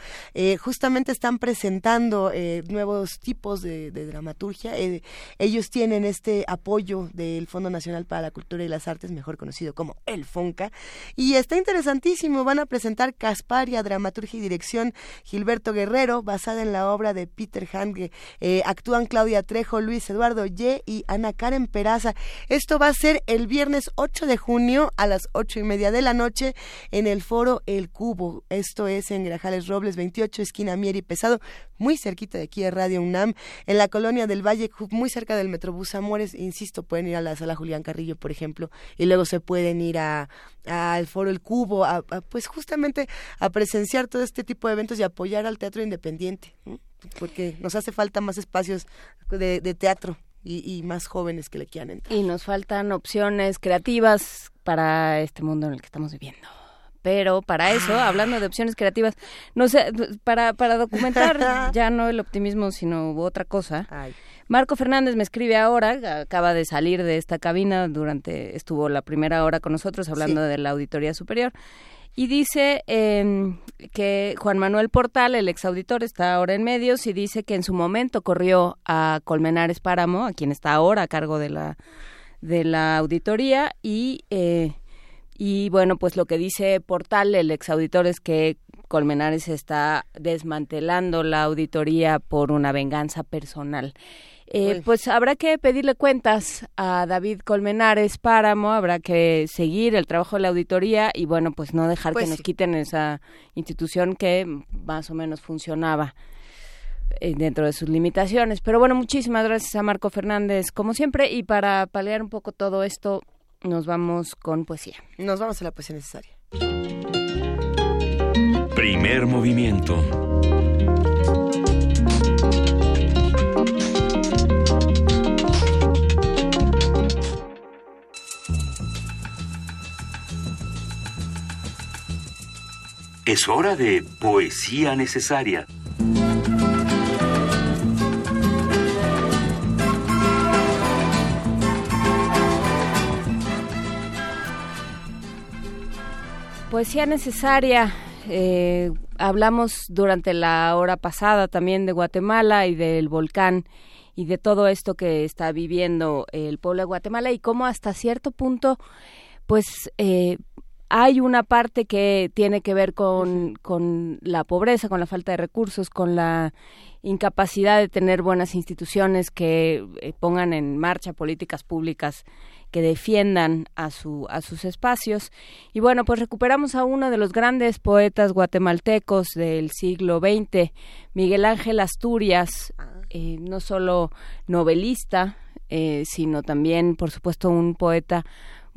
justamente están presentando nuevos tipos de, dramaturgia. Eh, ellos tienen este apoyo del Fondo Nacional para la Cultura y las Artes, mejor conocido como el FONCA, y está interesantísimo. Van a presentar Casparia, dramaturgia y dirección Gilberto Guerrero, basada en la obra de Peter Hange. Eh, actúan Claudia Trejo, Luis Eduardo Ye y Ana Karen Peraza. Esto va a ser el viernes 8 de junio a las ocho y media de la noche en el foro El Cubo. Esto es en Grajales Robles 28, esquina Mier y Pesado, muy cerquita de aquí de Radio En la colonia del Valle, muy cerca del Metrobús Amores. Insisto, pueden ir a la sala Julián Carrillo, por ejemplo, y luego se pueden ir a al foro El Cubo, a, pues justamente a presenciar todo este tipo de eventos y apoyar al teatro independiente, porque nos hace falta más espacios de, teatro. Y, y, más jóvenes que le quieran entrar. Y nos faltan opciones creativas para este mundo en el que estamos viviendo pero para eso, ah. hablando de opciones creativas, no sé, para, para documentar ya no el optimismo, sino otra cosa. Marco Fernández me escribe ahora, acaba de salir de esta cabina durante, estuvo la primera hora con nosotros hablando de la Auditoría Superior. Y dice em, que Juan Manuel Portal, el exauditor, está ahora en medios y dice que en su momento corrió a Colmenares Páramo, a quien está ahora a cargo de la, de la auditoría, y eh, y bueno, pues lo que dice Portal, el exauditor, es que Colmenares está desmantelando la auditoría por una venganza personal. Eh, pues habrá que pedirle cuentas a David Colmenares Páramo, habrá que seguir el trabajo de la auditoría y bueno, pues no dejar que pues nos quiten esa institución que más o menos funcionaba eh, dentro de sus limitaciones. Pero bueno, muchísimas gracias a Marco Fernández, como siempre, y para paliar un poco todo esto, nos vamos con poesía. Nos vamos a la poesía necesaria. Primer movimiento. Es hora de poesía necesaria. Poesía necesaria. Eh, hablamos durante la hora pasada también de Guatemala y del volcán y de todo esto que está viviendo el pueblo de Guatemala y cómo hasta cierto punto, pues eh, hay una parte que tiene que ver con, con la pobreza, con la falta de recursos, con la incapacidad de tener buenas instituciones que eh, pongan en marcha políticas públicas que defiendan a, su, a sus espacios. Y bueno, pues recuperamos a uno de los grandes poetas guatemaltecos del siglo XX, Miguel Ángel Asturias, eh, no solo novelista, eh, sino también, por supuesto, un poeta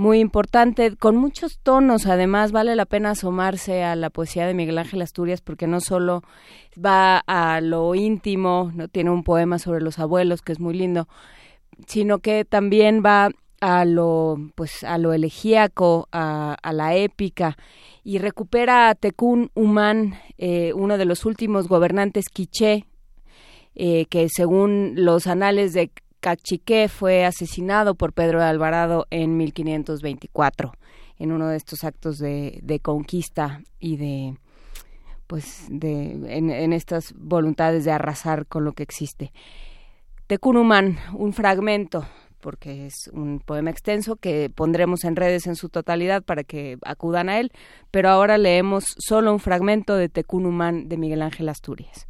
muy importante, con muchos tonos. Además, vale la pena asomarse a la poesía de Miguel Ángel Asturias porque no solo va a lo íntimo, no tiene un poema sobre los abuelos que es muy lindo, sino que también va a lo pues a lo elegíaco, a, la épica y recupera a Tecún Humán, eh, uno de los últimos gobernantes quiché, eh, que según los anales de Cachiqué fue asesinado por Pedro de Alvarado en 1524 en uno de estos actos de, conquista y de pues de en, en, estas voluntades de arrasar con lo que existe. Tecún Humán, un fragmento porque es un poema extenso que pondremos en redes en su totalidad para que acudan a él, pero ahora leemos solo un fragmento de Tecunumán de Miguel Ángel Asturias.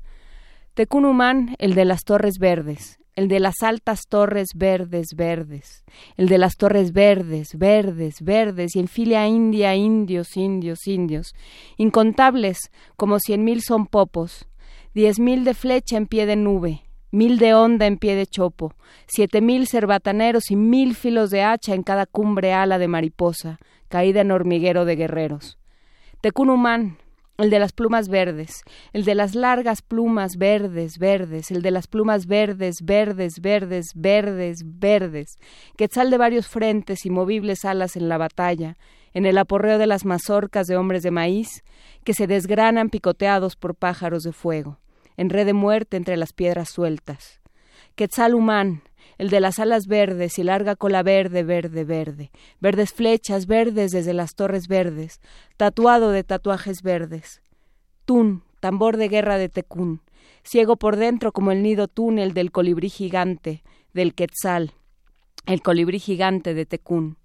Tecunumán, el de las torres verdes, el de las altas torres verdes, verdes, el de las torres verdes, verdes, verdes, y en filia india, indios, indios, indios, incontables, como cien mil son popos, diez mil de flecha en pie de nube, mil de onda en pie de chopo, siete mil cerbataneros y mil filos de hacha en cada cumbre ala de mariposa, caída en hormiguero de guerreros. Tecunumán, el de las plumas verdes, el de las largas plumas verdes, verdes, el de las plumas verdes, verdes, verdes, verdes, verdes, quetzal de varios frentes y movibles alas en la batalla, en el aporreo de las mazorcas de hombres de maíz, que se desgranan picoteados por pájaros de fuego en red de muerte entre las piedras sueltas. Quetzal humán, el de las alas verdes y larga cola verde, verde, verde, verdes flechas verdes desde las torres verdes, tatuado de tatuajes verdes. Tun, tambor de guerra de Tecún, ciego por dentro como el nido túnel del colibrí gigante, del Quetzal, el colibrí gigante de Tecún.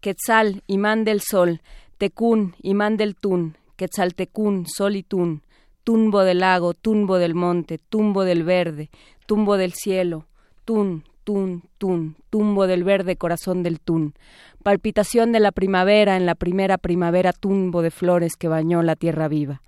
Quetzal, imán del sol, Tecún, imán del Tun, Quetzaltecún, sol y Tun, tumbo del lago, tumbo del monte, tumbo del verde, tumbo del cielo, tun, tun, tun, tumbo del verde corazón del tun, palpitación de la primavera en la primera primavera tumbo de flores que bañó la tierra viva.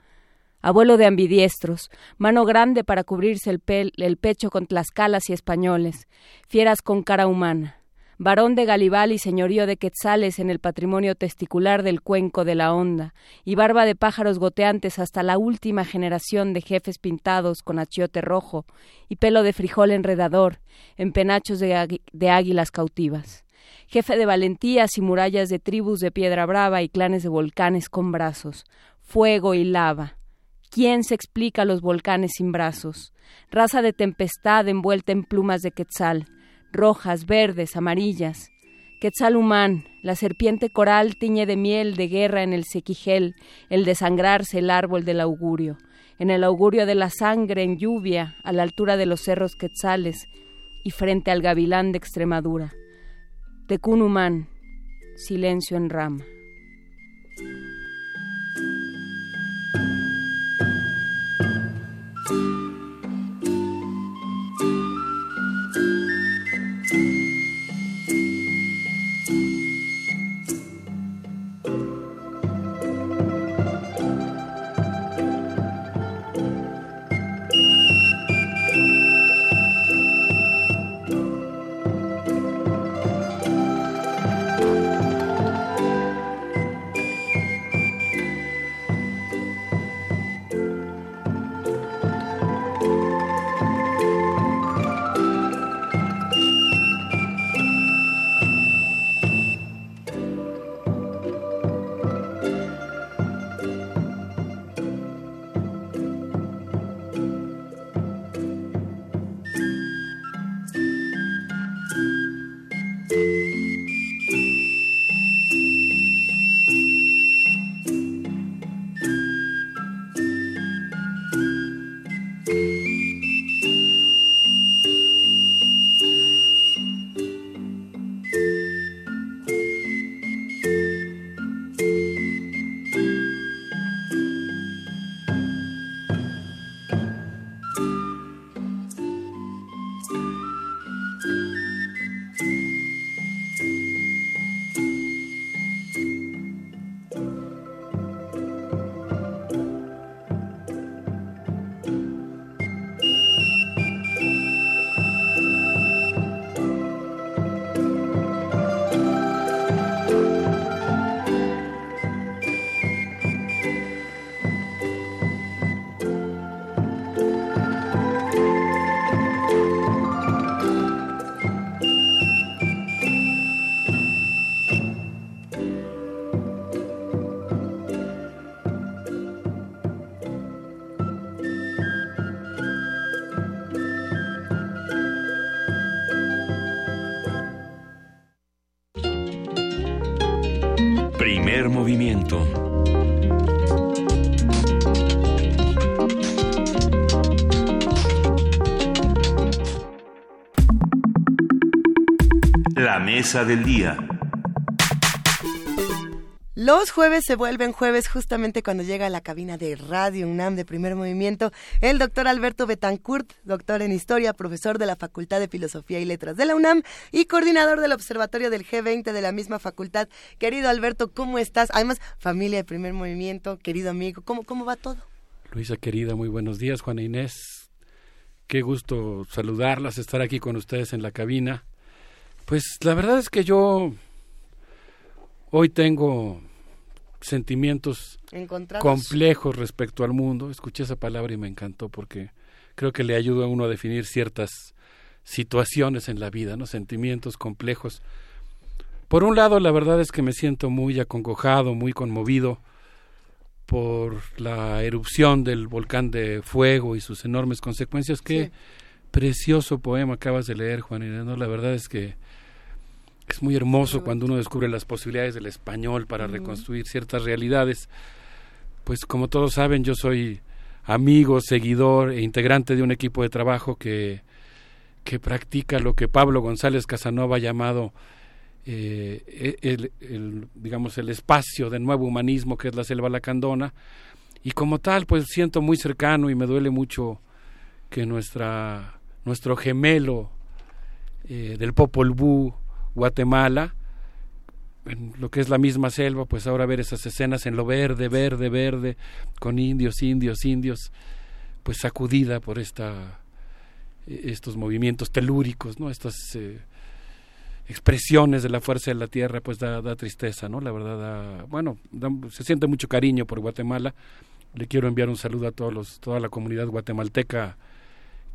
Abuelo de ambidiestros, mano grande para cubrirse el, el pecho con tlascalas y españoles, fieras con cara humana, varón de Galibal y señorío de Quetzales en el patrimonio testicular del cuenco de la onda, y barba de pájaros goteantes hasta la última generación de jefes pintados con achiote rojo y pelo de frijol enredador, en penachos de, de águilas cautivas. Jefe de valentías y murallas de tribus de piedra brava y clanes de volcanes con brazos, fuego y lava. ¿Quién se explica los volcanes sin brazos? Raza de tempestad envuelta en plumas de quetzal, rojas, verdes, amarillas. Quetzalumán, la serpiente coral tiñe de miel de guerra en el sequigel, el desangrarse el árbol del augurio, en el augurio de la sangre en lluvia, a la altura de los cerros quetzales y frente al gavilán de Extremadura. Tecunumán, silencio en rama. Mesa del día. Los jueves se vuelven jueves justamente cuando llega a la cabina de Radio UNAM de primer movimiento el doctor Alberto Betancourt, doctor en historia, profesor de la Facultad de Filosofía y Letras de la UNAM y coordinador del Observatorio del G20 de la misma facultad. Querido Alberto, ¿cómo estás? Además, familia de primer movimiento, querido amigo, ¿cómo, cómo va todo? Luisa querida, muy buenos días. Juana Inés, Qué gusto saludarlas, estar aquí con ustedes en la cabina. Pues la verdad es que yo hoy tengo sentimientos complejos respecto al mundo. Escuché esa palabra y me encantó porque creo que le ayuda a uno a definir ciertas situaciones en la vida, ¿no? Sentimientos complejos. Por un lado, la verdad es que me siento muy acongojado, muy conmovido por la erupción del volcán de fuego y sus enormes consecuencias. Qué precioso poema acabas de leer, Juan ¿no? La verdad es que es muy hermoso cuando uno descubre las posibilidades del español para reconstruir ciertas realidades. Pues como todos saben, yo soy amigo, seguidor e integrante de un equipo de trabajo que, que practica lo que Pablo González Casanova ha llamado eh, e, el, digamos el espacio del nuevo humanismo que es la selva lacandona. Y como tal pues siento muy cercano y me duele mucho que nuestra nuestro gemelo eh, del Popol Vuh Guatemala en lo que es la misma selva pues ahora ver esas escenas en lo verde verde verde con indios indios indios pues sacudida por esta e, estos movimientos telúricos no estas eh, expresiones de la fuerza de la tierra, pues da, da tristeza, ¿no? La verdad, da, bueno, se siente mucho cariño por Guatemala. Le quiero enviar un saludo a todos los, toda la comunidad guatemalteca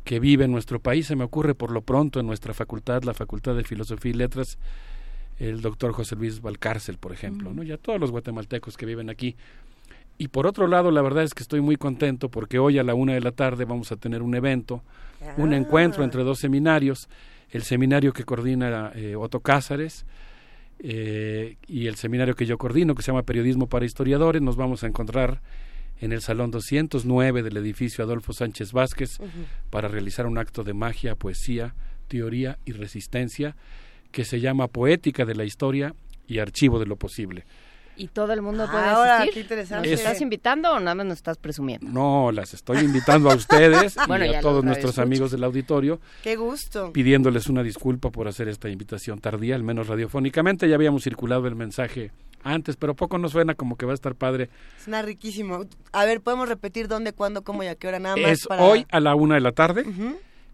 que vive en nuestro país. Se me ocurre por lo pronto en nuestra facultad, la Facultad de Filosofía y Letras, el doctor José Luis Valcárcel, por ejemplo, ¿no? Y a todos los guatemaltecos que viven aquí. Y por otro lado, la verdad es que estoy muy contento porque hoy a la una de la tarde vamos a tener un evento, un ah. encuentro entre dos seminarios el seminario que coordina eh, Otto Cázares eh, y el seminario que yo coordino, que se llama Periodismo para Historiadores. Nos vamos a encontrar en el Salón 209 del edificio Adolfo Sánchez Vázquez para realizar un acto de magia, poesía, teoría y resistencia que se llama Poética de la Historia y Archivo de lo Posible. ¿Y todo el mundo puede Ahora, asistir? Qué interesante. ¿Nos estás invitando o nada más nos estás presumiendo? No, las estoy invitando a ustedes y a todos nuestros amigos del auditorio. Qué gusto. Pidiéndoles una disculpa por hacer esta invitación tardía, al menos radiofónicamente. Ya habíamos circulado el mensaje antes, pero poco nos suena como que va a estar padre. Suena riquísimo. A ver, ¿podemos repetir dónde, cuándo, cómo y a qué hora nada más? Es hoy a la una de la tarde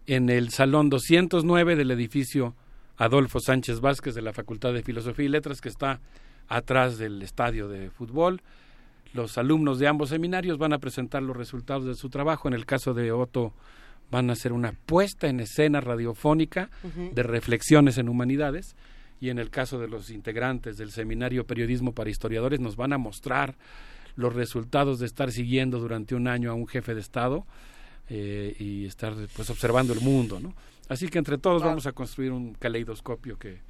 en el Salón 209 del edificio Adolfo Sánchez Vázquez de la Facultad de Filosofía y Letras que está atrás del estadio de fútbol. Los alumnos de ambos seminarios van a presentar los resultados de su trabajo. En el caso de Otto van a hacer una puesta en escena radiofónica de reflexiones en humanidades y en el caso de los integrantes del seminario Periodismo para Historiadores nos van a mostrar los resultados de estar siguiendo durante un año a un jefe de Estado eh, y estar pues observando el mundo, ¿no? Así que entre todos vamos a construir un caleidoscopio que,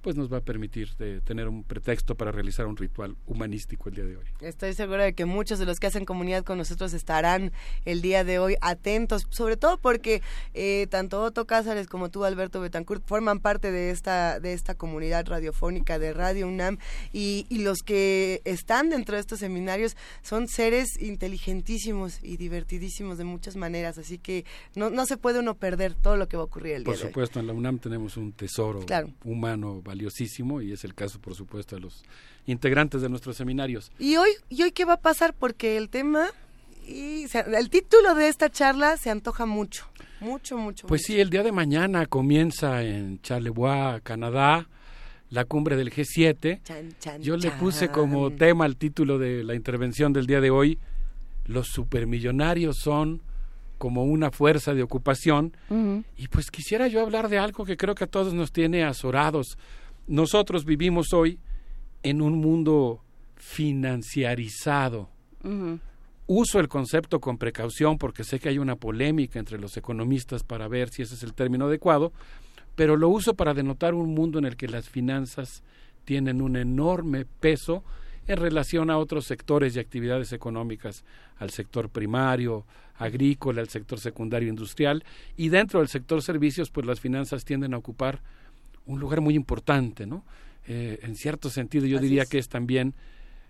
pues nos va a permitir de tener un pretexto para realizar un ritual humanístico el día de hoy. Estoy segura de que muchos de los que hacen comunidad con nosotros estarán el día de hoy atentos, sobre todo porque eh, tanto Otto Cázares como tú, Alberto Betancourt, forman parte de esta, de esta comunidad radiofónica de Radio UNAM y, y los que están dentro de estos seminarios son seres inteligentísimos y divertidísimos de muchas maneras, así que no, no se puede uno perder todo lo que va a ocurrir el día de hoy. Por supuesto, en la UNAM tenemos un tesoro humano valiosísimo y es el caso, por supuesto, de los integrantes de nuestros seminarios. ¿Y hoy, y hoy qué va a pasar? Porque el tema, y, el título de esta charla se antoja mucho, mucho, mucho. Pues sí, el día de mañana comienza en Charlevoix, Canadá, la cumbre del G7. Yo le puse como tema al título de la intervención del día de hoy, los supermillonarios son como una fuerza de ocupación. Y pues quisiera yo hablar de algo que creo que a todos nos tiene azorados. Nosotros vivimos hoy en un mundo financiarizado. Uso el concepto con precaución porque sé que hay una polémica entre los economistas para ver si ese es el término adecuado, pero lo uso para denotar un mundo en el que las finanzas tienen un enorme peso en relación a otros sectores y actividades económicas, al sector primario, agrícola, al sector secundario industrial y dentro del sector servicios, pues las finanzas tienden a ocupar un lugar muy importante, ¿no? Eh, en cierto sentido, yo diría que es también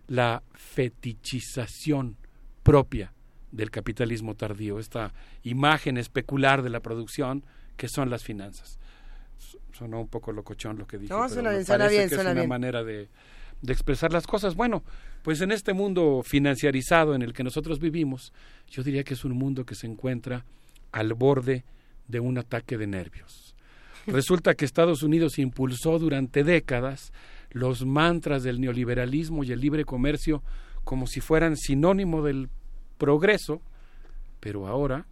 la fetichización propia del capitalismo tardío, esta imagen especular de la producción que son las finanzas. Sonó un poco locochón lo que dije, no, pero me parece que es una manera de, de expresar las cosas. Bueno, pues en este mundo financiarizado en el que nosotros vivimos, yo diría que es un mundo que se encuentra al borde de un ataque de nervios. Resulta que Estados Unidos impulsó durante décadas los mantras del neoliberalismo y el libre comercio como si fueran sinónimo del progreso, pero ahora,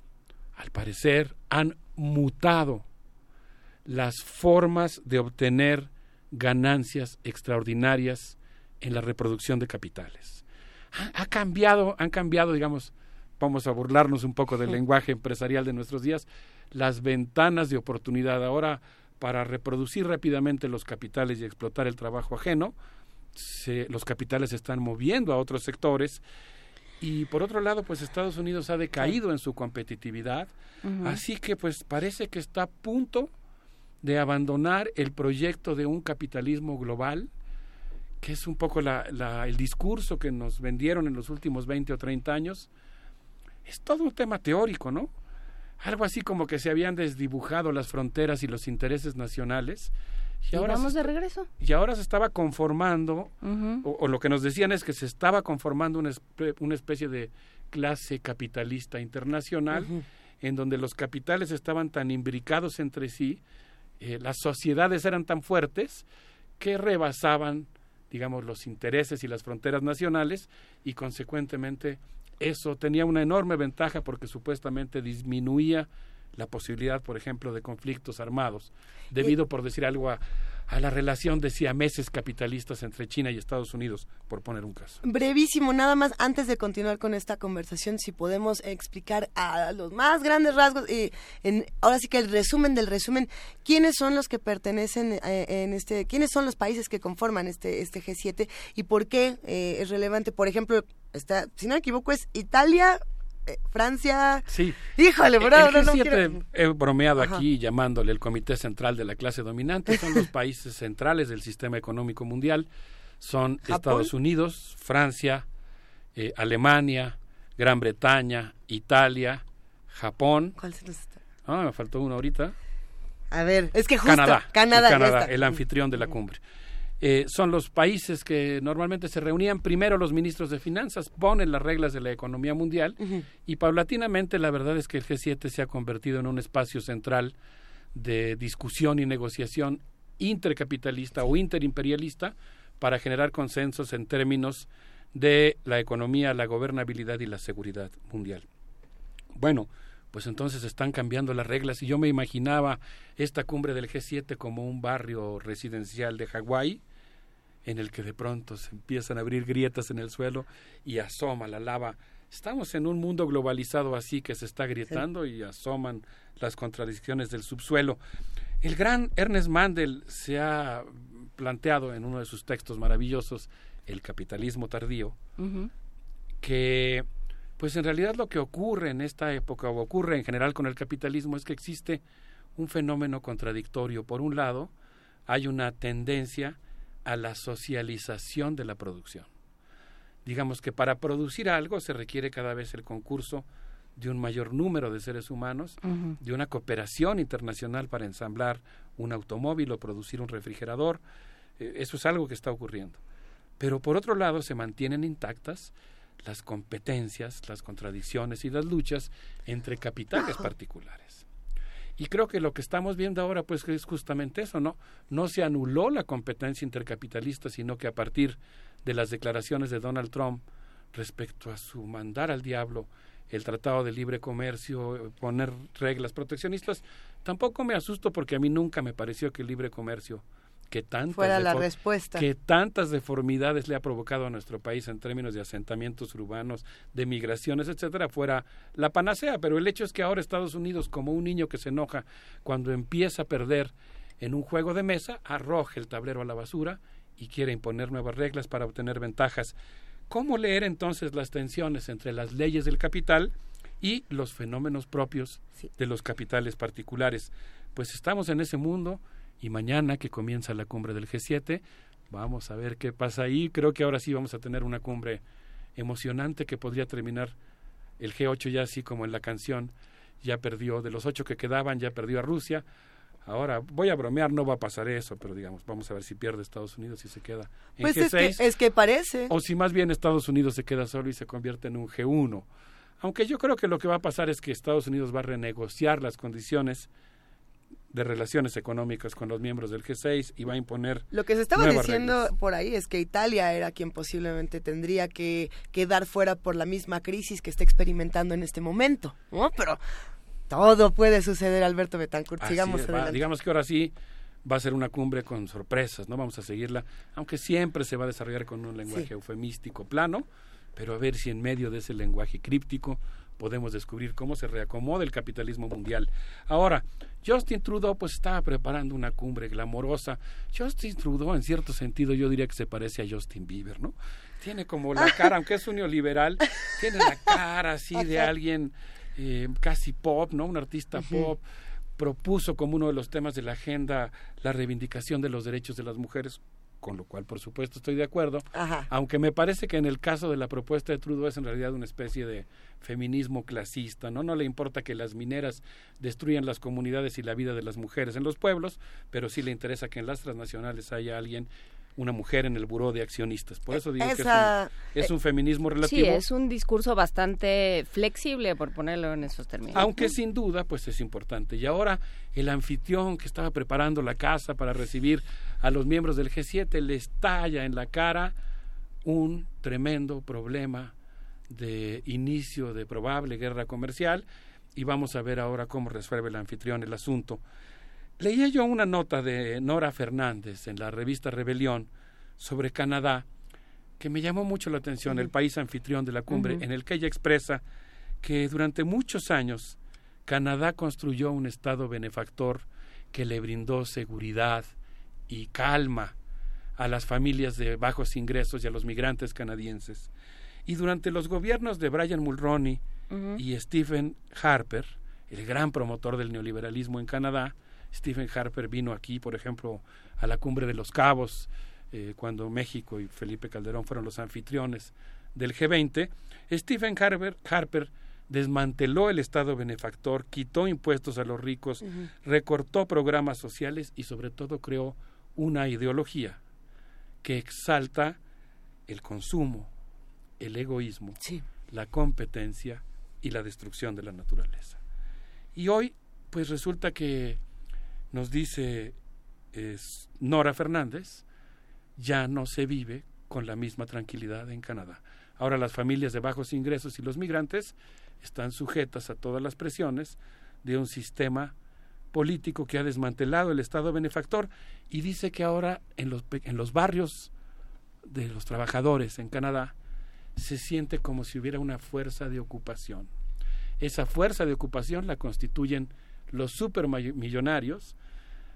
al parecer, han mutado las formas de obtener ganancias extraordinarias en la reproducción de capitales. Ha, cambiado, han cambiado, digamos, vamos a burlarnos un poco del lenguaje empresarial de nuestros días, las ventanas de oportunidad. Ahora, para reproducir rápidamente los capitales y explotar el trabajo ajeno, los capitales se están moviendo a otros sectores y por otro lado, pues Estados Unidos ha decaído en su competitividad, así que pues parece que está a punto de abandonar el proyecto de un capitalismo global, que es un poco el discurso que nos vendieron en los últimos 20 o 30 años. Es todo un tema teórico, ¿no? Algo así como que se habían desdibujado las fronteras y los intereses nacionales. Y, ahora vamos de regreso. Y ahora se estaba conformando, o, lo que nos decían es que se estaba conformando una, una especie de clase capitalista internacional, en donde los capitales estaban tan imbricados entre sí eh, las sociedades eran tan fuertes que rebasaban, digamos, los intereses y las fronteras nacionales y consecuentemente eso tenía una enorme ventaja porque supuestamente disminuía la posibilidad, por ejemplo, de conflictos armados, debido, por decir algo, a, a la relación de siameses capitalistas entre China y Estados Unidos, por poner un caso. Brevísimo, nada más, antes de continuar con esta conversación, si podemos explicar a los más grandes rasgos, y en, ahora sí que el resumen del resumen, quiénes son los que pertenecen eh, en este, quiénes son los países que conforman este, este G7 y por qué eh, es relevante, por ejemplo, está, si no me equivoco, es Italia, eh, Francia. Sí. Híjole, bro, no, He bromeado aquí llamándole el Comité Central de la Clase Dominante. Son los países centrales del sistema económico mundial. Son Estados Unidos, Francia, eh, Alemania, Gran Bretaña, Italia, Japón. ¿Cuál se nos está? Ah, me faltó uno ahorita. A ver, es que justo Canadá, Canadá, Canadá el anfitrión de la cumbre. Eh, son los países que normalmente se reunían primero los ministros de finanzas, ponen las reglas de la economía mundial y paulatinamente la verdad es que el G7 se ha convertido en un espacio central de discusión y negociación intercapitalista o interimperialista para generar consensos en términos de la economía, la gobernabilidad y la seguridad mundial. Bueno, pues entonces están cambiando las reglas y yo me imaginaba esta cumbre del G7 como un barrio residencial de Hawái en el que de pronto se empiezan a abrir grietas en el suelo y asoma la lava. Estamos en un mundo globalizado así que se está grietando y asoman las contradicciones del subsuelo. El gran Ernest Mandel se ha planteado en uno de sus textos maravillosos, El capitalismo tardío, que pues en realidad lo que ocurre en esta época o ocurre en general con el capitalismo es que existe un fenómeno contradictorio. Por un lado, hay una tendencia a la socialización de la producción. Digamos que para producir algo se requiere cada vez el concurso de un mayor número de seres humanos, de una cooperación internacional para ensamblar un automóvil o producir un refrigerador. Eh, eso es algo que está ocurriendo. Pero por otro lado se mantienen intactas las competencias, las contradicciones y las luchas entre capitales particulares. Y creo que lo que estamos viendo ahora pues es justamente eso, ¿no? No se anuló la competencia intercapitalista, sino que a partir de las declaraciones de Donald Trump respecto a su mandar al diablo el Tratado de Libre Comercio, poner reglas proteccionistas, tampoco me asusto porque a mí nunca me pareció que el libre comercio que tantas, la respuesta. que tantas deformidades le ha provocado a nuestro país en términos de asentamientos urbanos, de migraciones, etcétera, fuera la panacea. Pero el hecho es que ahora Estados Unidos, como un niño que se enoja cuando empieza a perder en un juego de mesa, arroja el tablero a la basura y quiere imponer nuevas reglas para obtener ventajas. ¿Cómo leer entonces las tensiones entre las leyes del capital y los fenómenos propios de los capitales particulares? Pues estamos en ese mundo y mañana que comienza la cumbre del G7, vamos a ver qué pasa ahí. Creo que ahora sí vamos a tener una cumbre emocionante que podría terminar el G8 ya así como en la canción, ya perdió, de los ocho que quedaban, ya perdió a Rusia. Ahora, voy a bromear, no va a pasar eso, pero digamos, vamos a ver si pierde Estados Unidos y se queda en G6. Pues es que, es que parece. O si más bien Estados Unidos se queda solo y se convierte en un G1. Aunque yo creo que lo que va a pasar es que Estados Unidos va a renegociar las condiciones de relaciones económicas con los miembros del G6 y va a imponer. Lo que se estaba diciendo por ahí es que Italia era quien posiblemente tendría que quedar fuera por la misma crisis que está experimentando en este momento, ¿no? Pero todo puede suceder, Alberto Betancourt. Sigamos adelante. digamos que ahora sí va a ser una cumbre con sorpresas, ¿no? Vamos a seguirla, aunque siempre se va a desarrollar con un lenguaje eufemístico plano, pero a ver si en medio de ese lenguaje críptico podemos descubrir cómo se reacomoda el capitalismo mundial. Ahora, Justin Trudeau pues estaba preparando una cumbre glamorosa. Justin Trudeau en cierto sentido yo diría que se parece a Justin Bieber, ¿no? Tiene como la cara, aunque es un neoliberal, tiene la cara así de alguien eh, casi pop, ¿no? Un artista pop propuso como uno de los temas de la agenda la reivindicación de los derechos de las mujeres, con lo cual por supuesto estoy de acuerdo, aunque me parece que en el caso de la propuesta de Trudeau es en realidad una especie de feminismo clasista, ¿no? No le importa que las mineras destruyan las comunidades y la vida de las mujeres en los pueblos, pero sí le interesa que en las transnacionales haya alguien una mujer en el buró de accionistas. Por eso digo que es un, eh, feminismo relativo. Sí, es un discurso bastante flexible, por ponerlo en esos términos. Aunque sin duda, pues es importante. Y ahora el anfitrión que estaba preparando la casa para recibir a los miembros del G7 le estalla en la cara un tremendo problema de inicio de probable guerra comercial y vamos a ver ahora cómo resuelve el anfitrión el asunto. Leía yo una nota de Nora Fernández en la revista Rebelión sobre Canadá que me llamó mucho la atención, el país anfitrión de la cumbre, en el que ella expresa que durante muchos años Canadá construyó un Estado benefactor que le brindó seguridad y calma a las familias de bajos ingresos y a los migrantes canadienses. Y durante los gobiernos de Brian Mulroney y Stephen Harper, el gran promotor del neoliberalismo en Canadá, Stephen Harper vino aquí, por ejemplo, a la cumbre de los Cabos, eh, cuando México y Felipe Calderón fueron los anfitriones del G20. Stephen Harper, Harper desmanteló el Estado benefactor, quitó impuestos a los ricos, recortó programas sociales y sobre todo creó una ideología que exalta el consumo, el egoísmo, la competencia y la destrucción de la naturaleza. Y hoy, pues resulta que nos dice Nora Fernández, ya no se vive con la misma tranquilidad en Canadá. Ahora las familias de bajos ingresos y los migrantes están sujetas a todas las presiones de un sistema político que ha desmantelado el Estado benefactor y dice que ahora en los, en los barrios de los trabajadores en Canadá se siente como si hubiera una fuerza de ocupación. Esa fuerza de ocupación la constituyen los supermillonarios,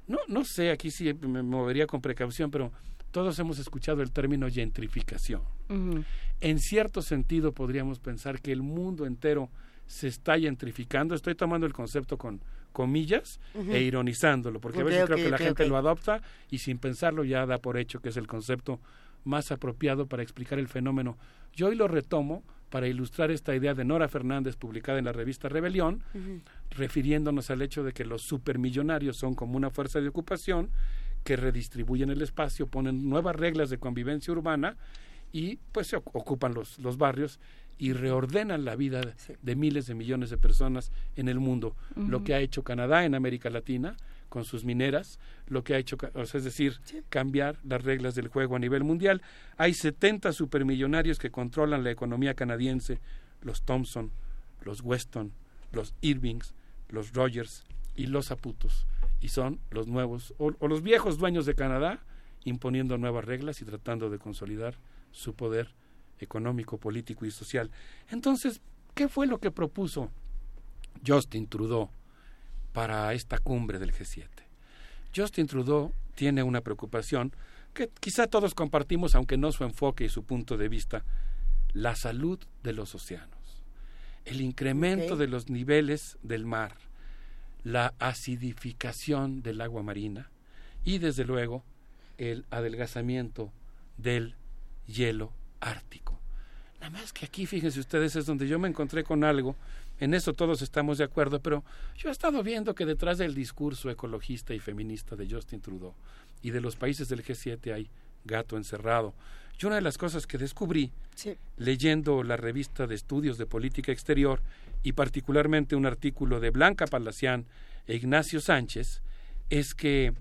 no, no sé, aquí sí me movería con precaución, pero todos hemos escuchado el término gentrificación. En cierto sentido podríamos pensar que el mundo entero se está gentrificando. Estoy tomando el concepto con comillas e ironizándolo, porque a veces creo que la gente lo adopta y sin pensarlo ya da por hecho que es el concepto más apropiado para explicar el fenómeno. Yo hoy lo retomo para ilustrar esta idea de Nora Fernández publicada en la revista Rebelión, refiriéndonos al hecho de que los supermillonarios son como una fuerza de ocupación que redistribuyen el espacio, ponen nuevas reglas de convivencia urbana y pues se ocupan los, los barrios y reordenan la vida de miles de millones de personas en el mundo. Lo que ha hecho Canadá en América Latina, con sus mineras, lo que ha hecho, es decir, cambiar las reglas del juego a nivel mundial. Hay 70 supermillonarios que controlan la economía canadiense, los Thompson, los Weston, los Irvings, los Rogers y los Aputos. Y son los nuevos o, o los viejos dueños de Canadá imponiendo nuevas reglas y tratando de consolidar su poder económico, político y social. Entonces, ¿qué fue lo que propuso Justin Trudeau para esta cumbre del G7. Justin Trudeau tiene una preocupación que quizá todos compartimos, aunque no su enfoque y su punto de vista, la salud de los océanos, el incremento de los niveles del mar, la acidificación del agua marina y, desde luego, el adelgazamiento del hielo ártico. Nada más que aquí, fíjense ustedes, es donde yo me encontré con algo en eso todos estamos de acuerdo, pero yo he estado viendo que detrás del discurso ecologista y feminista de Justin Trudeau y de los países del G7 hay gato encerrado. Y una de las cosas que descubrí leyendo la revista de estudios de política exterior y particularmente un artículo de Blanca Palacián e Ignacio Sánchez es que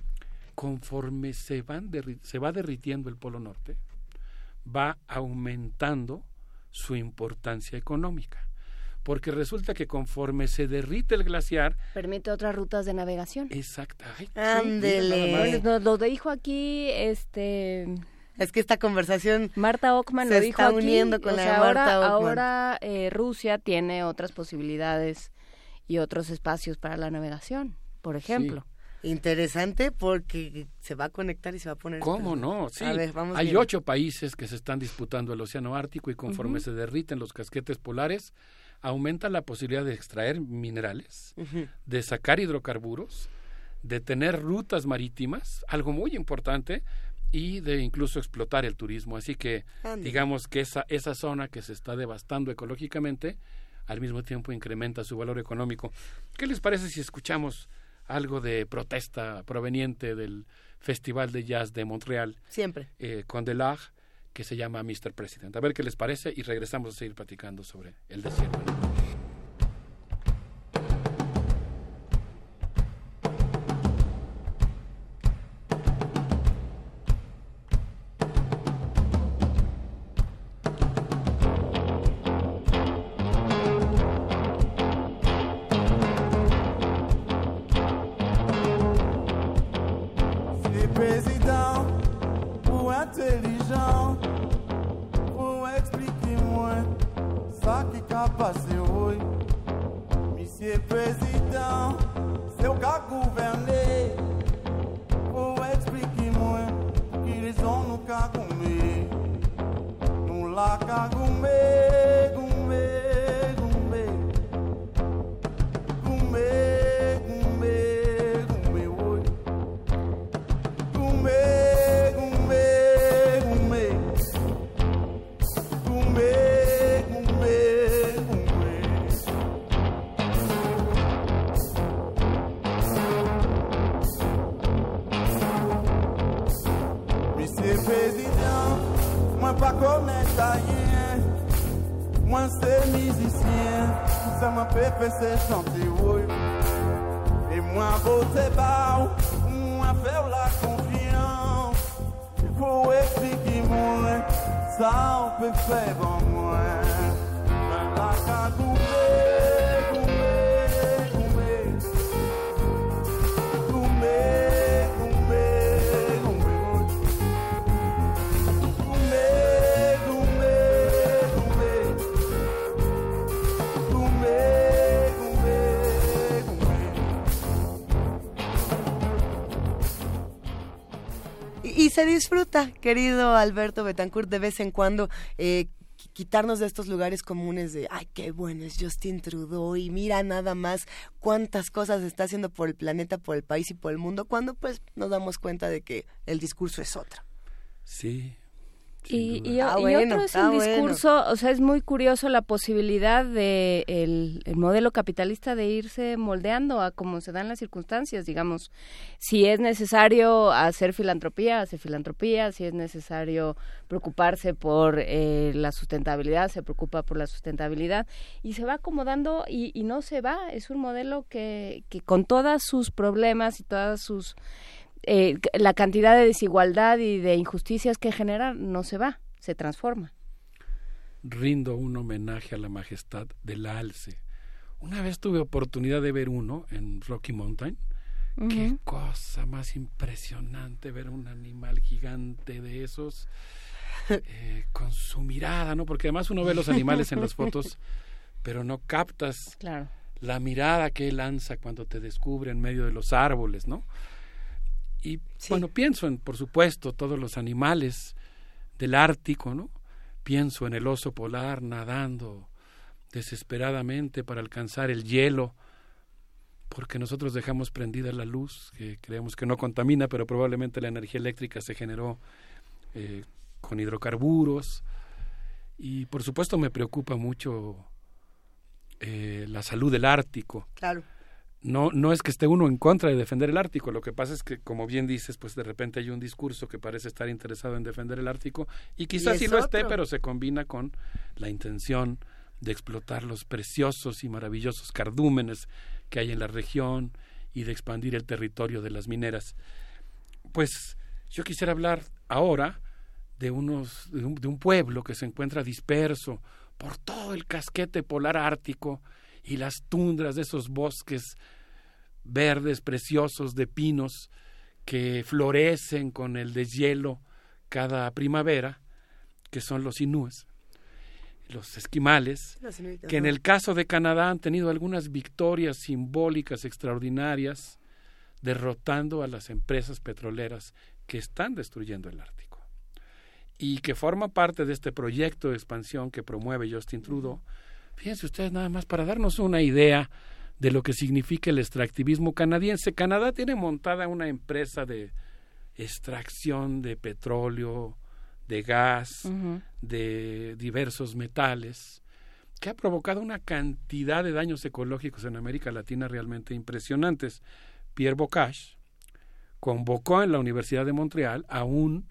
conforme se, van se va derritiendo el Polo Norte, va aumentando su importancia económica. Porque resulta que conforme se derrite el glaciar... Permite otras rutas de navegación. Exacto. Ándele. lo, dijo aquí, este... Es que esta conversación Marta Ockman se lo dijo está uniendo con la ahora, Marta Ockman. Ahora eh, Rusia tiene otras posibilidades y otros espacios para la navegación, por ejemplo. Interesante porque se va a conectar y se va a poner. ¿Cómo no? Sí. Hay ocho países que se están disputando el Océano Ártico y conforme se derriten los casquetes polares, aumenta la posibilidad de extraer minerales, de sacar hidrocarburos, de tener rutas marítimas, algo muy importante, y de incluso explotar el turismo. Así que digamos que esa, esa zona que se está devastando ecológicamente, al mismo tiempo incrementa su valor económico. ¿Qué les parece si escuchamos algo de protesta proveniente del Festival de Jazz de Montreal. Siempre. Eh, con Delage, que se llama Mr. President. A ver qué les parece y regresamos a seguir platicando sobre el desierto. Disfruta, querido Alberto Betancourt, de vez en cuando. Eh, quitarnos de estos lugares comunes de, ay, qué bueno es Justin Trudeau y mira nada más cuántas cosas está haciendo por el planeta, por el país y por el mundo, cuando pues nos damos cuenta de que el discurso es otro. Sí, y, ah, otro es el discurso, o sea, es muy curioso la posibilidad de el, modelo capitalista de irse moldeando a como se dan las circunstancias, digamos. Si es necesario hacer filantropía, hacer filantropía, si es necesario preocuparse por eh, la sustentabilidad, se preocupa por la sustentabilidad y se va acomodando y, y no se va. Es un modelo que, que con todos sus problemas y todas sus eh, la cantidad de desigualdad y de injusticias que genera no se va, se transforma. Rindo un homenaje a la majestad del alce. Una vez tuve oportunidad de ver uno en Rocky Mountain. Qué cosa más impresionante ver un animal gigante de esos eh, con su mirada, ¿no? Porque además uno ve los animales en las fotos, pero no captas la mirada que él lanza cuando te descubre en medio de los árboles, ¿no? Y bueno, pienso en, por supuesto, todos los animales del Ártico, ¿no? Pienso en el oso polar nadando desesperadamente para alcanzar el hielo, porque nosotros dejamos prendida la luz, que creemos que no contamina, pero probablemente la energía eléctrica se generó eh, con hidrocarburos. Y por supuesto me preocupa mucho eh, la salud del Ártico. Claro no, no es que esté uno en contra de defender el Ártico, lo que pasa es que, como bien dices, pues de repente hay un discurso que parece estar interesado en defender el Ártico y quizás sí lo esté, pero se combina con la intención de explotar los preciosos y maravillosos cardúmenes que hay en la región y de expandir el territorio de las mineras. Pues yo quisiera hablar ahora de, unos, de un pueblo que se encuentra disperso por todo el casquete polar ártico, y las tundras de esos bosques verdes preciosos de pinos que florecen con el deshielo cada primavera, que son los inúes, los esquimales, que en el caso de Canadá han tenido algunas victorias simbólicas extraordinarias, derrotando a las empresas petroleras que están destruyendo el Ártico. Y que forma parte de este proyecto de expansión que promueve Justin Trudeau, Fíjense ustedes nada más para darnos una idea de lo que significa el extractivismo canadiense. Canadá tiene montada una empresa de extracción de petróleo, de gas, de diversos metales, que ha provocado una cantidad de daños ecológicos en América Latina realmente impresionantes. Pierre Bocage convocó en la Universidad de Montreal a un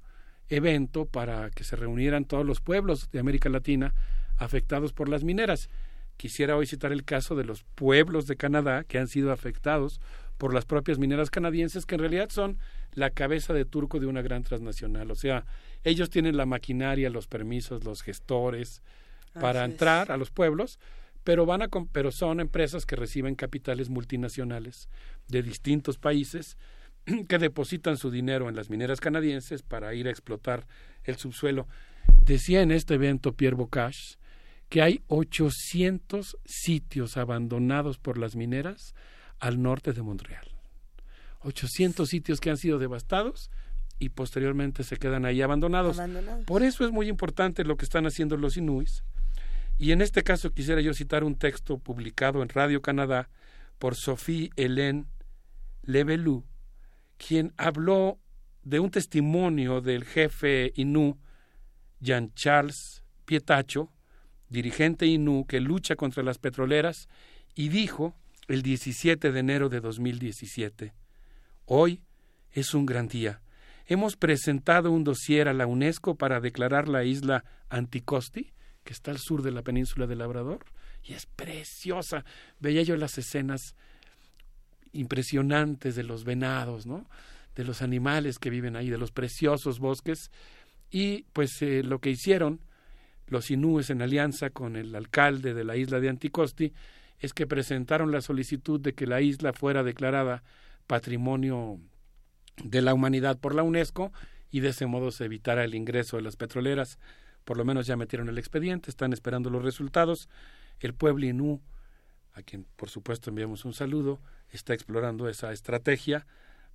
evento para que se reunieran todos los pueblos de América Latina afectados por las mineras. Quisiera hoy citar el caso de los pueblos de Canadá que han sido afectados por las propias mineras canadienses, que en realidad son la cabeza de turco de una gran transnacional. O sea, ellos tienen la maquinaria, los permisos, los gestores para entrar a los pueblos, pero van a pero son empresas que reciben capitales multinacionales de distintos países que depositan su dinero en las mineras canadienses para ir a explotar el subsuelo. Decía en este evento Pierre Bocage que hay 800 sitios abandonados por las mineras al norte de Montreal. 800 sitios que han sido devastados y posteriormente se quedan ahí abandonados. Por eso es muy importante lo que están haciendo los inuits. Y en este caso quisiera yo citar un texto publicado en Radio Canadá por Sophie Hélène Levelou, quien habló de un testimonio del jefe Inú, Jean-Charles Pietacho, dirigente INU que lucha contra las petroleras, y dijo el 17 de enero de 2017, Hoy es un gran día. Hemos presentado un dossier a la UNESCO para declarar la isla Anticosti, que está al sur de la península de Labrador, y es preciosa. Veía yo las escenas impresionantes de los venados, ¿no? de los animales que viven ahí, de los preciosos bosques, y pues eh, lo que hicieron los inúes en alianza con el alcalde de la isla de Anticosti es que presentaron la solicitud de que la isla fuera declarada patrimonio de la humanidad por la UNESCO y de ese modo se evitara el ingreso de las petroleras. Por lo menos ya metieron el expediente, están esperando los resultados. El pueblo inú, a quien por supuesto enviamos un saludo, está explorando esa estrategia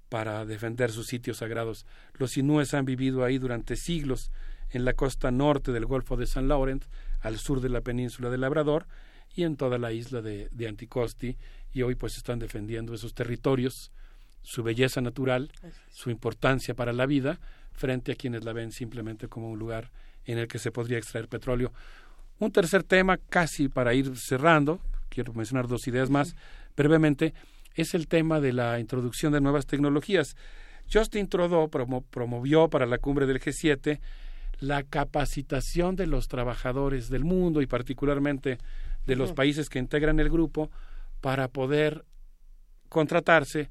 para defender sus sitios sagrados. Los inúes han vivido ahí durante siglos en la costa norte del Golfo de San Laurent, al sur de la península de Labrador y en toda la isla de, de Anticosti, y hoy pues están defendiendo esos territorios, su belleza natural, su importancia para la vida, frente a quienes la ven simplemente como un lugar en el que se podría extraer petróleo. Un tercer tema, casi para ir cerrando, quiero mencionar dos ideas más brevemente, es el tema de la introducción de nuevas tecnologías. Justin Trudeau promovió para la cumbre del G7 la capacitación de los trabajadores del mundo y particularmente de los países que integran el grupo para poder contratarse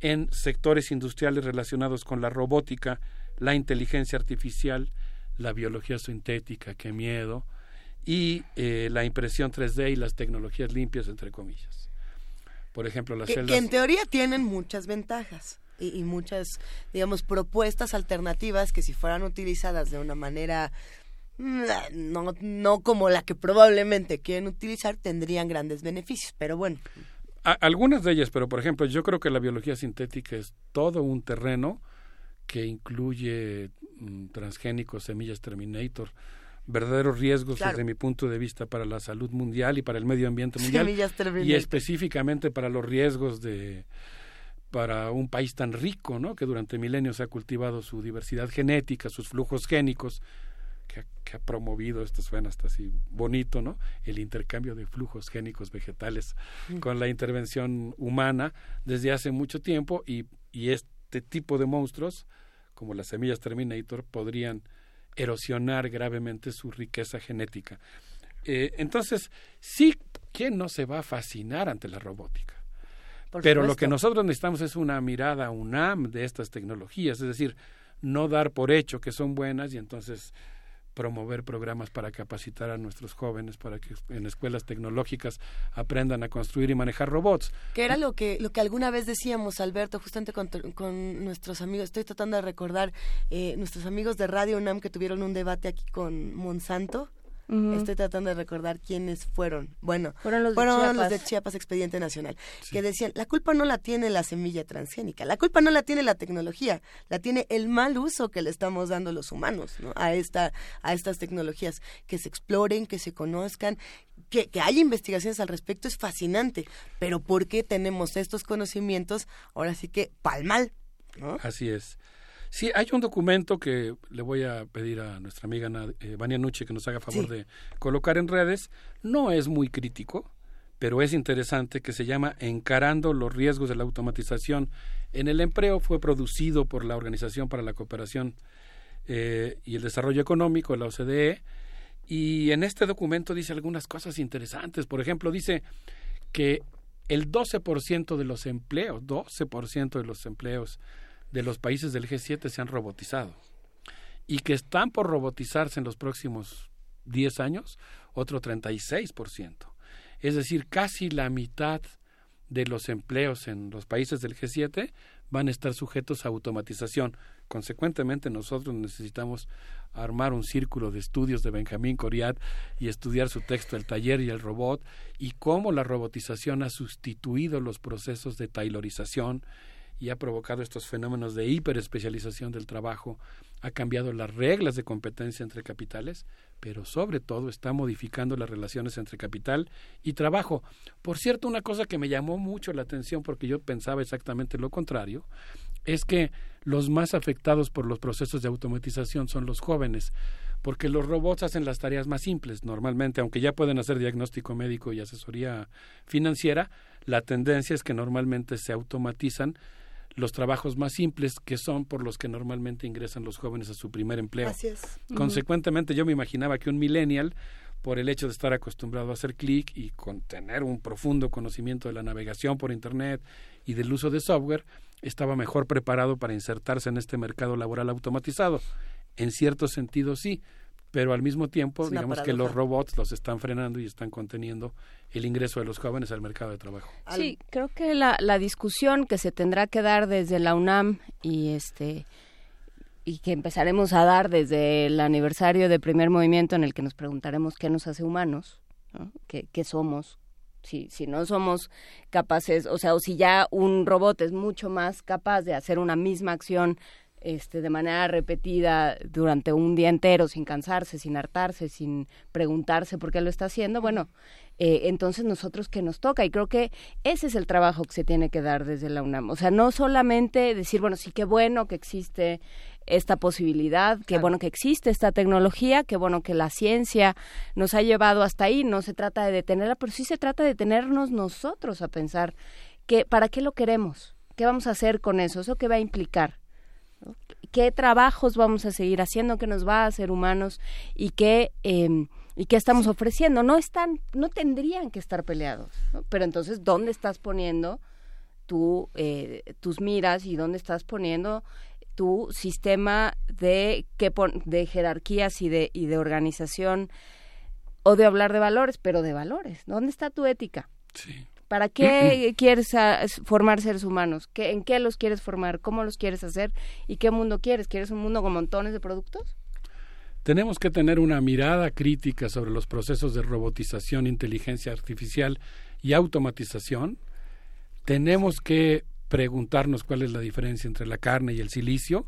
en sectores industriales relacionados con la robótica, la inteligencia artificial, la biología sintética, qué miedo, y eh, la impresión 3D y las tecnologías limpias, entre comillas. Por ejemplo, las celdas... Que en teoría tienen muchas ventajas y, muchas, digamos, propuestas alternativas que si fueran utilizadas de una manera mm, no, no como la que probablemente quieren utilizar, tendrían grandes beneficios. Pero bueno. algunas de ellas, pero por ejemplo, yo creo que la biología sintética es todo un terreno que incluye mm, transgénicos, semillas Terminator, verdaderos riesgos desde mi punto de vista para la salud mundial y para el medio ambiente mundial y específicamente para los riesgos de para un país tan rico, ¿no? que durante milenios ha cultivado su diversidad genética, sus flujos génicos, que, que ha promovido, esto suena hasta así bonito, ¿no? El intercambio de flujos génicos vegetales mm. con la intervención humana desde hace mucho tiempo y, y este tipo de monstruos, como las semillas Terminator, podrían erosionar gravemente su riqueza genética. Eh, entonces, sí, ¿quién no se va a fascinar ante la robótica? Pero lo que nosotros necesitamos es una mirada UNAM de estas tecnologías, es decir, no dar por hecho que son buenas y entonces promover programas para capacitar a nuestros jóvenes para que en escuelas tecnológicas aprendan a construir y manejar robots. Que era lo que lo que alguna vez decíamos, Alberto, justamente con, nuestros amigos. Estoy tratando de recordar eh, nuestros amigos de Radio UNAM que tuvieron un debate aquí con Monsanto Estoy tratando de recordar quiénes fueron. Bueno, fueron los, de, Chiapas. Expediente Nacional, que decían, la culpa no la tiene la semilla transgénica, la culpa no la tiene la tecnología, la tiene el mal uso que le estamos dando los humanos a, esta, a estas tecnologías, que se exploren, que se conozcan, que, que haya investigaciones al respecto es fascinante, pero ¿por qué tenemos estos conocimientos ahora sí que palmal? ¿no? Así es. Sí, hay un documento que le voy a pedir a nuestra amiga eh, Vania Nuche que nos haga favor de colocar en redes. No es muy crítico, pero es interesante que se llama Encarando los riesgos de la automatización en el empleo. Fue producido por la Organización para la Cooperación eh, y el Desarrollo Económico, la OCDE, y en este documento dice algunas cosas interesantes. Por ejemplo, dice que el 12% de los empleos, 12% de los empleos de los países del G7 se han robotizado y que están por robotizarse en los próximos 10 años, otro 36%. Es decir, casi la mitad de los empleos en los países del G7 van a estar sujetos a automatización. Consecuentemente, nosotros necesitamos armar un círculo de estudios de Benjamín Coriat y estudiar su texto El taller y el robot y cómo la robotización ha sustituido los procesos de taylorización y ha provocado estos fenómenos de hiperespecialización del trabajo, ha cambiado las reglas de competencia entre capitales, pero sobre todo está modificando las relaciones entre capital y trabajo. Por cierto, una cosa que me llamó mucho la atención porque yo pensaba exactamente lo contrario, es que los más afectados por los procesos de automatización son los jóvenes, porque los robots hacen las tareas más simples normalmente, aunque ya pueden hacer diagnóstico médico y asesoría financiera, la tendencia es que normalmente se automatizan los trabajos más simples que son por los que normalmente ingresan los jóvenes a su primer empleo. Así es. Consecuentemente, yo me imaginaba que un millennial, por el hecho de estar acostumbrado a hacer clic y con tener un profundo conocimiento de la navegación por Internet y del uso de software, estaba mejor preparado para insertarse en este mercado laboral automatizado. En cierto sentido, sí, pero al mismo tiempo, digamos que los robots los están frenando y están conteniendo el ingreso de los jóvenes al mercado de trabajo. Sí, creo que la, la discusión que se tendrá que dar desde la UNAM y este y que empezaremos a dar desde el aniversario de primer movimiento en el que nos preguntaremos qué nos hace humanos, ¿Qué, ¿Qué, somos, si, si no somos capaces, o sea, o si ya un robot es mucho más capaz de hacer una misma acción este, de manera repetida durante un día entero, sin cansarse, sin hartarse, sin preguntarse por qué lo está haciendo, bueno, eh, entonces nosotros que nos toca. Y creo que ese es el trabajo que se tiene que dar desde la UNAM. O sea, no solamente decir, bueno, sí, qué bueno que existe esta posibilidad, qué bueno que existe esta tecnología, qué bueno que la ciencia nos ha llevado hasta ahí, no se trata de detenerla, pero sí se trata de detenernos nosotros a pensar que para qué lo queremos, qué vamos a hacer con eso, eso qué va a implicar qué trabajos vamos a seguir haciendo, qué nos va a hacer humanos y qué em, y qué estamos ofreciendo. No están, no tendrían que estar peleados. Pero entonces, ¿dónde estás poniendo tu, eh, tus miras y dónde estás poniendo tu sistema de, de jerarquías y de, y de organización? O de hablar de valores, pero de valores. ¿Dónde está tu ética? Sí. ¿Para qué quieres formar seres humanos? ¿Qué, ¿En qué los quieres formar? ¿Cómo los quieres hacer? ¿Y qué mundo quieres? ¿Quieres un mundo con montones de productos? Tenemos que tener una mirada crítica sobre los procesos de robotización, inteligencia artificial y automatización. Tenemos que preguntarnos cuál es la diferencia entre la carne y el silicio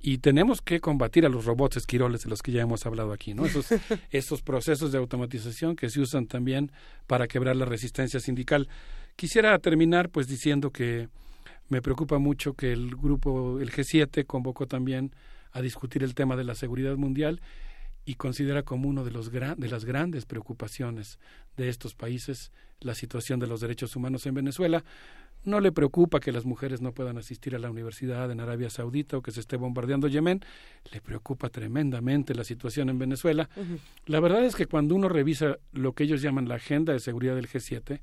y tenemos que combatir a los robots esquiroles de los que ya hemos hablado aquí, ¿no? Esos, esos procesos de automatización que se usan también para quebrar la resistencia sindical. Quisiera terminar pues diciendo que me preocupa mucho que el grupo, el G7, convocó también a discutir el tema de la seguridad mundial y considera como uno de, los de las grandes preocupaciones de estos países la situación de los derechos humanos en Venezuela. No le preocupa que las mujeres no puedan asistir a la universidad en Arabia Saudita o que se esté bombardeando Yemen. Le preocupa tremendamente la situación en Venezuela. La verdad es que cuando uno revisa lo que ellos llaman la agenda de seguridad del G7,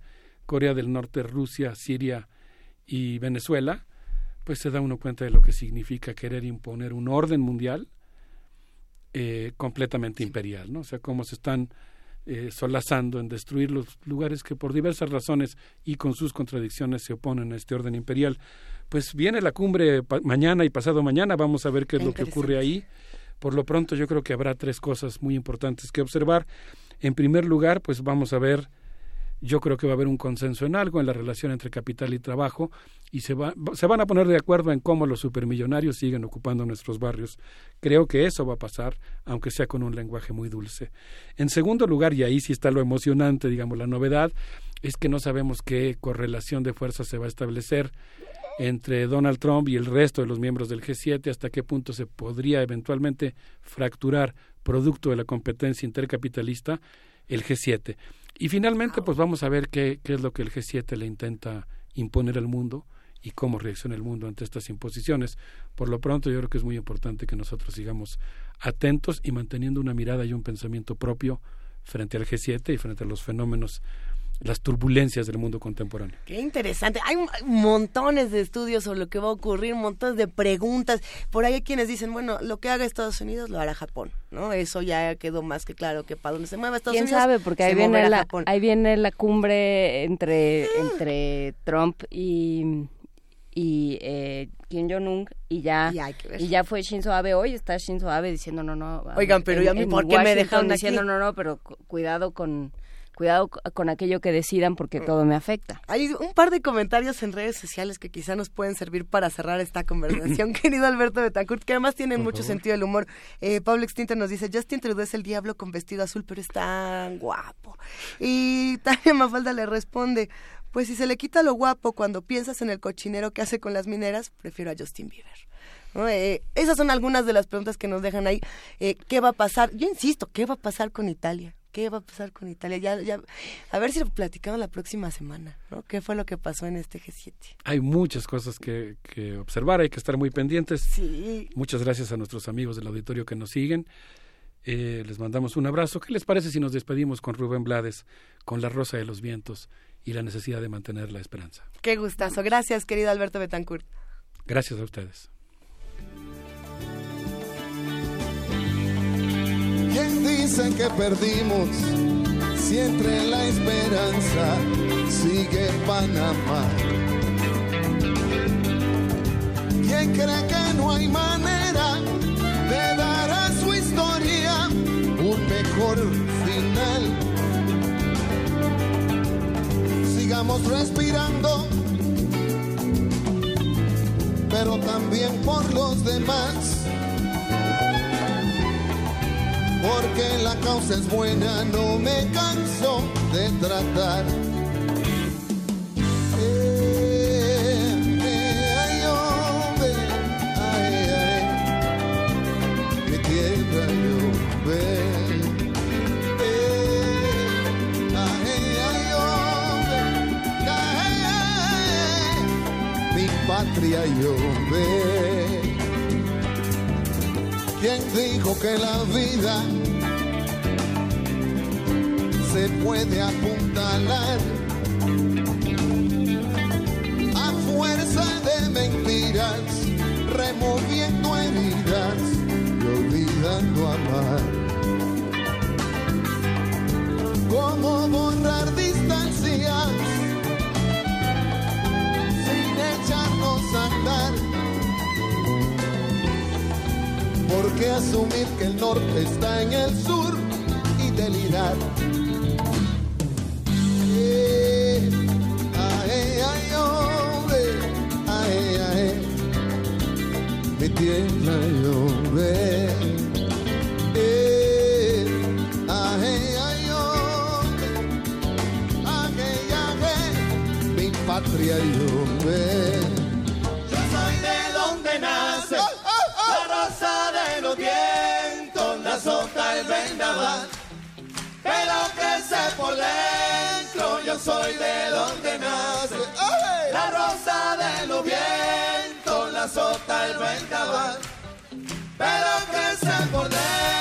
Corea del Norte, Rusia, Siria y Venezuela, pues se da uno cuenta de lo que significa querer imponer un orden mundial eh, completamente imperial, ¿no? O sea, cómo se están eh, solazando en destruir los lugares que por diversas razones y con sus contradicciones se oponen a este orden imperial. Pues viene la cumbre mañana y pasado mañana, vamos a ver qué es lo que ocurre ahí. Por lo pronto yo creo que habrá tres cosas muy importantes que observar. En primer lugar, pues vamos a ver yo creo que va a haber un consenso en algo en la relación entre capital y trabajo y se, va, se van a poner de acuerdo en cómo los supermillonarios siguen ocupando nuestros barrios. Creo que eso va a pasar, aunque sea con un lenguaje muy dulce. En segundo lugar, y ahí sí está lo emocionante, digamos, la novedad, es que no sabemos qué correlación de fuerzas se va a establecer entre Donald Trump y el resto de los miembros del G7, hasta qué punto se podría eventualmente fracturar producto de la competencia intercapitalista el G7. Y finalmente, pues vamos a ver qué, qué es lo que el G7 le intenta imponer al mundo y cómo reacciona el mundo ante estas imposiciones. Por lo pronto, yo creo que es muy importante que nosotros sigamos atentos y manteniendo una mirada y un pensamiento propio frente al G7 y frente a los fenómenos las turbulencias del mundo contemporáneo. Qué interesante. Hay montones de estudios sobre lo que va a ocurrir, montones de preguntas. Por ahí hay quienes dicen, bueno, lo que haga Estados Unidos lo hará Japón, ¿no? Eso ya quedó más que claro que para donde se mueva Estados Unidos. ¿Quién sabe? Porque ahí viene, la, ahí viene la cumbre entre, entre Trump y y eh, Kim Jong-un y ya y ya fue Shinzo Abe hoy está Shinzo Abe diciendo no no oigan pero ya por qué me dejaron diciendo no no pero cuidado con cuidado con aquello que decidan porque todo me afecta. Hay un par de comentarios en redes sociales que quizá nos pueden servir para cerrar esta conversación, querido Alberto Betancourt, que además tienen mucho sentido del humor. Eh, Pablo Extinto nos dice, Justin Trudeau es el diablo con vestido azul, pero es tan guapo. Y Tania Mafalda le responde, pues si se le quita lo guapo cuando piensas en el cochinero que hace con las mineras, prefiero a Justin Bieber. Eh, esas son algunas de las preguntas que nos dejan ahí. Eh, ¿Qué va a pasar? Yo insisto, ¿qué va a pasar con Italia? ¿Qué va a pasar con Italia? Ya, ya, a ver si lo platicamos la próxima semana, ¿no? ¿Qué fue lo que pasó en este G7? Hay muchas cosas que, observar, hay que estar muy pendientes. Sí. Muchas gracias a nuestros amigos del auditorio que nos siguen. Eh, les mandamos un abrazo. ¿Qué les parece si nos despedimos con Rubén Blades, con La Rosa de los Vientos y la necesidad de mantener la esperanza? Qué gustazo. Gracias, querido Alberto Betancourt. Gracias a ustedes. ¿Quién dice que perdimos? Si entre la esperanza sigue Panamá. ¿Quién cree que no hay manera de dar a su historia un mejor final? Sigamos respirando, pero también por los demás porque la causa es buena, no me canso de tratar. Eh, patria llover. ¿Quién dijo que la vida se puede apuntalar? A fuerza de mentiras, removiendo heridas y olvidando amar. ¿Cómo borrar distancias echarnos a andar? ¿Por asumir que el norte está en el sur y delirar? Eh, ay, ay, hombre, ay, ay, mi tierra llover. Eh, ay, ay, hombre, ay, ay, mi patria llover. sota el vendaval. Pero que sé por dentro, yo soy de donde nace la rosa de los vientos, la sota el vendaval. Pero que sé por dentro,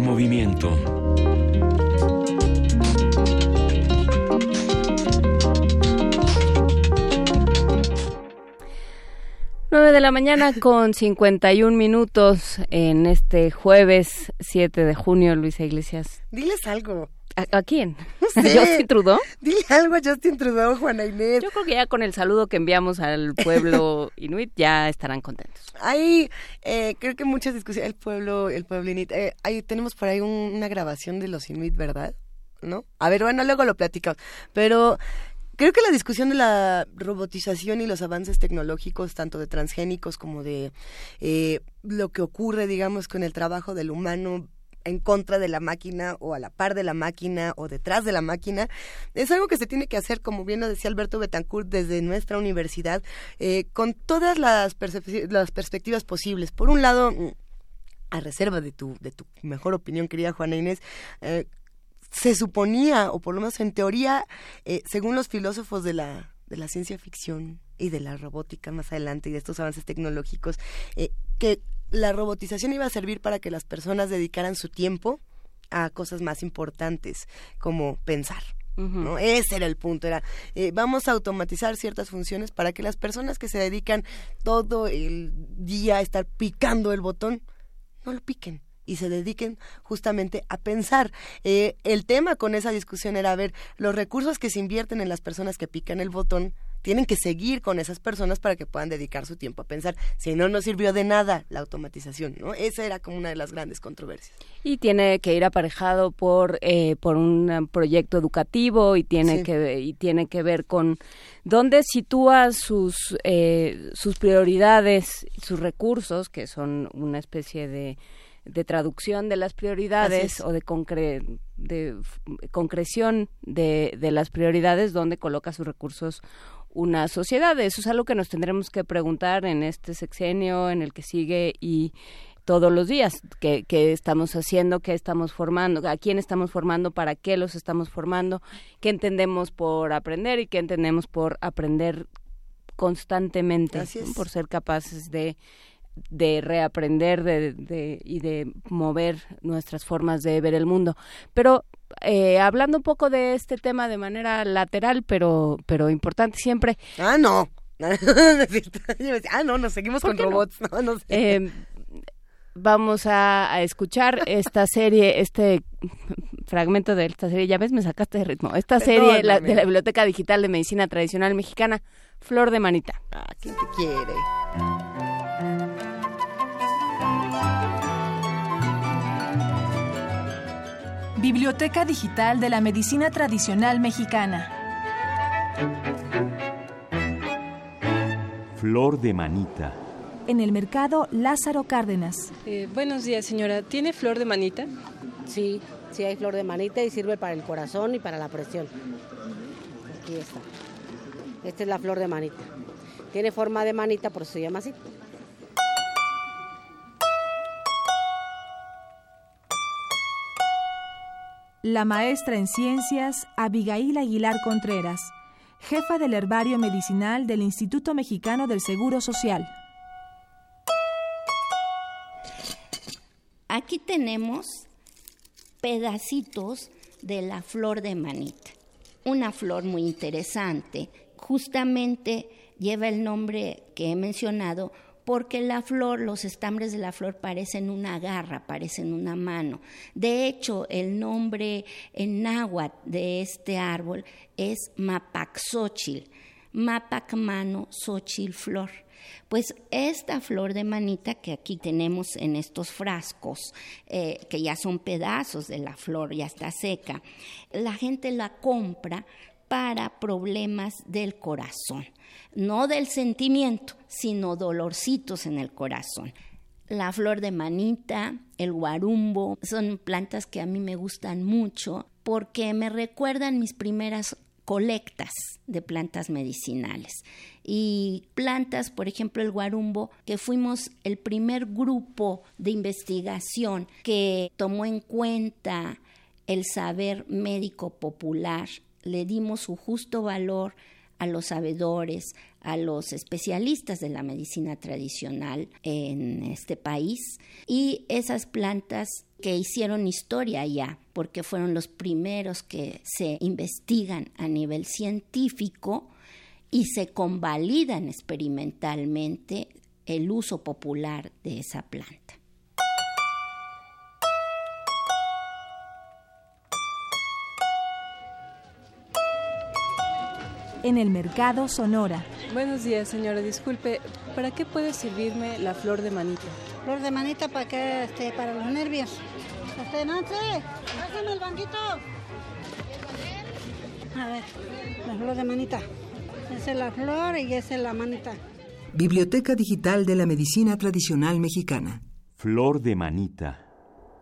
movimiento. Nueve de la mañana con 51 minutos en este jueves 7 de junio, Luisa Iglesias. Diles algo. ¿A, quién? No ¿Justin Trudeau? Dile algo a Justin Trudeau, Juana Inés. Yo creo que ya con el saludo que enviamos al pueblo inuit ya estarán contentos. Hay, eh, creo que muchas discusiones, el pueblo, el pueblo inuit. Eh, ahí tenemos por ahí una grabación de los inuit, ¿verdad? ¿No? A ver, bueno, luego lo platicamos. Pero creo que la discusión de la robotización y los avances tecnológicos, tanto de transgénicos como de eh, lo que ocurre, digamos, con el trabajo del humano en contra de la máquina o a la par de la máquina o detrás de la máquina. Es algo que se tiene que hacer, como bien lo decía Alberto Betancourt, desde nuestra universidad, eh, con todas las, perspectivas posibles. Por un lado, a reserva de tu, de tu mejor opinión, querida Juana Inés, eh, se suponía, o por lo menos en teoría, eh, según los filósofos de la, de la ciencia ficción y de la robótica más adelante y de estos avances tecnológicos, que la robotización iba a servir para que las personas dedicaran su tiempo a cosas más importantes, como pensar. ¿no? Ese era el punto, era eh, vamos a automatizar ciertas funciones para que las personas que se dedican todo el día a estar picando el botón, no lo piquen y se dediquen justamente a pensar. Eh, el tema con esa discusión era ver los recursos que se invierten en las personas que pican el botón tienen que seguir con esas personas para que puedan dedicar su tiempo a pensar. Si no, no sirvió de nada la automatización, ¿no? Esa era como una de las grandes controversias. Y tiene que ir aparejado por, eh, por un proyecto educativo y tiene, que, y tiene que ver con dónde sitúa sus, eh, sus prioridades, sus recursos, que son una especie de de traducción de las prioridades o de, concre de concreción de, de, las prioridades donde coloca sus recursos una sociedad. Eso es algo que nos tendremos que preguntar en este sexenio, en el que sigue y todos los días. ¿Qué, estamos haciendo? ¿Qué estamos formando? ¿A quién estamos formando? ¿Para qué los estamos formando? ¿Qué entendemos por aprender y qué entendemos por aprender constantemente? Por ser capaces de de reaprender de, y de mover nuestras formas de ver el mundo. Pero eh, hablando un poco de este tema de manera lateral, pero, pero importante siempre. Ah, no. ah, no, nos seguimos con robots. Em, vamos a, escuchar esta serie, este fragmento de esta serie. Ya ves, me sacaste de ritmo. Esta serie de la Biblioteca Digital de Medicina Tradicional Mexicana, Flor de Manita. Ah, ¿quién te quiere? Biblioteca Digital de la Medicina Tradicional Mexicana. Flor de manita. En el mercado Lázaro Cárdenas. Eh, buenos días, señora. ¿Tiene flor de manita? Sí, sí hay flor de manita y sirve para el corazón y para la presión. Aquí está. Esta es la flor de manita. Tiene forma de manita, por eso se llama así. La maestra en ciencias Abigail Aguilar Contreras, jefa del herbario medicinal del Instituto Mexicano del Seguro Social. Aquí tenemos pedacitos de la flor de manita. una flor muy interesante. Justamente lleva el nombre que he mencionado porque la flor, los estambres de la flor parecen una garra, parecen una mano. De hecho, el nombre en náhuatl de este árbol es Mapaxochil, Mapac mano, xochil flor. Pues esta flor de manita que aquí tenemos en estos frascos, eh, que ya son pedazos de la flor, ya está seca, la gente la compra para problemas del corazón, no del sentimiento, sino dolorcitos en el corazón. La flor de manita, el guarumbo, son plantas que a mí me gustan mucho porque me recuerdan mis primeras colectas de plantas medicinales y plantas, por ejemplo el guarumbo, que fuimos el primer grupo de investigación que tomó en cuenta el saber médico popular, le dimos su justo valor a los sabedores, a los especialistas de la medicina tradicional en este país y esas plantas que hicieron historia ya, porque fueron los primeros que se investigan a nivel científico y se convalidan experimentalmente el uso popular de esa planta. En el mercado Sonora. Buenos días, señora. Disculpe, ¿para qué puede servirme la flor de manita? Flor de manita para que este, para los nervios. Este, Nancy, el banquito. A ver, la flor de manita. Esa es la flor y esa es la manita. Biblioteca Digital de la Medicina Tradicional Mexicana. Flor de manita.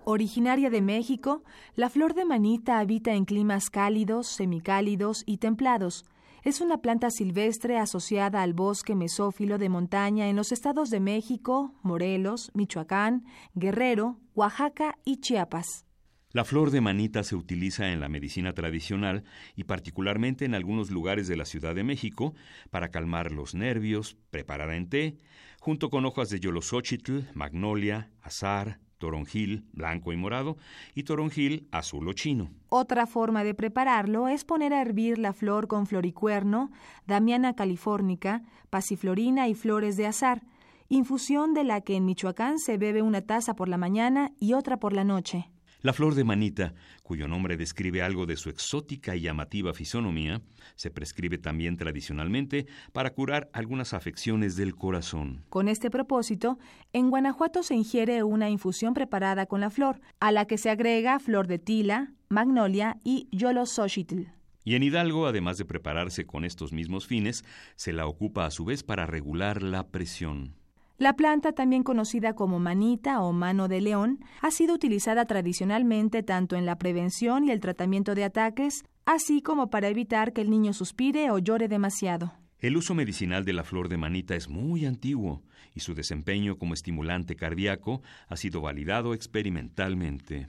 Originaria de México, la flor de manita habita en climas cálidos, semicálidos y templados es una planta silvestre asociada al bosque mesófilo de montaña en los estados de México, Morelos, Michoacán, Guerrero, Oaxaca y Chiapas. La flor de manita se utiliza en la medicina tradicional y particularmente en algunos lugares de la Ciudad de México para calmar los nervios, preparada en té, junto con hojas de yolosochitl, magnolia, azar, toronjil blanco y morado y toronjil azul o chino. Otra forma de prepararlo es poner a hervir la flor con floricuerno, damiana californica, pasiflorina y flores de azar, infusión de la que en Michoacán se bebe una taza por la mañana y otra por la noche. La flor de manita, cuyo nombre describe algo de su exótica y llamativa fisonomía, se prescribe también tradicionalmente para curar algunas afecciones del corazón. Con este propósito, en Guanajuato se ingiere una infusión preparada con la flor, a la que se agrega flor de tila, magnolia y yolosochitl. Y en Hidalgo, además de prepararse con estos mismos fines, se la ocupa a su vez para regular la presión. La planta, también conocida como manita o mano de león, ha sido utilizada tradicionalmente tanto en la prevención y el tratamiento de ataques, así como para evitar que el niño suspire o llore demasiado. El uso medicinal de la flor de manita es muy antiguo y su desempeño como estimulante cardíaco ha sido validado experimentalmente.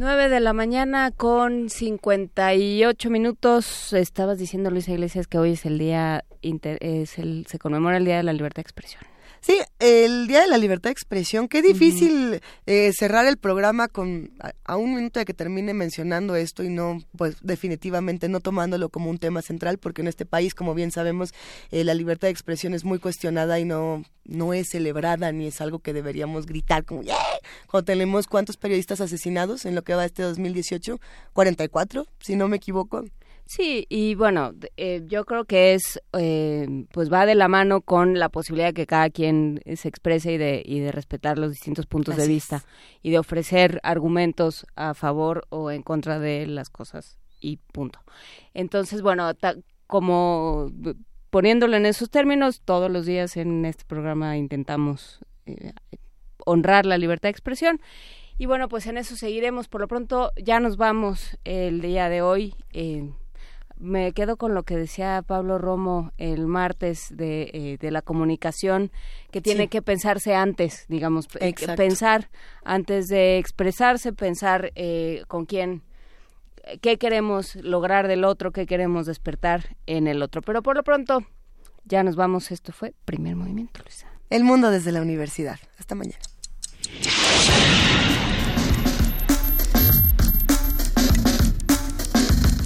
9 de la mañana con 58 minutos. Estabas diciendo, Luisa Iglesias, que hoy es el día, es el, se conmemora el Día de la Libertad de Expresión. Sí, el Día de la Libertad de Expresión. Qué difícil eh, cerrar el programa con a, un minuto de que termine mencionando esto y no, pues definitivamente no tomándolo como un tema central, porque en este país, como bien sabemos, eh, la libertad de expresión es muy cuestionada y no, no es celebrada ni es algo que deberíamos gritar como ¡Yeah! Cuando tenemos cuántos periodistas asesinados en lo que va este 2018, 44, si no me equivoco. Sí, y bueno, eh, yo creo que es, eh, pues va de la mano con la posibilidad de que cada quien se exprese y de, y de respetar los distintos puntos de vista y de ofrecer argumentos a favor o en contra de las cosas y punto. Entonces, bueno, como poniéndolo en esos términos, todos los días en este programa intentamos eh, honrar la libertad de expresión Y bueno, pues en eso seguiremos. Por lo pronto ya nos vamos el día de hoy. Eh, me quedo con lo que decía Pablo Romo el martes de, eh, de la comunicación, que tiene que pensarse antes, digamos, pensar antes de expresarse, pensar eh, con quién, qué queremos lograr del otro, qué queremos despertar en el otro. Pero por lo pronto, ya nos vamos. Esto fue Primer Movimiento, Luisa. El mundo desde la universidad. Hasta mañana.